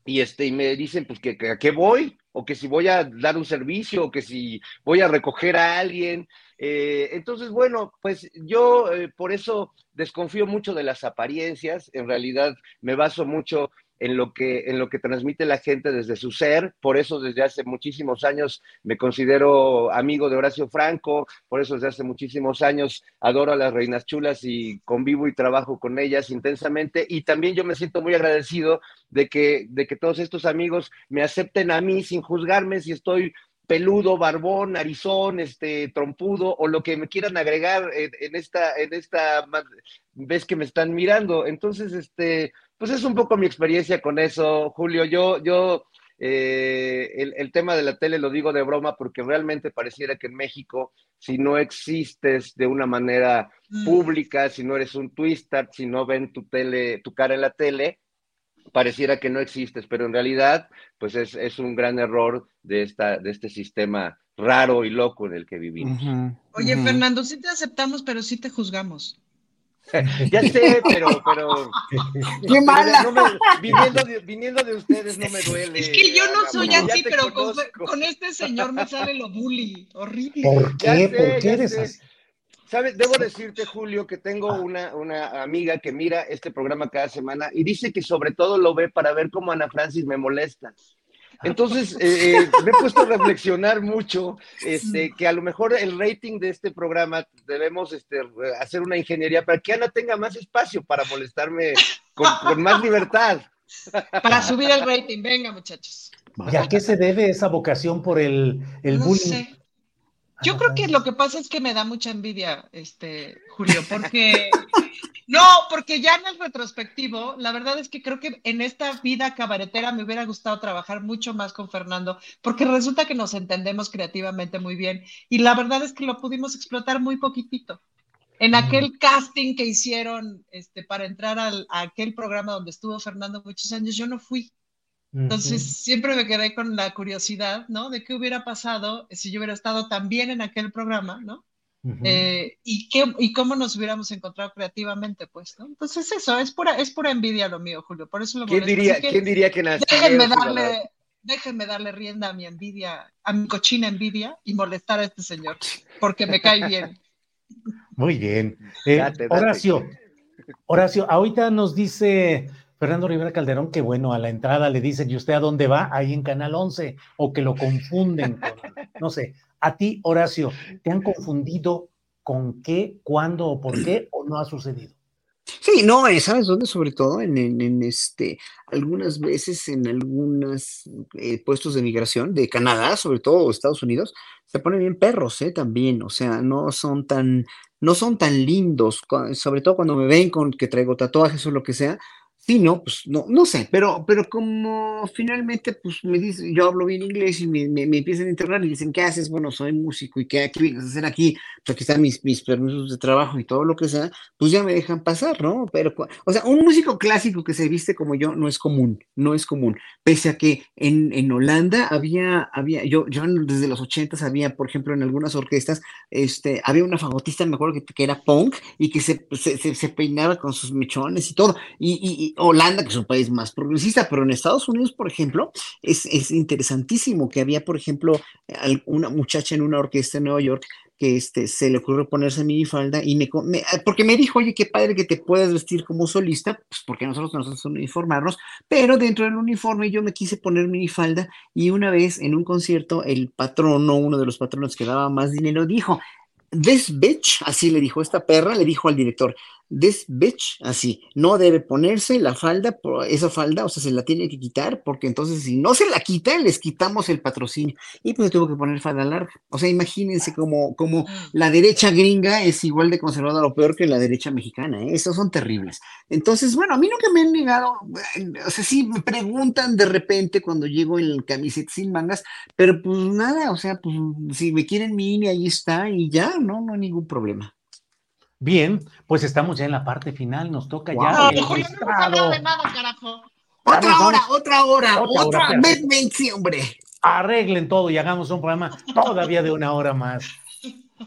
y, este, y me dicen pues que, a qué voy, o que si voy a dar un servicio, o que si voy a recoger a alguien, eh, entonces, bueno, pues yo eh, por eso desconfío mucho de las apariencias, en realidad me baso mucho en lo que en lo que transmite la gente desde su ser, por eso desde hace muchísimos años me considero amigo de Horacio Franco, por eso desde hace muchísimos años adoro a las reinas chulas y convivo y trabajo con ellas intensamente y también yo me siento muy agradecido de que de que todos estos amigos me acepten a mí sin juzgarme si estoy peludo, barbón, narizón, este, trompudo, o lo que me quieran agregar en, esta, en esta vez que me están mirando. Entonces, este, pues es un poco mi experiencia con eso, Julio. Yo, yo, eh, el, tema de la tele lo digo de broma porque realmente pareciera que en México, si no existes de una manera mm. pública, si no eres un twister, si no ven tu tele, tu cara en la tele, pareciera que no existes, pero en realidad, pues es, un gran error de, esta, de este sistema raro y loco en el que vivimos. Oye, Fernando, sí te aceptamos, pero sí te juzgamos. ya sé, pero, pero. ¡Qué mala! viniendo, de, ustedes no me duele. Es que yo no soy así, pero con, este señor me sale lo bully. Horrible. ¿Por qué? ¿Por qué eres así? Debo decirte, Julio, que tengo ah. una, una, amiga que mira este programa cada semana y dice que sobre todo lo ve para ver cómo Ana Francis me molesta. Entonces, eh, eh, me he puesto a reflexionar mucho, este, que a lo mejor el rating de este programa debemos este, hacer una ingeniería para que Ana tenga más espacio para molestarme con, más libertad. Para subir el rating, venga muchachos. ¿Y a qué se debe esa vocación por el, el bullying? Yo creo que lo que pasa es que me da mucha envidia, este, Julio, porque no, porque ya en el retrospectivo, la verdad es que creo que en esta vida cabaretera me hubiera gustado trabajar mucho más con Fernando, porque resulta que nos entendemos creativamente muy bien y la verdad es que lo pudimos explotar muy poquitito. En aquel casting que hicieron este, para entrar al, a aquel programa donde estuvo Fernando muchos años, yo no fui. Entonces, siempre me quedé con la curiosidad, ¿no? De qué hubiera pasado si yo hubiera estado también en aquel programa, ¿no? Eh, y, qué, y cómo nos hubiéramos encontrado creativamente, pues, ¿no? Entonces, eso, es pura, es pura envidia lo mío, Julio, por eso lo ¿Quién diría, que, ¿quién diría que déjenme darle, déjenme darle rienda a mi envidia, a mi cochina envidia y molestar a este señor, porque me cae bien. Muy bien. Eh, Horacio, Horacio, ahorita nos dice Fernando Rivera Calderón, que bueno, a la entrada le dicen, ¿y usted a dónde va? Ahí en Canal 11, o que lo confunden con, no sé. A ti, Horacio, ¿te han confundido con qué, cuándo o por qué, o no ha sucedido? Sí, no, eh, ¿sabes dónde? Sobre todo en, en, este, algunas veces en algunos eh, puestos de migración de Canadá, sobre todo Estados Unidos, se ponen bien perros, ¿eh? También, o sea, no son tan, no son tan lindos, sobre todo cuando me ven con que traigo tatuajes o lo que sea, Sí, no, pues no, no sé, pero, pero como finalmente, pues me dice, yo hablo bien inglés y me, me, empiezan a interrogar y dicen, ¿qué haces? Bueno, soy músico y ¿qué, qué vienes a hacer aquí? Pues aquí están mis, mis permisos de trabajo y todo lo que sea, pues ya me dejan pasar, ¿no? Pero, o sea, un músico clásico que se viste como yo no es común, no es común. Pese a que en, en Holanda había, había, yo, yo desde los ochentas había, por ejemplo, en algunas orquestas, este, había una fagotista, me acuerdo que, que era punk y que se, se, se, peinaba con sus mechones y todo. y Holanda, que es un país más progresista, pero en Estados Unidos, por ejemplo, es, interesantísimo que había, por ejemplo, una muchacha en una orquesta en Nueva York que este, se le ocurrió ponerse minifalda y me, porque me dijo, oye, qué padre que te puedas vestir como solista, pues porque nosotros nos hacemos uniformarnos, pero dentro del uniforme yo me quise poner minifalda y una vez en un concierto el patrono, uno de los patronos que daba más dinero, dijo, this bitch, así le dijo esta perra, le dijo al director, this bitch, así, no debe ponerse la falda, esa falda, o sea, se la tiene que quitar, porque entonces si no se la quita, les quitamos el patrocinio. Y pues tuvo que poner falda larga. O sea, imagínense como, como la derecha gringa es igual de conservadora o peor que la derecha mexicana, ¿eh? esos son terribles. Entonces, bueno, a mí nunca me han negado, o sea, sí me preguntan de repente cuando llego en camiseta sin mangas, pero pues nada, o sea, pues si me quieren mini, ahí está y ya, no, no hay ningún problema. Bien, pues estamos ya en la parte final, nos toca ya el Otra hora, otra hora, otra, hora, hombre. Arreglen todo y hagamos un programa todavía de una hora más.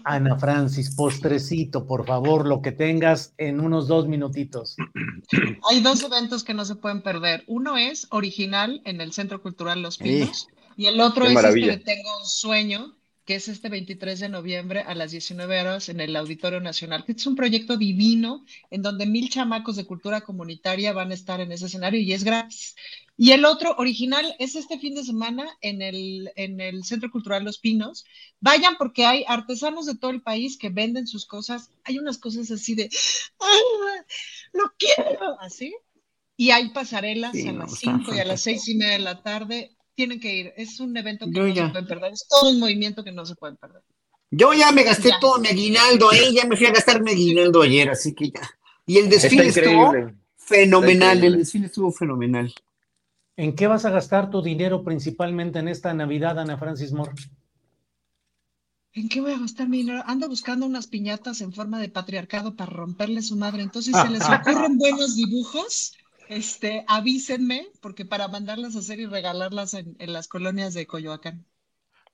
Ana Francis, postrecito, por favor, lo que tengas en unos dos minutitos. Hay dos eventos que no se pueden perder. Uno es original en el Centro Cultural Los Pinos y el otro es este Tengo un sueño, que es este 23 de noviembre a las 19 horas en el Auditorio Nacional, que es un proyecto divino en donde mil chamacos de cultura comunitaria van a estar en ese escenario y es gratis. Y el otro original es este fin de semana en el, en el Centro Cultural Los Pinos. Vayan porque hay artesanos de todo el país que venden sus cosas. Hay unas cosas así de, ¡Ah, lo quiero! Así. Y hay pasarelas a las 5 y a las 6 y media de la tarde tienen que ir. Es un evento que no se pueden perder. Es todo un movimiento que no se pueden perder. Yo ya me gasté todo mi aguinaldo, ¿eh? ya me fui a gastar mi aguinaldo ayer, así que ya. Y el desfile estuvo fenomenal, el desfile estuvo fenomenal. ¿En qué vas a gastar tu dinero principalmente en esta Navidad, Ana Francis Moore? ¿En qué voy a gastar mi dinero? Ando buscando unas piñatas en forma de patriarcado para romperle su madre. Entonces, se les ocurren buenos dibujos, este, avísenme, porque para mandarlas a hacer y regalarlas en, las colonias de Coyoacán.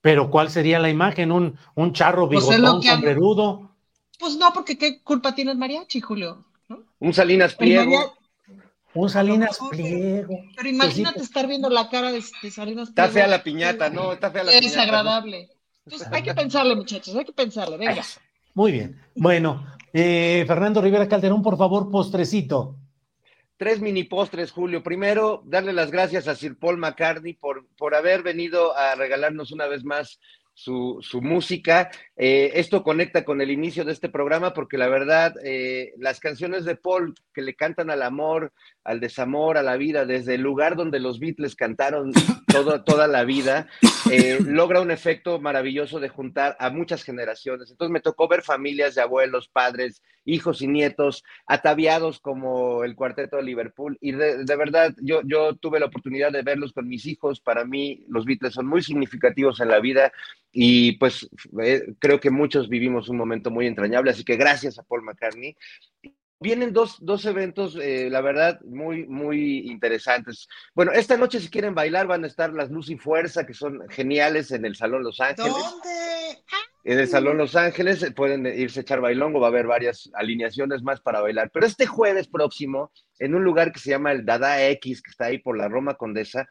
Pero ¿cuál sería la imagen? ¿Un, un charro pues bigotón, sombrerudo? Pues no, porque ¿qué culpa tiene el mariachi, Julio? Un Salinas Pliego. Un Salinas Pliego. Pero pues imagínate estar viendo la cara de, Salinas Pliego. Está fea la piñata, ¿no? Está fea la piñata. Es agradable. Entonces hay que pensarle, muchachos, hay que pensarle, venga. Muy bien. Bueno, eh, Fernando Rivera Calderón, por favor, postrecito tres mini postres, Julio. Primero, darle las gracias a Sir Paul McCartney por, por haber venido a regalarnos una vez más su, su música. Eh, esto conecta con el inicio de este programa porque la verdad, eh, las canciones de Paul que le cantan al amor, al desamor, a la vida, desde el lugar donde los Beatles cantaron toda la vida, eh, logra un efecto maravilloso de juntar a muchas generaciones. Entonces me tocó ver familias de abuelos, padres, hijos y nietos ataviados como el cuarteto de Liverpool. Y de, verdad, yo, yo tuve la oportunidad de verlos con mis hijos. Para mí, los Beatles son muy significativos en la vida y pues eh, creo que muchos vivimos un momento muy entrañable. Así que gracias a Paul McCartney vienen dos, dos eventos, eh, la verdad, muy, muy interesantes. Bueno, esta noche si quieren bailar van a estar las Luz y Fuerza, que son geniales en el Salón Los Ángeles. ¿Dónde? En el Salón Los Ángeles pueden irse a echar bailongo, va a haber varias alineaciones más para bailar. Pero este jueves próximo, en un lugar que se llama el Dada X, que está ahí por la Roma Condesa,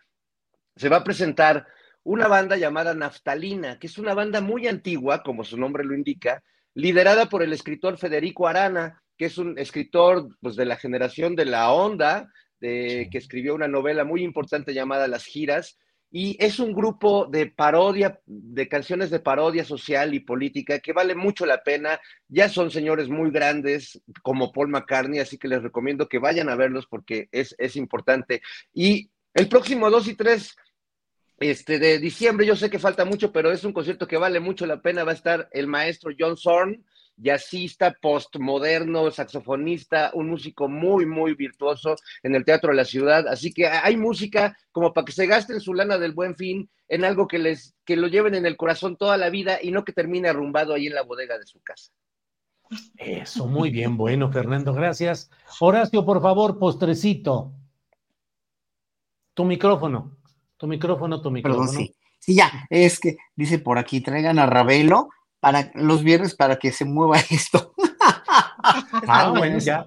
se va a presentar una banda llamada Naftalina, que es una banda muy antigua, como su nombre lo indica, liderada por el escritor Federico Arana, que es un escritor pues, de la generación de la onda, de, que escribió una novela muy importante llamada Las Giras, y es un grupo de parodia, de canciones de parodia social y política que vale mucho la pena. Ya son señores muy grandes como Paul McCartney, así que les recomiendo que vayan a verlos porque es, es importante. Y el próximo 2 y 3 este, de diciembre, yo sé que falta mucho, pero es un concierto que vale mucho la pena. Va a estar el maestro John Zorn, jazzista, postmoderno, saxofonista, un músico muy, muy virtuoso en el Teatro de la Ciudad. Así que hay música como para que se gasten su lana del buen fin en algo que les, que lo lleven en el corazón toda la vida y no que termine arrumbado ahí en la bodega de su casa. Eso, muy bien, bueno, Fernando, gracias. Horacio, por favor, postrecito. Tu micrófono, tu micrófono, tu micrófono. Perdón, sí. Sí, ya, es que dice por aquí, traigan a Ravelo para los viernes para que se mueva esto. Ah, bueno, ya.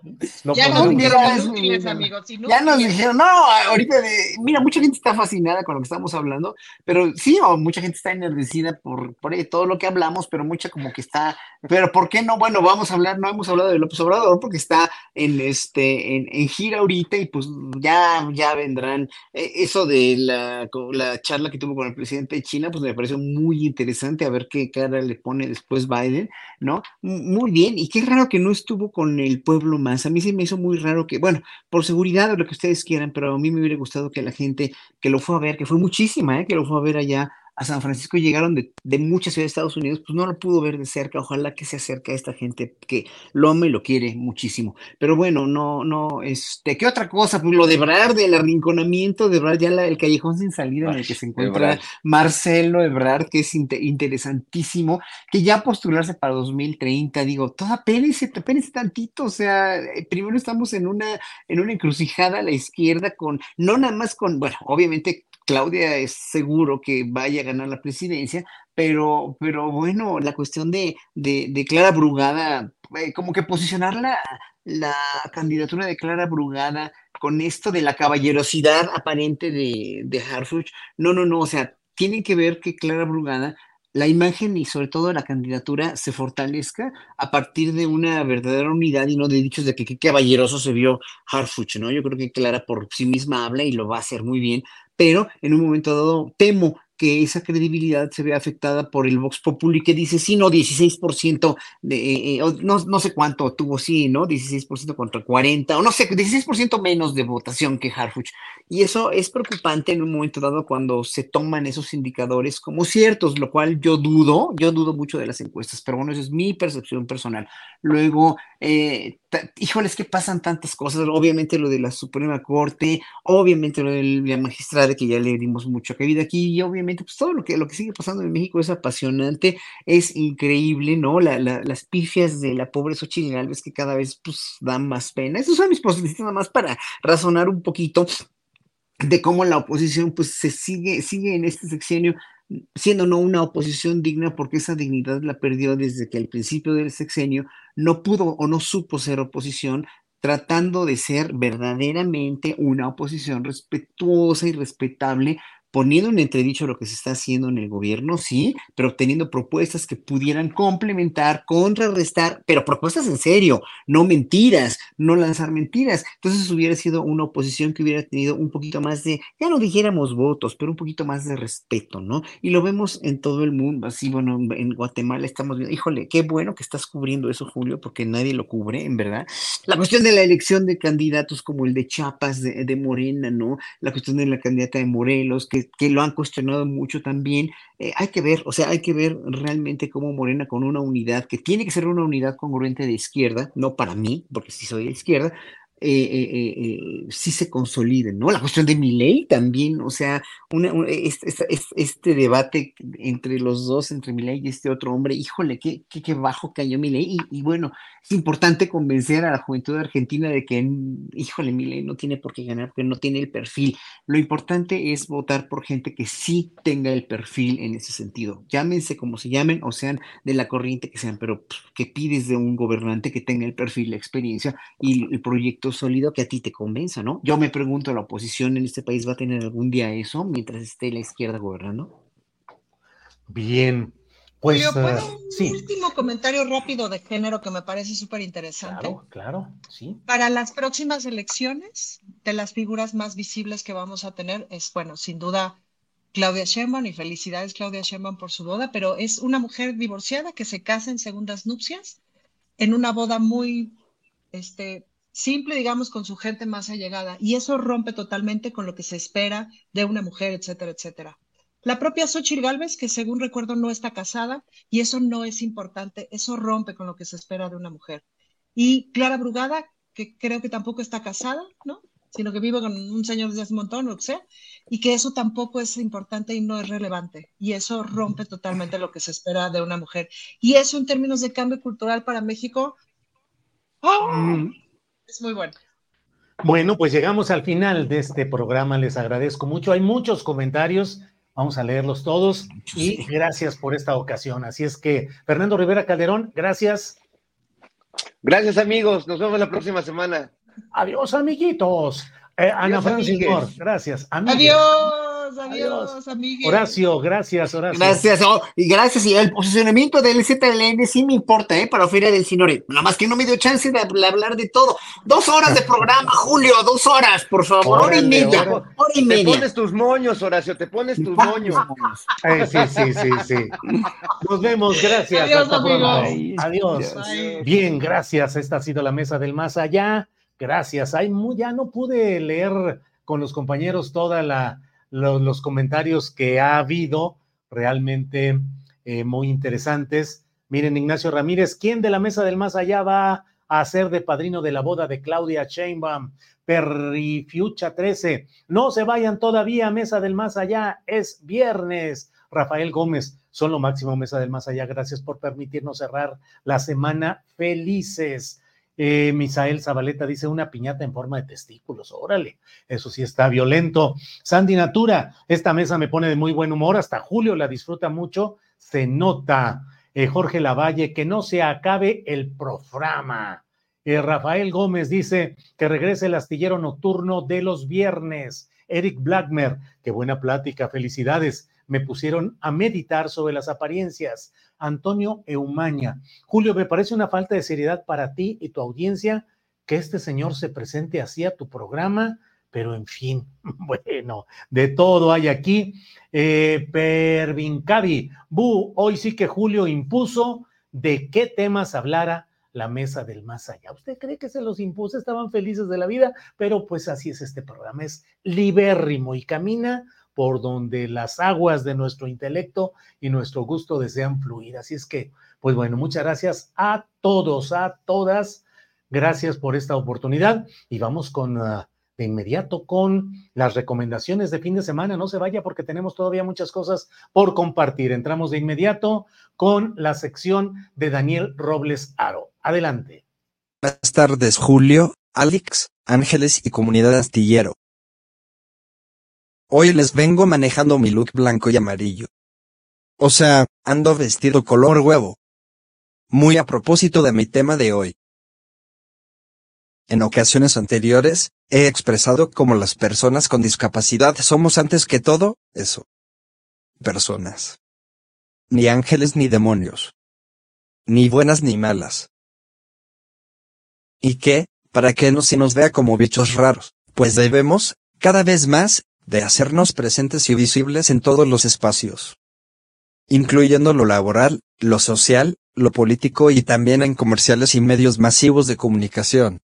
ya nos dijeron amigos. ya nos dijeron, no, ahorita, de, mira, mucha gente está fascinada con lo que estamos hablando, pero sí, o mucha gente está enardecida por, por todo lo que hablamos, pero mucha como que está, pero ¿por qué no? Bueno, vamos a hablar, no hemos hablado de López Obrador porque está en este, en, en gira ahorita y pues ya, ya vendrán. Eh, eso de la, la charla que tuvo con el presidente de China, pues me pareció muy interesante a ver qué cara le pone después Biden, ¿no? Muy bien, y qué raro que no estuvo con el pueblo más. A mí se me hizo muy raro que, bueno, por seguridad o lo que ustedes quieran, pero a mí me hubiera gustado que la gente que lo fue a ver, que fue muchísima, ¿eh? que lo fue a ver allá a San Francisco llegaron de, de, muchas ciudades de Estados Unidos, pues no lo pudo ver de cerca. Ojalá que se acerque a esta gente que lo ama y lo quiere muchísimo. Pero bueno, no, no, este, ¿qué otra cosa? Pues lo de Ebrard, del arrinconamiento de Ebrard, ya el callejón sin salida en el que se encuentra Marcelo Ebrard, que es interesantísimo, que ya postularse para 2030, digo, toda pénese, pénese tantito, o sea, primero estamos en una, en una encrucijada a la izquierda con, no nada más con, bueno, obviamente Claudia es seguro que vaya a ganar la presidencia, pero, pero bueno, la cuestión de, de, Clara Brugada, eh, como que posicionar la, la, candidatura de Clara Brugada con esto de la caballerosidad aparente de, de Harfuch, no, no, no, o sea, tienen que ver que Clara Brugada la imagen y sobre todo la candidatura se fortalezca a partir de una verdadera unidad y no de dichos de que qué caballeroso se vio Harfuch, ¿no? Yo creo que Clara por sí misma habla y lo va a hacer muy bien, pero en un momento dado temo que esa credibilidad se vea afectada por el Vox Populi que dice, sí, no, 16% de, eh, eh, no, no sé cuánto tuvo, sí, ¿no? 16% contra 40, o no sé, 16% menos de votación que Harfuch. Y eso es preocupante en un momento dado cuando se toman esos indicadores como ciertos, lo cual yo dudo, yo dudo mucho de las encuestas, pero bueno, esa es mi percepción personal. Luego, eh, híjoles, que pasan tantas cosas, obviamente lo de la Suprema Corte, obviamente lo de la magistrada que ya le dimos mucha cabida aquí, y obviamente pues todo lo que, lo que sigue pasando en México es apasionante, es increíble, ¿no? La, las pifias de la pobre Xochitl Galvez que cada vez pues dan más pena. Esos son mis posibilidades nada más para razonar un poquito de cómo la oposición pues se sigue, sigue en este sexenio siendo no una oposición digna porque esa dignidad la perdió desde que al principio del sexenio no pudo o no supo ser oposición, tratando de ser verdaderamente una oposición respetuosa y respetable poniendo en entredicho lo que se está haciendo en el gobierno, sí, pero obteniendo propuestas que pudieran complementar, contrarrestar, pero propuestas en serio, no mentiras, no lanzar mentiras. Entonces hubiera sido una oposición que hubiera tenido un poquito más de, ya no dijéramos votos, pero un poquito más de respeto, ¿no? Y lo vemos en todo el mundo, así, bueno, en Guatemala estamos viendo, híjole, qué bueno que estás cubriendo eso, Julio, porque nadie lo cubre, en verdad. La cuestión de la elección de candidatos como el de Chiapas, de, de Morena, ¿no? La cuestión de la candidata de Morelos, que que, lo han cuestionado mucho también. Eh, hay que ver, o sea, hay que ver realmente cómo Morena con una unidad, que tiene que ser una unidad congruente de izquierda, no para mí, porque si soy de izquierda, eh, eh, eh, sí se consoliden, ¿no? La cuestión de mi ley también, o sea, una, este, este, debate entre los dos, entre mi ley y este otro hombre, híjole, qué, qué, qué bajo cayó mi ley. Y, bueno, es importante convencer a la juventud argentina de que, híjole, mi ley no tiene por qué ganar, porque no tiene el perfil. Lo importante es votar por gente que sí tenga el perfil en ese sentido. Llámense como se llamen, o sean de la corriente que sean, pero que pides de un gobernante que tenga el perfil, la experiencia y el proyecto sólido que a ti te convenza, ¿no? Yo me pregunto, ¿la oposición en este país va a tener algún día eso mientras esté la izquierda gobernando? Bien, pues Yo, ¿puedo un último comentario rápido de género que me parece súper interesante. Claro, claro, sí. Para las próximas elecciones, de las figuras más visibles que vamos a tener es, bueno, sin duda Claudia Sheinbaum y felicidades Claudia Sheinbaum por su boda, pero es una mujer divorciada que se casa en segundas nupcias en una boda muy este, simple, digamos, con su gente más allegada. Y eso rompe totalmente con lo que se espera de una mujer, etcétera, etcétera. La propia Xochitl Galvez, que según recuerdo no está casada, y eso no es importante, eso rompe con lo que se espera de una mujer. Y Clara Brugada, que creo que tampoco está casada, ¿no? Sino que vive con un señor hace un montón, o sea, y que eso tampoco es importante y no es relevante. Y eso rompe totalmente lo que se espera de una mujer. Y eso en términos de cambio cultural para México, ¡oh! Es muy bueno. Bueno, pues llegamos al final de este programa. Les agradezco mucho. Hay muchos comentarios. Vamos a leerlos todos y gracias por esta ocasión. Así es que, Fernando Rivera Calderón, gracias. Gracias, amigos. Nos vemos la próxima semana. Adiós, amiguitos. Eh, Ana Francis gracias. Adiós, adiós, amiguitos. Horacio, gracias, Horacio. Gracias, oh, y gracias. Y el posicionamiento del ZLN sí me importa, ¿eh? Para Feria del Sinore. Nada más que no me dio chance de hablar de todo. Dos horas de programa, Julio, dos horas, por favor. hora y media. Hora, y media. Te pones tus moños, Horacio, te pones tus moños. Eh, sí, sí, sí, sí. Nos vemos, gracias. Adiós, amigos. Adiós. Bien, gracias. Esta ha sido la mesa del más allá. Gracias. Hay ya no pude leer con los compañeros todos los comentarios que ha habido, realmente eh, muy interesantes. Miren, Ignacio Ramírez, ¿quién de la mesa del más allá va a ser de padrino de la boda de Claudia Sheinbaum? Perrifiucha 13. No se vayan todavía, mesa del más allá, es viernes. Rafael Gómez, son lo máximo, mesa del más allá. Gracias por permitirnos cerrar la semana felices. Eh, Misael Zabaleta dice una piñata en forma de testículos. Órale, eso sí está violento. Sandy Natura, esta mesa me pone de muy buen humor. Hasta Julio la disfruta mucho. Se nota. Eh, Jorge Lavalle, que no se acabe el programa. Eh, Rafael Gómez dice que regrese el astillero nocturno de los viernes. Eric Blackmer, qué buena plática, felicidades. Me pusieron a meditar sobre las apariencias. Antonio Eumaña. Julio, me parece una falta de seriedad para ti y tu audiencia que este señor se presente así a tu programa, pero en fin, bueno, de todo hay aquí. Eh, Pervincavi, Bu, hoy sí que Julio impuso de qué temas hablara la mesa del más allá. ¿Usted cree que se los impuso? Estaban felices de la vida, pero pues así es este programa, es libérrimo y camina por donde las aguas de nuestro intelecto y nuestro gusto desean fluir. Así es que, pues bueno, muchas gracias a todos, a todas. Gracias por esta oportunidad y vamos con ah, de inmediato con las recomendaciones de fin de semana. No se vaya porque tenemos todavía muchas cosas por compartir. Entramos de inmediato con la sección de Daniel Robles Aro. Adelante. Buenas tardes, Julio, Alex, Ángeles y comunidad astillero. Hoy les vengo manejando mi look blanco y amarillo. O sea, ando vestido color huevo. Muy a propósito de mi tema de hoy. En ocasiones anteriores, he expresado cómo las personas con discapacidad somos antes que todo, eso. Personas. Ni ángeles ni demonios. Ni buenas ni malas. ¿Y qué? ¿Para qué no se nos vea como bichos raros? Pues debemos, cada vez más, de hacernos presentes y visibles en todos los espacios, incluyendo lo laboral, lo social, lo político y también en comerciales y medios masivos de comunicación.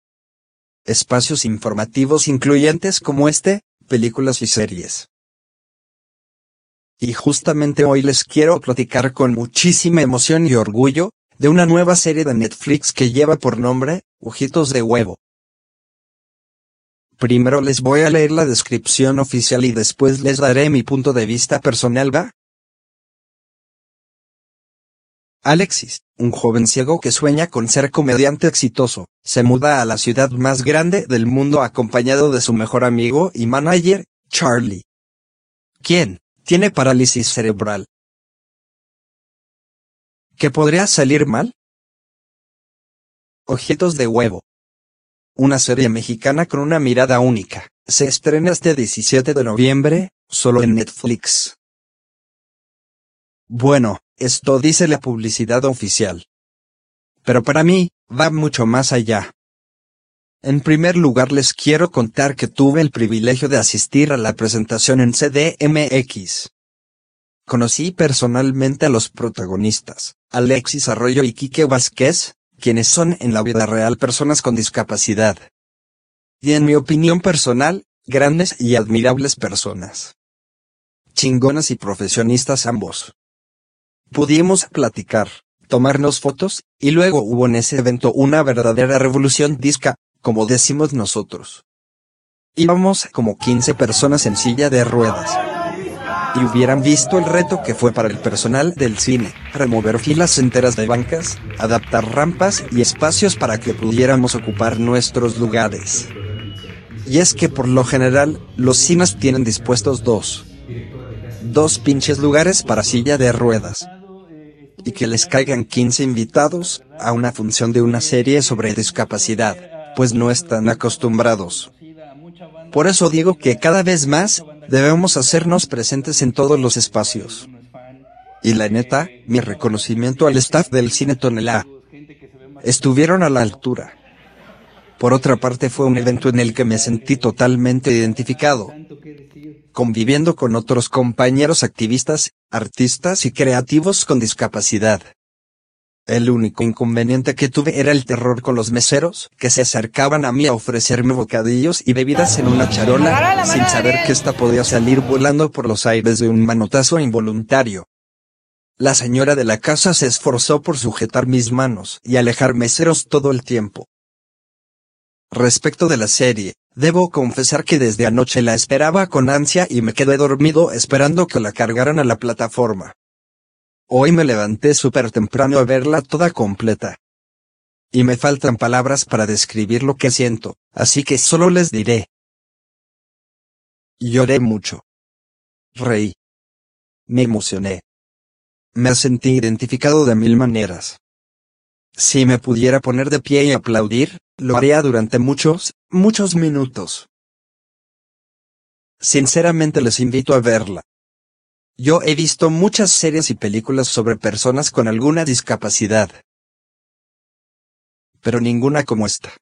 Espacios informativos incluyentes como este, películas y series. Y justamente hoy les quiero platicar con muchísima emoción y orgullo, de una nueva serie de Netflix que lleva por nombre, Ojitos de Huevo. Primero les voy a leer la descripción oficial y después les daré mi punto de vista personal, ¿va? Alexis, un joven ciego que sueña con ser comediante exitoso, se muda a la ciudad más grande del mundo acompañado de su mejor amigo y manager, Charlie. ¿Quién? Tiene parálisis cerebral. ¿Qué podría salir mal? Objetos de huevo una serie mexicana con una mirada única. Se estrena este 17 de noviembre, solo en Netflix. Bueno, esto dice la publicidad oficial. Pero para mí, va mucho más allá. En primer lugar les quiero contar que tuve el privilegio de asistir a la presentación en CDMX. Conocí personalmente a los protagonistas, Alexis Arroyo y Quique Vázquez, quienes son en la vida real personas con discapacidad. Y en mi opinión personal, grandes y admirables personas. Chingonas y profesionistas ambos. Pudimos platicar, tomarnos fotos, y luego hubo en ese evento una verdadera revolución disca, como decimos nosotros. Íbamos como 15 personas en silla de ruedas y hubieran visto el reto que fue para el personal del cine, remover filas enteras de bancas, adaptar rampas y espacios para que pudiéramos ocupar nuestros lugares. Y es que por lo general, los cines tienen dispuestos dos. Dos pinches lugares para silla de ruedas. y que les caigan 15 invitados a una función de una serie sobre discapacidad, pues no están acostumbrados. Por eso digo que cada vez más debemos hacernos presentes en todos los espacios. Y la neta, mi reconocimiento al staff del Cine Tonelá. Estuvieron a la altura. Por otra parte fue un evento en el que me sentí totalmente identificado, conviviendo con otros compañeros activistas, artistas y creativos con discapacidad. El único inconveniente que tuve era el terror con los meseros, que se acercaban a mí a ofrecerme bocadillos y bebidas en una charola, sin saber que ésta podía salir volando por los aires de un manotazo involuntario. La señora de la casa se esforzó por sujetar mis manos y alejar meseros todo el tiempo. Respecto de la serie, debo confesar que desde anoche la esperaba con ansia y me quedé dormido esperando que la cargaran a la plataforma. Hoy me levanté súper temprano a verla toda completa. Y me faltan palabras para describir lo que siento, así que solo les diré. Lloré mucho. Reí. Me emocioné. Me sentí identificado de mil maneras. Si me pudiera poner de pie y aplaudir, lo haría durante muchos, muchos minutos. Sinceramente les invito a verla. Yo he visto muchas series y películas sobre personas con alguna discapacidad. Pero ninguna como esta.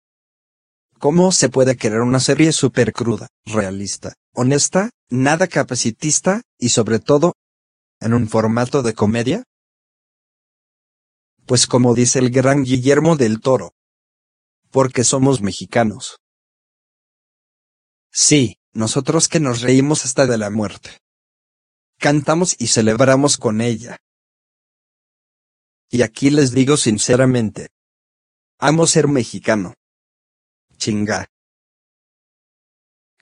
¿Cómo se puede querer una serie súper cruda, realista, honesta, nada capacitista, y sobre todo, en un formato de comedia? Pues como dice el gran Guillermo del Toro. Porque somos mexicanos. Sí, nosotros que nos reímos hasta de la muerte. Cantamos y celebramos con ella. Y aquí les digo sinceramente. Amo ser mexicano. Chinga.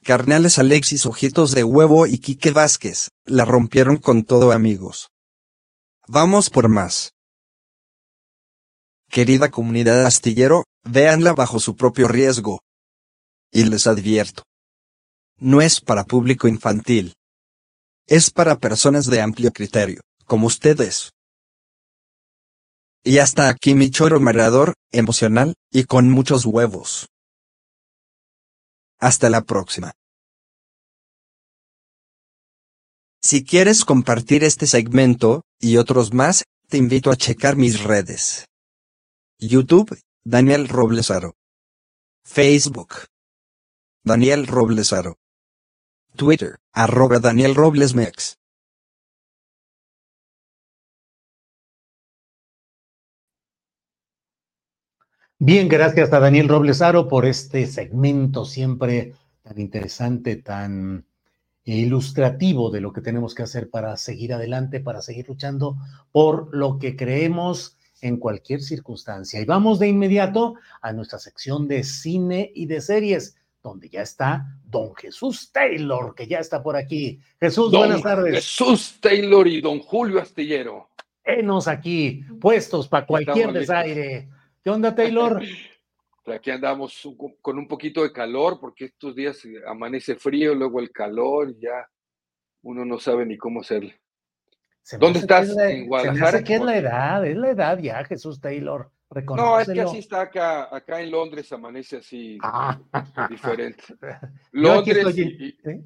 Carnales Alexis Ojitos de Huevo y Quique Vázquez, la rompieron con todo amigos. Vamos por más. Querida comunidad astillero, véanla bajo su propio riesgo. Y les advierto. No es para público infantil. Es para personas de amplio criterio, como ustedes. Y hasta aquí mi choro mareador, emocional, y con muchos huevos. Hasta la próxima. Si quieres compartir este segmento, y otros más, te invito a checar mis redes. YouTube, Daniel Roblesaro. Facebook. Daniel Roblesaro. Twitter, arroba Daniel Roblesmex. Bien, gracias a Daniel Roblesaro por este segmento siempre tan interesante, tan ilustrativo de lo que tenemos que hacer para seguir adelante, para seguir luchando por lo que creemos en cualquier circunstancia. Y vamos de inmediato a nuestra sección de cine y de series, donde ya está don Jesús Taylor, que ya está por aquí. Jesús, buenas tardes. Jesús Taylor y don Julio Astillero. Enos aquí, puestos para cualquier desaire. ¿Qué onda, Taylor? Aquí andamos con un poquito de calor, porque estos días amanece frío, luego el calor, y ya uno no sabe ni cómo hacerle. ¿Dónde estás? ¿En Guadalajara? Se que es la edad, es la edad ya, Jesús Taylor. No, es que así está acá, acá en Londres amanece así ah. diferente. Londres,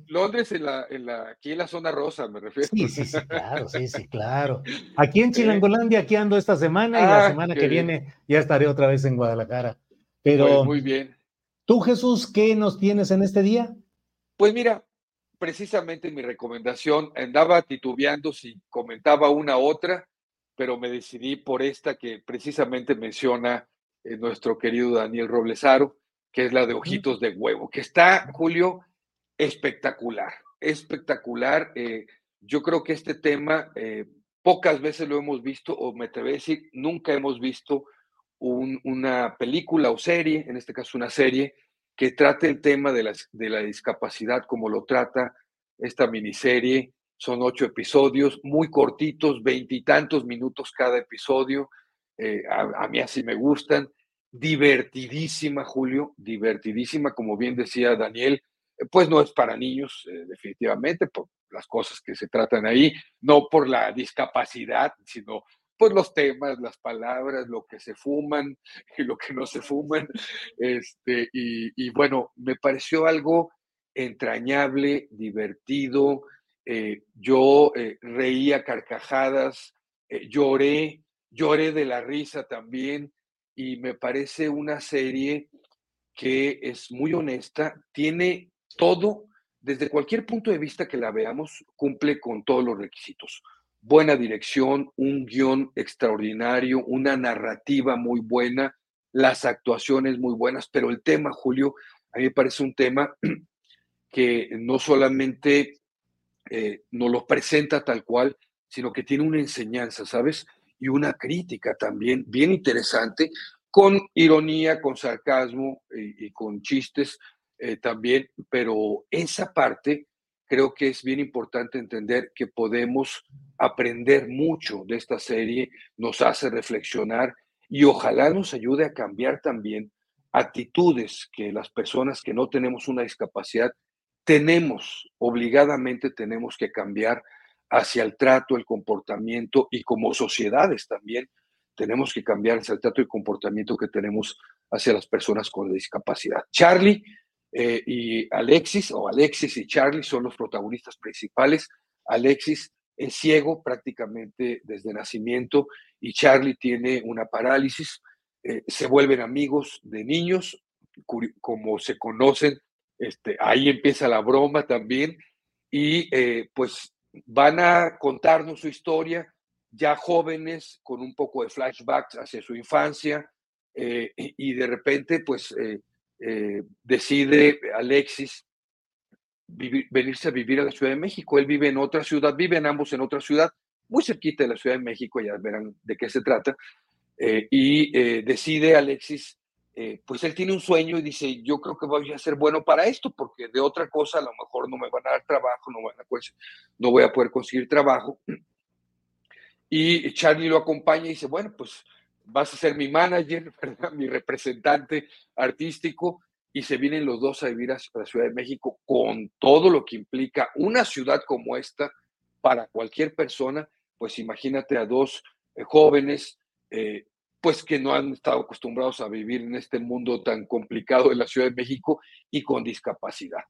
Londres en la, en la, aquí en la zona rosa, me refiero. Sí, sí, sí, claro, sí, sí, claro. Aquí en Chilangolandia, aquí ando esta semana y la ah, semana que viene ya estaré otra vez en Guadalajara. Pero, pues muy bien. ¿Tú, Jesús, qué nos tienes en este día? Pues mira, precisamente mi recomendación, andaba titubeando si comentaba una otra, pero me decidí por esta que precisamente menciona eh, nuestro querido Daniel Roblesaro, que es la de Ojitos de Huevo, que está, Julio, espectacular, espectacular. Eh, yo creo que este tema eh, pocas veces lo hemos visto, o me atrevo a decir, nunca hemos visto una película o serie, en este caso una serie, que trate el tema de, de la discapacidad como lo trata esta miniserie. Son ocho episodios, muy cortitos, veintitantos minutos cada episodio. Eh, a, mí así me gustan. Divertidísima, Julio, divertidísima, como bien decía Daniel, eh, pues no es para niños, eh, definitivamente, por las cosas que se tratan ahí, no por la discapacidad, sino pues los temas, las palabras, lo que se fuman y lo que no se fuman. Este, y, bueno, me pareció algo entrañable, divertido. Eh, yo eh, reía carcajadas, eh, lloré, lloré de la risa también. Y me parece una serie que es muy honesta, tiene todo, desde cualquier punto de vista que la veamos, cumple con todos los requisitos buena dirección, un guion extraordinario, una narrativa muy buena, las actuaciones muy buenas, pero el tema, Julio, a mí me parece un tema que no solamente eh, nos lo presenta tal cual, sino que tiene una enseñanza, ¿sabes? Y una crítica también bien interesante, con ironía, con sarcasmo y, con chistes eh, también, pero esa parte creo que es bien importante entender que podemos aprender mucho de esta serie, nos hace reflexionar y ojalá nos ayude a cambiar también actitudes que las personas que no tenemos una discapacidad tenemos, obligadamente tenemos que cambiar hacia el trato, el comportamiento y como sociedades también tenemos que cambiar hacia el trato y comportamiento que tenemos hacia las personas con discapacidad. Charlie eh, y Alexis, o Alexis y Charlie son los protagonistas principales. Alexis es ciego prácticamente desde nacimiento y Charlie tiene una parálisis. Eh, se vuelven amigos de niños, como se conocen, este, ahí empieza la broma también, y eh, pues van a contarnos su historia, ya jóvenes, con un poco de flashbacks hacia su infancia, y de repente, pues eh, decide Alexis venirse a vivir a la Ciudad de México. Él vive en otra ciudad, viven ambos en otra ciudad, muy cerquita de la Ciudad de México, ya verán de qué se trata. Eh, y eh, decide Alexis, pues él tiene un sueño y dice, yo creo que voy a ser bueno para esto, porque de otra cosa a lo mejor no me van a dar trabajo, no, van a no voy a poder conseguir trabajo. Y Charlie lo acompaña y dice, bueno, pues vas a ser mi manager, mi representante artístico, y se vienen los dos a vivir a la Ciudad de México con todo lo que implica una ciudad como esta para cualquier persona, pues imagínate a dos eh, jóvenes, eh, pues que no han estado acostumbrados a vivir en este mundo tan complicado de la Ciudad de México y con discapacidad.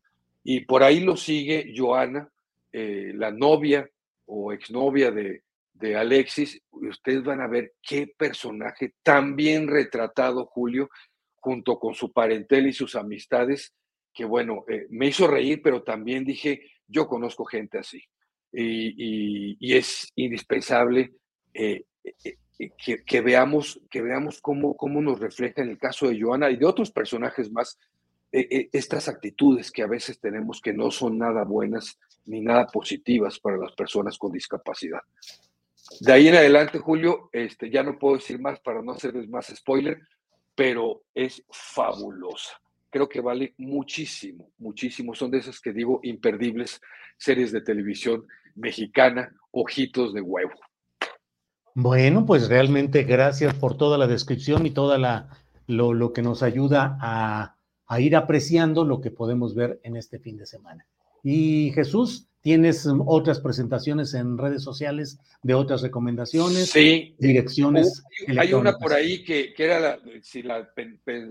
Y por ahí lo sigue Joana, eh, la novia o exnovia de, de Alexis, ustedes van a ver qué personaje tan bien retratado, Julio, junto con su parentela y sus amistades, que bueno, eh, me hizo reír, pero también dije, yo conozco gente así. Y, es indispensable eh, eh, que, veamos, que veamos cómo, cómo nos refleja en el caso de Joana y de otros personajes más estas actitudes que a veces tenemos que no son nada buenas ni nada positivas para las personas con discapacidad. De ahí en adelante, Julio, este, ya no puedo decir más para no hacerles más spoiler, pero es fabulosa. Creo que vale muchísimo, muchísimo. Son de esas que digo imperdibles series de televisión mexicana, ojitos de huevo. Bueno, pues realmente gracias por toda la descripción y toda la lo, lo que nos ayuda a, a ir apreciando lo que podemos ver en este fin de semana. Y Jesús, ¿tienes otras presentaciones en redes sociales de otras recomendaciones? Sí. Direcciones. Hay una por ahí que, era, la, si la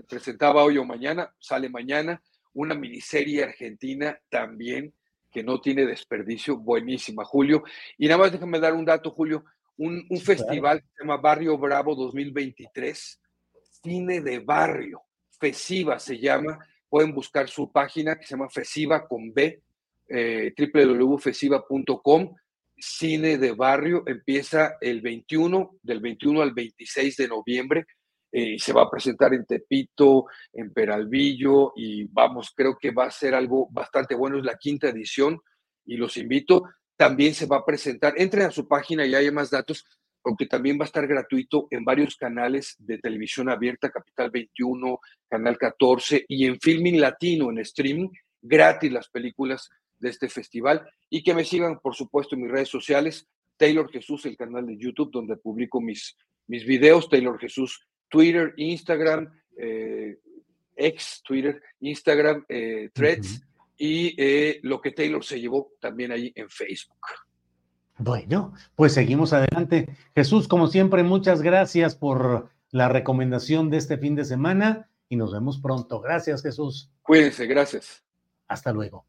presentaba hoy o mañana, sale mañana, una miniserie argentina también que no tiene desperdicio, buenísima, Julio. Y nada más déjame dar un dato, Julio, un, festival que se llama Barrio Bravo 2023, cine de barrio, FESIVA se llama, pueden buscar su página que se llama FESIVA con B, eh, www.fesiva.com. Cine de Barrio empieza el 21, del 21 al 26 de noviembre. Eh, se va a presentar en Tepito, en Peralvillo y vamos, creo que va a ser algo bastante bueno. Es la quinta edición y los invito. También se va a presentar, entren a su página y hay más datos, aunque también va a estar gratuito en varios canales de televisión abierta, Capital 21, Canal 14 y en Filming Latino, en streaming, gratis las películas de este festival. Y que me sigan, por supuesto, en mis redes sociales, Taylor Jesús, el canal de YouTube donde publico mis, mis videos, Taylor Jesús, Twitter, Instagram, eh, ex Twitter, Instagram, eh, Threads y eh, lo que Taylor se llevó también ahí en Facebook. Bueno, pues seguimos adelante. Jesús, como siempre, muchas gracias por la recomendación de este fin de semana y nos vemos pronto. Gracias, Jesús. Cuídense, gracias. Hasta luego.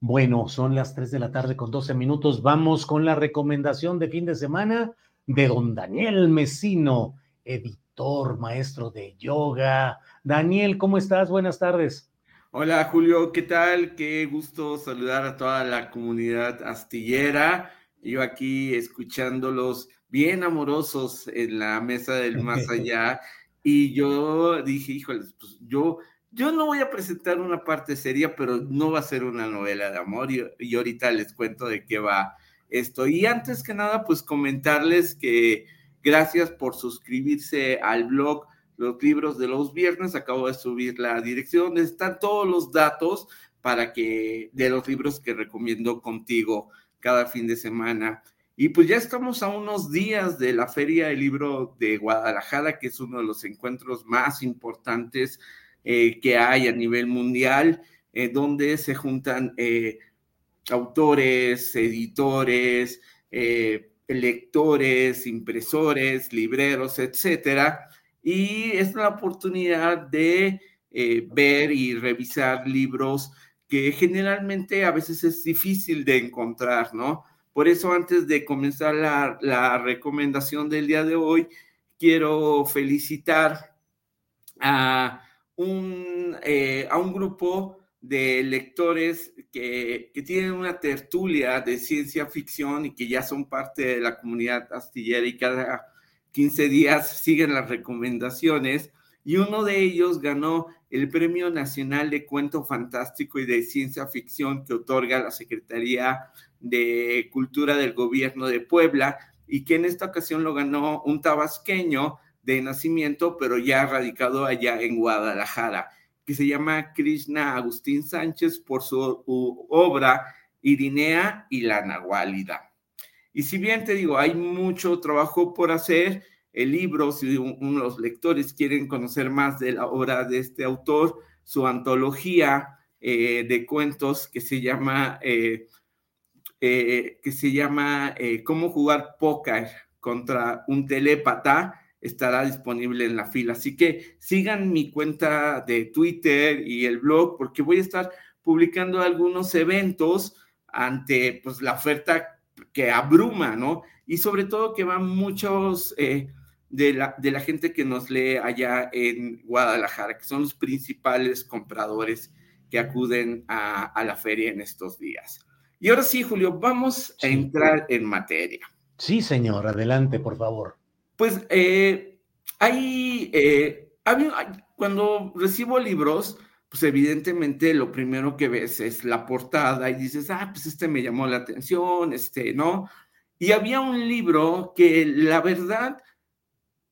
Bueno, son las 3 de la tarde con 12 minutos. Vamos con la recomendación de fin de semana de don Daniel Mesino, editor, maestro de yoga. Daniel, ¿cómo estás? Buenas tardes. Hola Julio, ¿qué tal? Qué gusto saludar a toda la comunidad astillera. Yo aquí escuchándolos bien amorosos en la mesa del más allá. Y yo dije, híjoles, pues yo, yo no voy a presentar una parte seria, pero no va a ser una novela de amor. Y, y ahorita les cuento de qué va esto. Y antes que nada, pues comentarles que gracias por suscribirse al blog Los Libros de los Viernes. Acabo de subir la dirección donde están todos los datos para que de los libros que recomiendo contigo cada fin de semana. Y pues ya estamos a unos días de la Feria del Libro de Guadalajara, que es uno de los encuentros más importantes eh, que hay a nivel mundial, eh, donde se juntan eh, autores, editores, lectores, impresores, libreros, etcétera. Y es la oportunidad de ver y revisar libros que generalmente a veces es difícil de encontrar, ¿no? Por eso antes de comenzar la, recomendación del día de hoy, quiero felicitar a un, eh, a un grupo de lectores que, que, tienen una tertulia de ciencia ficción y que ya son parte de la comunidad astillera y cada 15 días siguen las recomendaciones. Y uno de ellos ganó el Premio Nacional de Cuento Fantástico y de Ciencia Ficción que otorga la Secretaría de Cultura del Gobierno de Puebla y que en esta ocasión lo ganó un tabasqueño de nacimiento, pero ya radicado allá en Guadalajara, que se llama Krishna Agustín Sánchez por su obra Irinea y la Nahualida. Y si bien te digo, hay mucho trabajo por hacer, el libro, si unos lectores quieren conocer más de la obra de este autor, su antología eh, de cuentos que se llama, eh, eh, que se llama Cómo jugar póker contra un telépata, estará disponible en la fila. Así que sigan mi cuenta de Twitter y el blog porque voy a estar publicando algunos eventos ante pues, la oferta que abruma, ¿no? Y sobre todo que van muchos de la, de la gente que nos lee allá en Guadalajara, que son los principales compradores que acuden a, la feria en estos días. Y ahora sí, Julio, vamos a entrar en materia. Sí, señor, adelante, por favor. Pues eh, hay, eh, cuando recibo libros, pues evidentemente lo primero que ves es la portada y dices, ah, pues este me llamó la atención, este, ¿no? Y había un libro que la verdad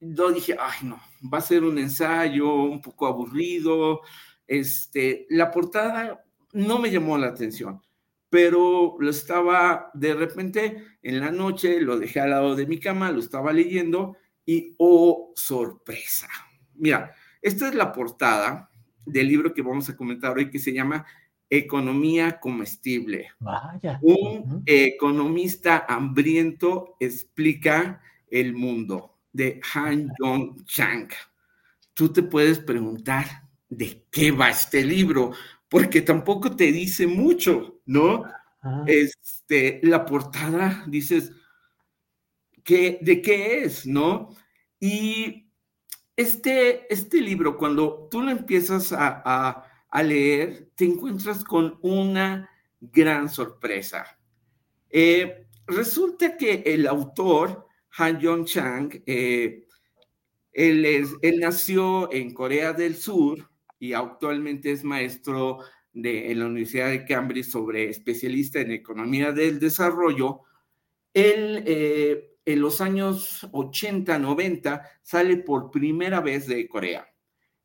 yo dije, ay no, va a ser un ensayo un poco aburrido. Este, la portada no me llamó la atención, pero lo estaba de repente en la noche, lo dejé al lado de mi cama, lo estaba leyendo y oh, sorpresa. Mira, esta es la portada del libro que vamos a comentar hoy que se llama Economía comestible. Vaya. Un economista hambriento explica el mundo de Han Yong Chang. Tú te puedes preguntar de qué va este libro, porque tampoco te dice mucho, ¿no? Ah. Este, la portada, dices, ¿qué, ¿de qué es, no? Y este, este libro, cuando tú lo empiezas a, leer, te encuentras con una gran sorpresa. Eh, resulta que el autor han Yong Chang, eh, él, él, nació en Corea del Sur y actualmente es maestro de, en la Universidad de Cambridge sobre especialista en economía del desarrollo. Él eh, en los años 80, 90 sale por primera vez de Corea.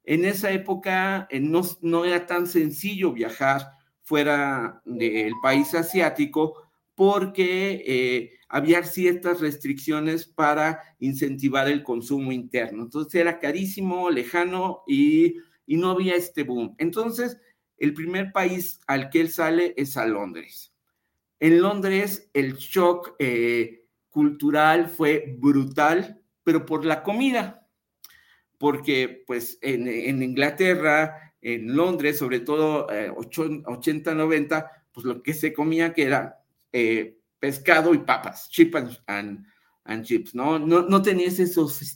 En esa época eh, no, no era tan sencillo viajar fuera del país asiático porque eh, había ciertas restricciones para incentivar el consumo interno. Entonces era carísimo, lejano y, no había este boom. Entonces, el primer país al que él sale es a Londres. En Londres el shock eh, cultural fue brutal, pero por la comida, porque pues en, Inglaterra, en Londres, sobre todo 80, 90, pues lo que se comía que era eh, pescado y papas, chip and, chips, ¿no? ¿no? No tenía esa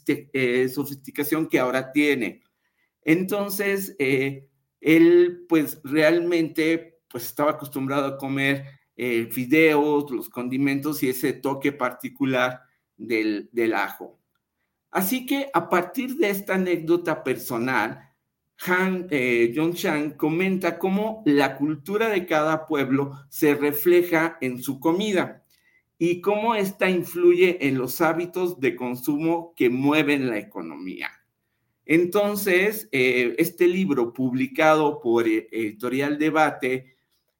eh, sofisticación que ahora tiene. Entonces, él pues realmente pues estaba acostumbrado a comer eh, fideos, los condimentos y ese toque particular del, ajo. Así que a partir de esta anécdota personal, Han, eh, Chang comenta cómo la cultura de cada pueblo se refleja en su comida y cómo ésta influye en los hábitos de consumo que mueven la economía. Entonces, eh, este libro publicado por Editorial Debate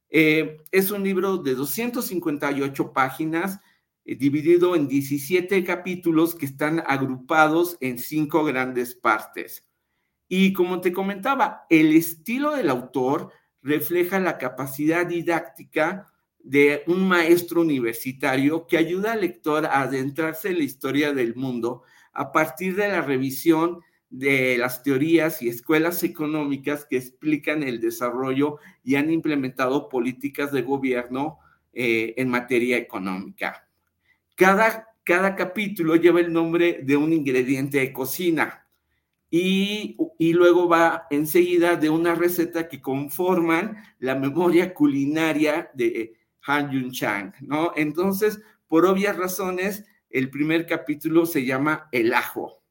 eh, es un libro de 258 páginas, eh, dividido en 17 capítulos que están agrupados en cinco grandes partes. Y como te comentaba, el estilo del autor refleja la capacidad didáctica de un maestro universitario que ayuda al lector a adentrarse en la historia del mundo a partir de la revisión de las teorías y escuelas económicas que explican el desarrollo y han implementado políticas de gobierno eh, en materia económica. Cada, cada capítulo lleva el nombre de un ingrediente de cocina y, y, luego va enseguida de una receta que conforman la memoria culinaria de Han Yun Chang, ¿no? Entonces, por obvias razones, el primer capítulo se llama El ajo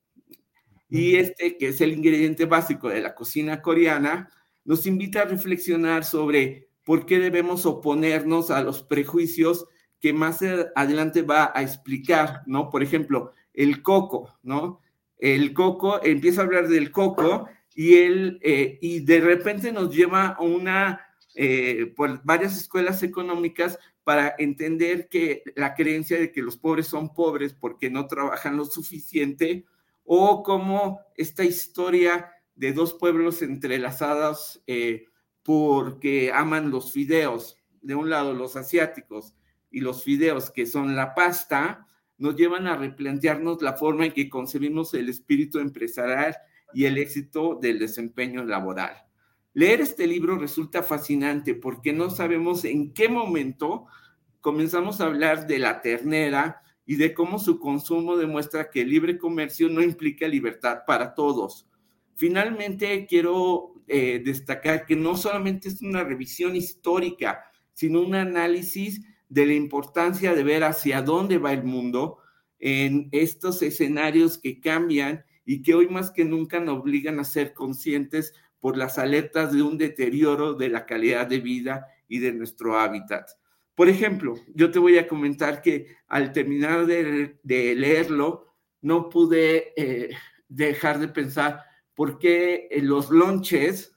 y este, que es el ingrediente básico de la cocina coreana, nos invita a reflexionar sobre por qué debemos oponernos a los prejuicios que más adelante va a explicar, ¿no? Por ejemplo, el coco, ¿no? El coco, empieza a hablar del coco y, él, eh, y de repente nos lleva a una, eh, por varias escuelas económicas para entender que la creencia de que los pobres son pobres porque no trabajan lo suficiente, o como esta historia de dos pueblos entrelazados eh, porque aman los fideos, de un lado los asiáticos y los fideos que son la pasta, nos llevan a replantearnos la forma en que concebimos el espíritu empresarial y el éxito del desempeño laboral. Leer este libro resulta fascinante porque no sabemos en qué momento comenzamos a hablar de la ternera, y de cómo su consumo demuestra que el libre comercio no implica libertad para todos. Finalmente, quiero eh, destacar que no solamente es una revisión histórica, sino un análisis de la importancia de ver hacia dónde va el mundo en estos escenarios que cambian y que hoy más que nunca nos obligan a ser conscientes por las alertas de un deterioro de la calidad de vida y de nuestro hábitat. Por ejemplo, yo te voy a comentar que al terminar de, leerlo, no pude eh, dejar de pensar por qué los lonches,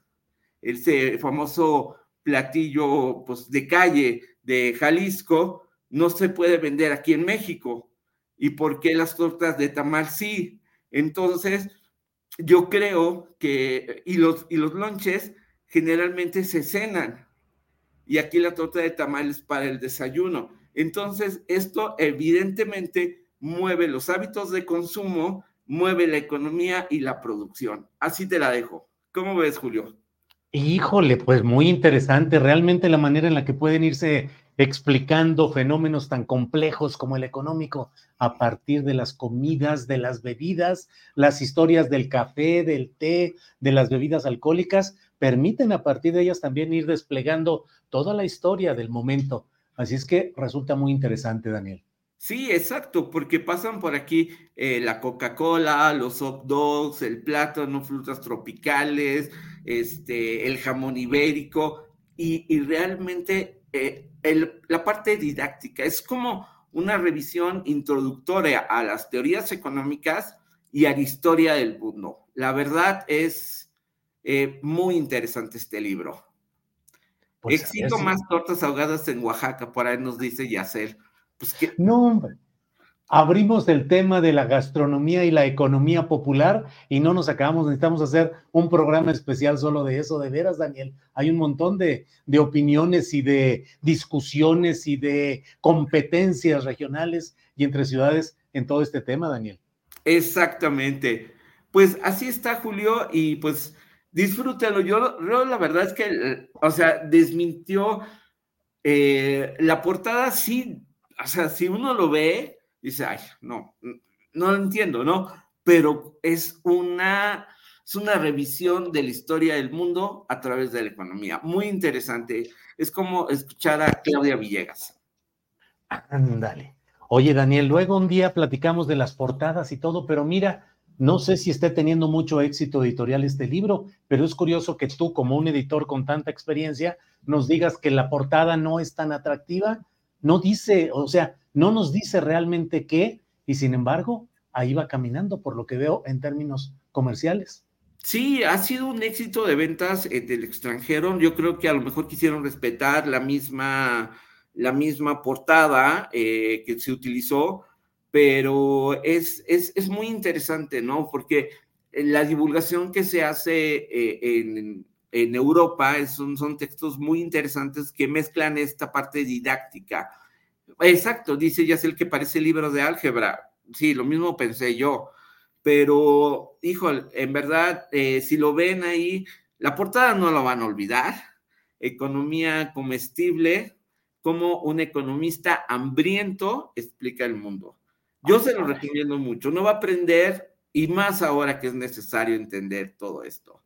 ese famoso platillo pues, de calle de Jalisco, no se puede vender aquí en México y por qué las tortas de tamal sí. Entonces, yo creo que, y los, y los lonches generalmente se cenan, y aquí la torta de tamales para el desayuno. Entonces, esto evidentemente mueve los hábitos de consumo, mueve la economía y la producción. Así te la dejo. ¿Cómo ves, Julio? Híjole, pues muy interesante, realmente la manera en la que pueden irse explicando fenómenos tan complejos como el económico a partir de las comidas, de las bebidas, las historias del café, del té, de las bebidas alcohólicas, permiten a partir de ellas también ir desplegando toda la historia del momento. Así es que resulta muy interesante, Daniel. Sí, exacto, porque pasan por aquí eh, la Coca-Cola, los hot dogs, el plátano, frutas tropicales, este, el jamón ibérico y, realmente eh, la parte didáctica es como una revisión introductoria a las teorías económicas y a la historia del mundo. La verdad es eh, muy interesante este libro. Pues, Éxito más tortas ahogadas en Oaxaca, por ahí nos dice Yacer. Pues No, hombre. abrimos el tema de la gastronomía y la economía popular y no nos acabamos, necesitamos hacer un programa especial solo de eso, de veras, Daniel. Hay un montón de, de opiniones y de discusiones y de competencias regionales y entre ciudades en todo este tema, Daniel. Exactamente. Pues así está, Julio, y pues disfrútelo. Yo, yo la verdad es que, o sea, desmintió eh, la portada, sí, o sea, si uno lo ve, dice, ay, no, no lo entiendo, ¿no? Pero es una, es una revisión de la historia del mundo a través de la economía. Muy interesante. Es como escuchar a Claudia Villegas. Ándale. Oye, Daniel, luego un día platicamos de las portadas y todo, pero mira, no sé si esté teniendo mucho éxito editorial este libro, pero es curioso que tú, como un editor con tanta experiencia, nos digas que la portada no es tan atractiva. No dice, o sea, no nos dice realmente qué, y sin embargo, ahí va caminando, por lo que veo en términos comerciales. Sí, ha sido un éxito de ventas eh, del extranjero. Yo creo que a lo mejor quisieron respetar la misma, la misma portada eh, que se utilizó, pero es, es, muy interesante, ¿no? Porque la divulgación que se hace eh, en, en, Europa son, son textos muy interesantes que mezclan esta parte didáctica Exacto, dice ya es el que parece libro de álgebra. Sí, lo mismo pensé yo. Pero, hijo, en verdad, eh, si lo ven ahí, la portada no lo van a olvidar. Economía comestible, como un economista hambriento explica el mundo. Yo se lo recomiendo mucho. No va a aprender y más ahora que es necesario entender todo esto.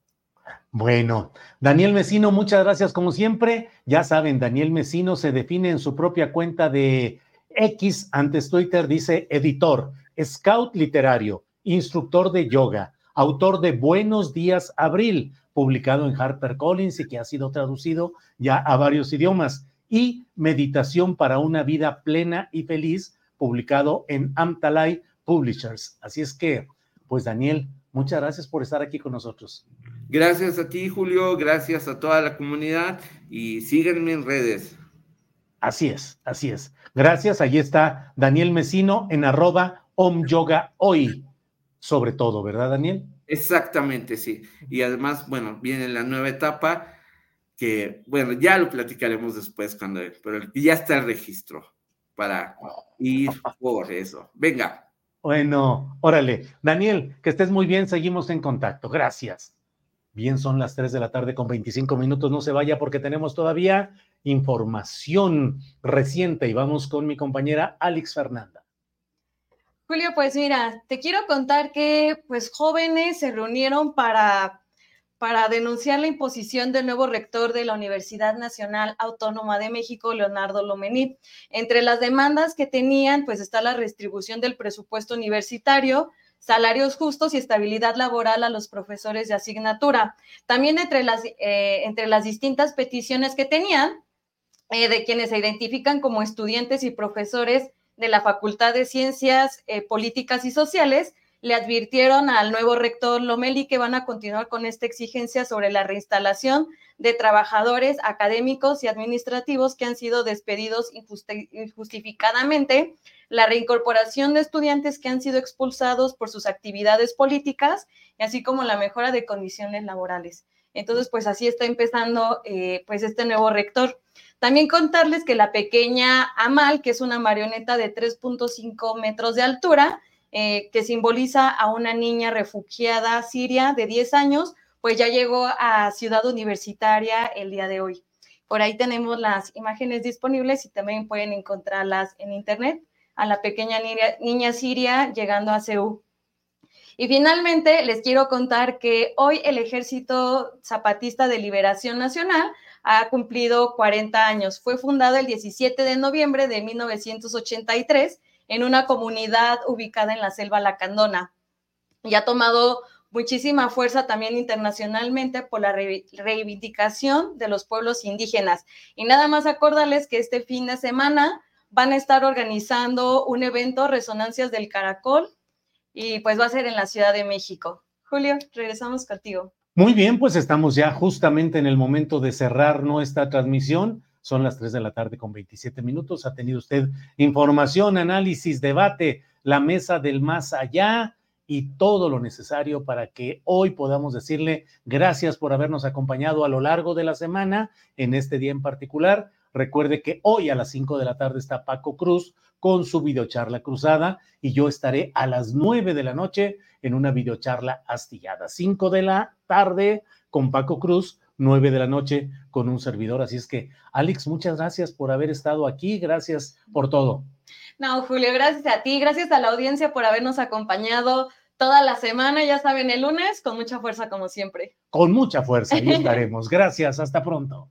Bueno, Daniel Mesino, muchas gracias como siempre. Ya saben, Daniel Mesino se define en su propia cuenta de X, antes Twitter, dice editor, scout literario, instructor de yoga, autor de Buenos días Abril, publicado en HarperCollins y que ha sido traducido ya a varios idiomas, y Meditación para una vida plena y feliz, publicado en Amtalai Publishers. Así es que, pues Daniel, muchas gracias por estar aquí con nosotros. Gracias a ti, Julio, gracias a toda la comunidad y síganme en redes. Así es, así es. Gracias, ahí está Daniel Mesino en arroba Om Yoga Hoy, sobre todo, ¿verdad, Daniel? Exactamente, sí. Y además, bueno, viene la nueva etapa que, bueno, ya lo platicaremos después cuando, pero ya está el registro para ir por eso. Venga. Bueno, órale. Daniel, que estés muy bien, seguimos en contacto. Gracias. Bien, son las 3 de la tarde con 25 minutos. No se vaya porque tenemos todavía información reciente y vamos con mi compañera Alex Fernanda. Julio, pues mira, te quiero contar que pues jóvenes se reunieron para, para denunciar la imposición del nuevo rector de la Universidad Nacional Autónoma de México, Leonardo Lomení. Entre las demandas que tenían, pues está la restribución del presupuesto universitario, salarios justos y estabilidad laboral a los profesores de asignatura. También entre las, eh, entre las distintas peticiones que tenían, eh, de quienes se identifican como estudiantes y profesores de la Facultad de Ciencias eh, Políticas y Sociales, le advirtieron al nuevo rector Lomeli que van a continuar con esta exigencia sobre la reinstalación de trabajadores académicos y administrativos que han sido despedidos injustificadamente, la reincorporación de estudiantes que han sido expulsados por sus actividades políticas, así como la mejora de condiciones laborales. Entonces, pues así está empezando eh, pues este nuevo rector. También contarles que la pequeña Amal, que es una marioneta de 3.5 metros de altura, eh, que simboliza a una niña refugiada siria de 10 años, pues ya llegó a Ciudad Universitaria el día de hoy. Por ahí tenemos las imágenes disponibles y también pueden encontrarlas en internet a la pequeña niña, siria llegando a Seúl. Y finalmente les quiero contar que hoy el Ejército Zapatista de Liberación Nacional ha cumplido 40 años. Fue fundado el 17 de noviembre de 1983 en una comunidad ubicada en la selva lacandona y ha tomado muchísima fuerza también internacionalmente por la reivindicación de los pueblos indígenas. Y nada más acordarles que este fin de semana van a estar organizando un evento, Resonancias del Caracol, y pues va a ser en la Ciudad de México. Julio, regresamos contigo. Muy bien, pues estamos ya justamente en el momento de cerrar nuestra transmisión. Son las 3 de la tarde con 27 minutos. Ha tenido usted información, análisis, debate, la mesa del más allá y todo lo necesario para que hoy podamos decirle gracias por habernos acompañado a lo largo de la semana en este día en particular. Recuerde que hoy a las 5 de la tarde está Paco Cruz con su videocharla cruzada y yo estaré a las 9 de la noche en una videocharla astillada. 5 de la tarde con Paco Cruz, 9 de la noche con un servidor. Así es que, Alex, muchas gracias por haber estado aquí. Gracias por todo. No, Julio, gracias a ti, gracias a la audiencia por habernos acompañado toda la semana, ya saben, el lunes, con mucha fuerza como siempre. Con mucha fuerza, y estaremos. Gracias, hasta pronto.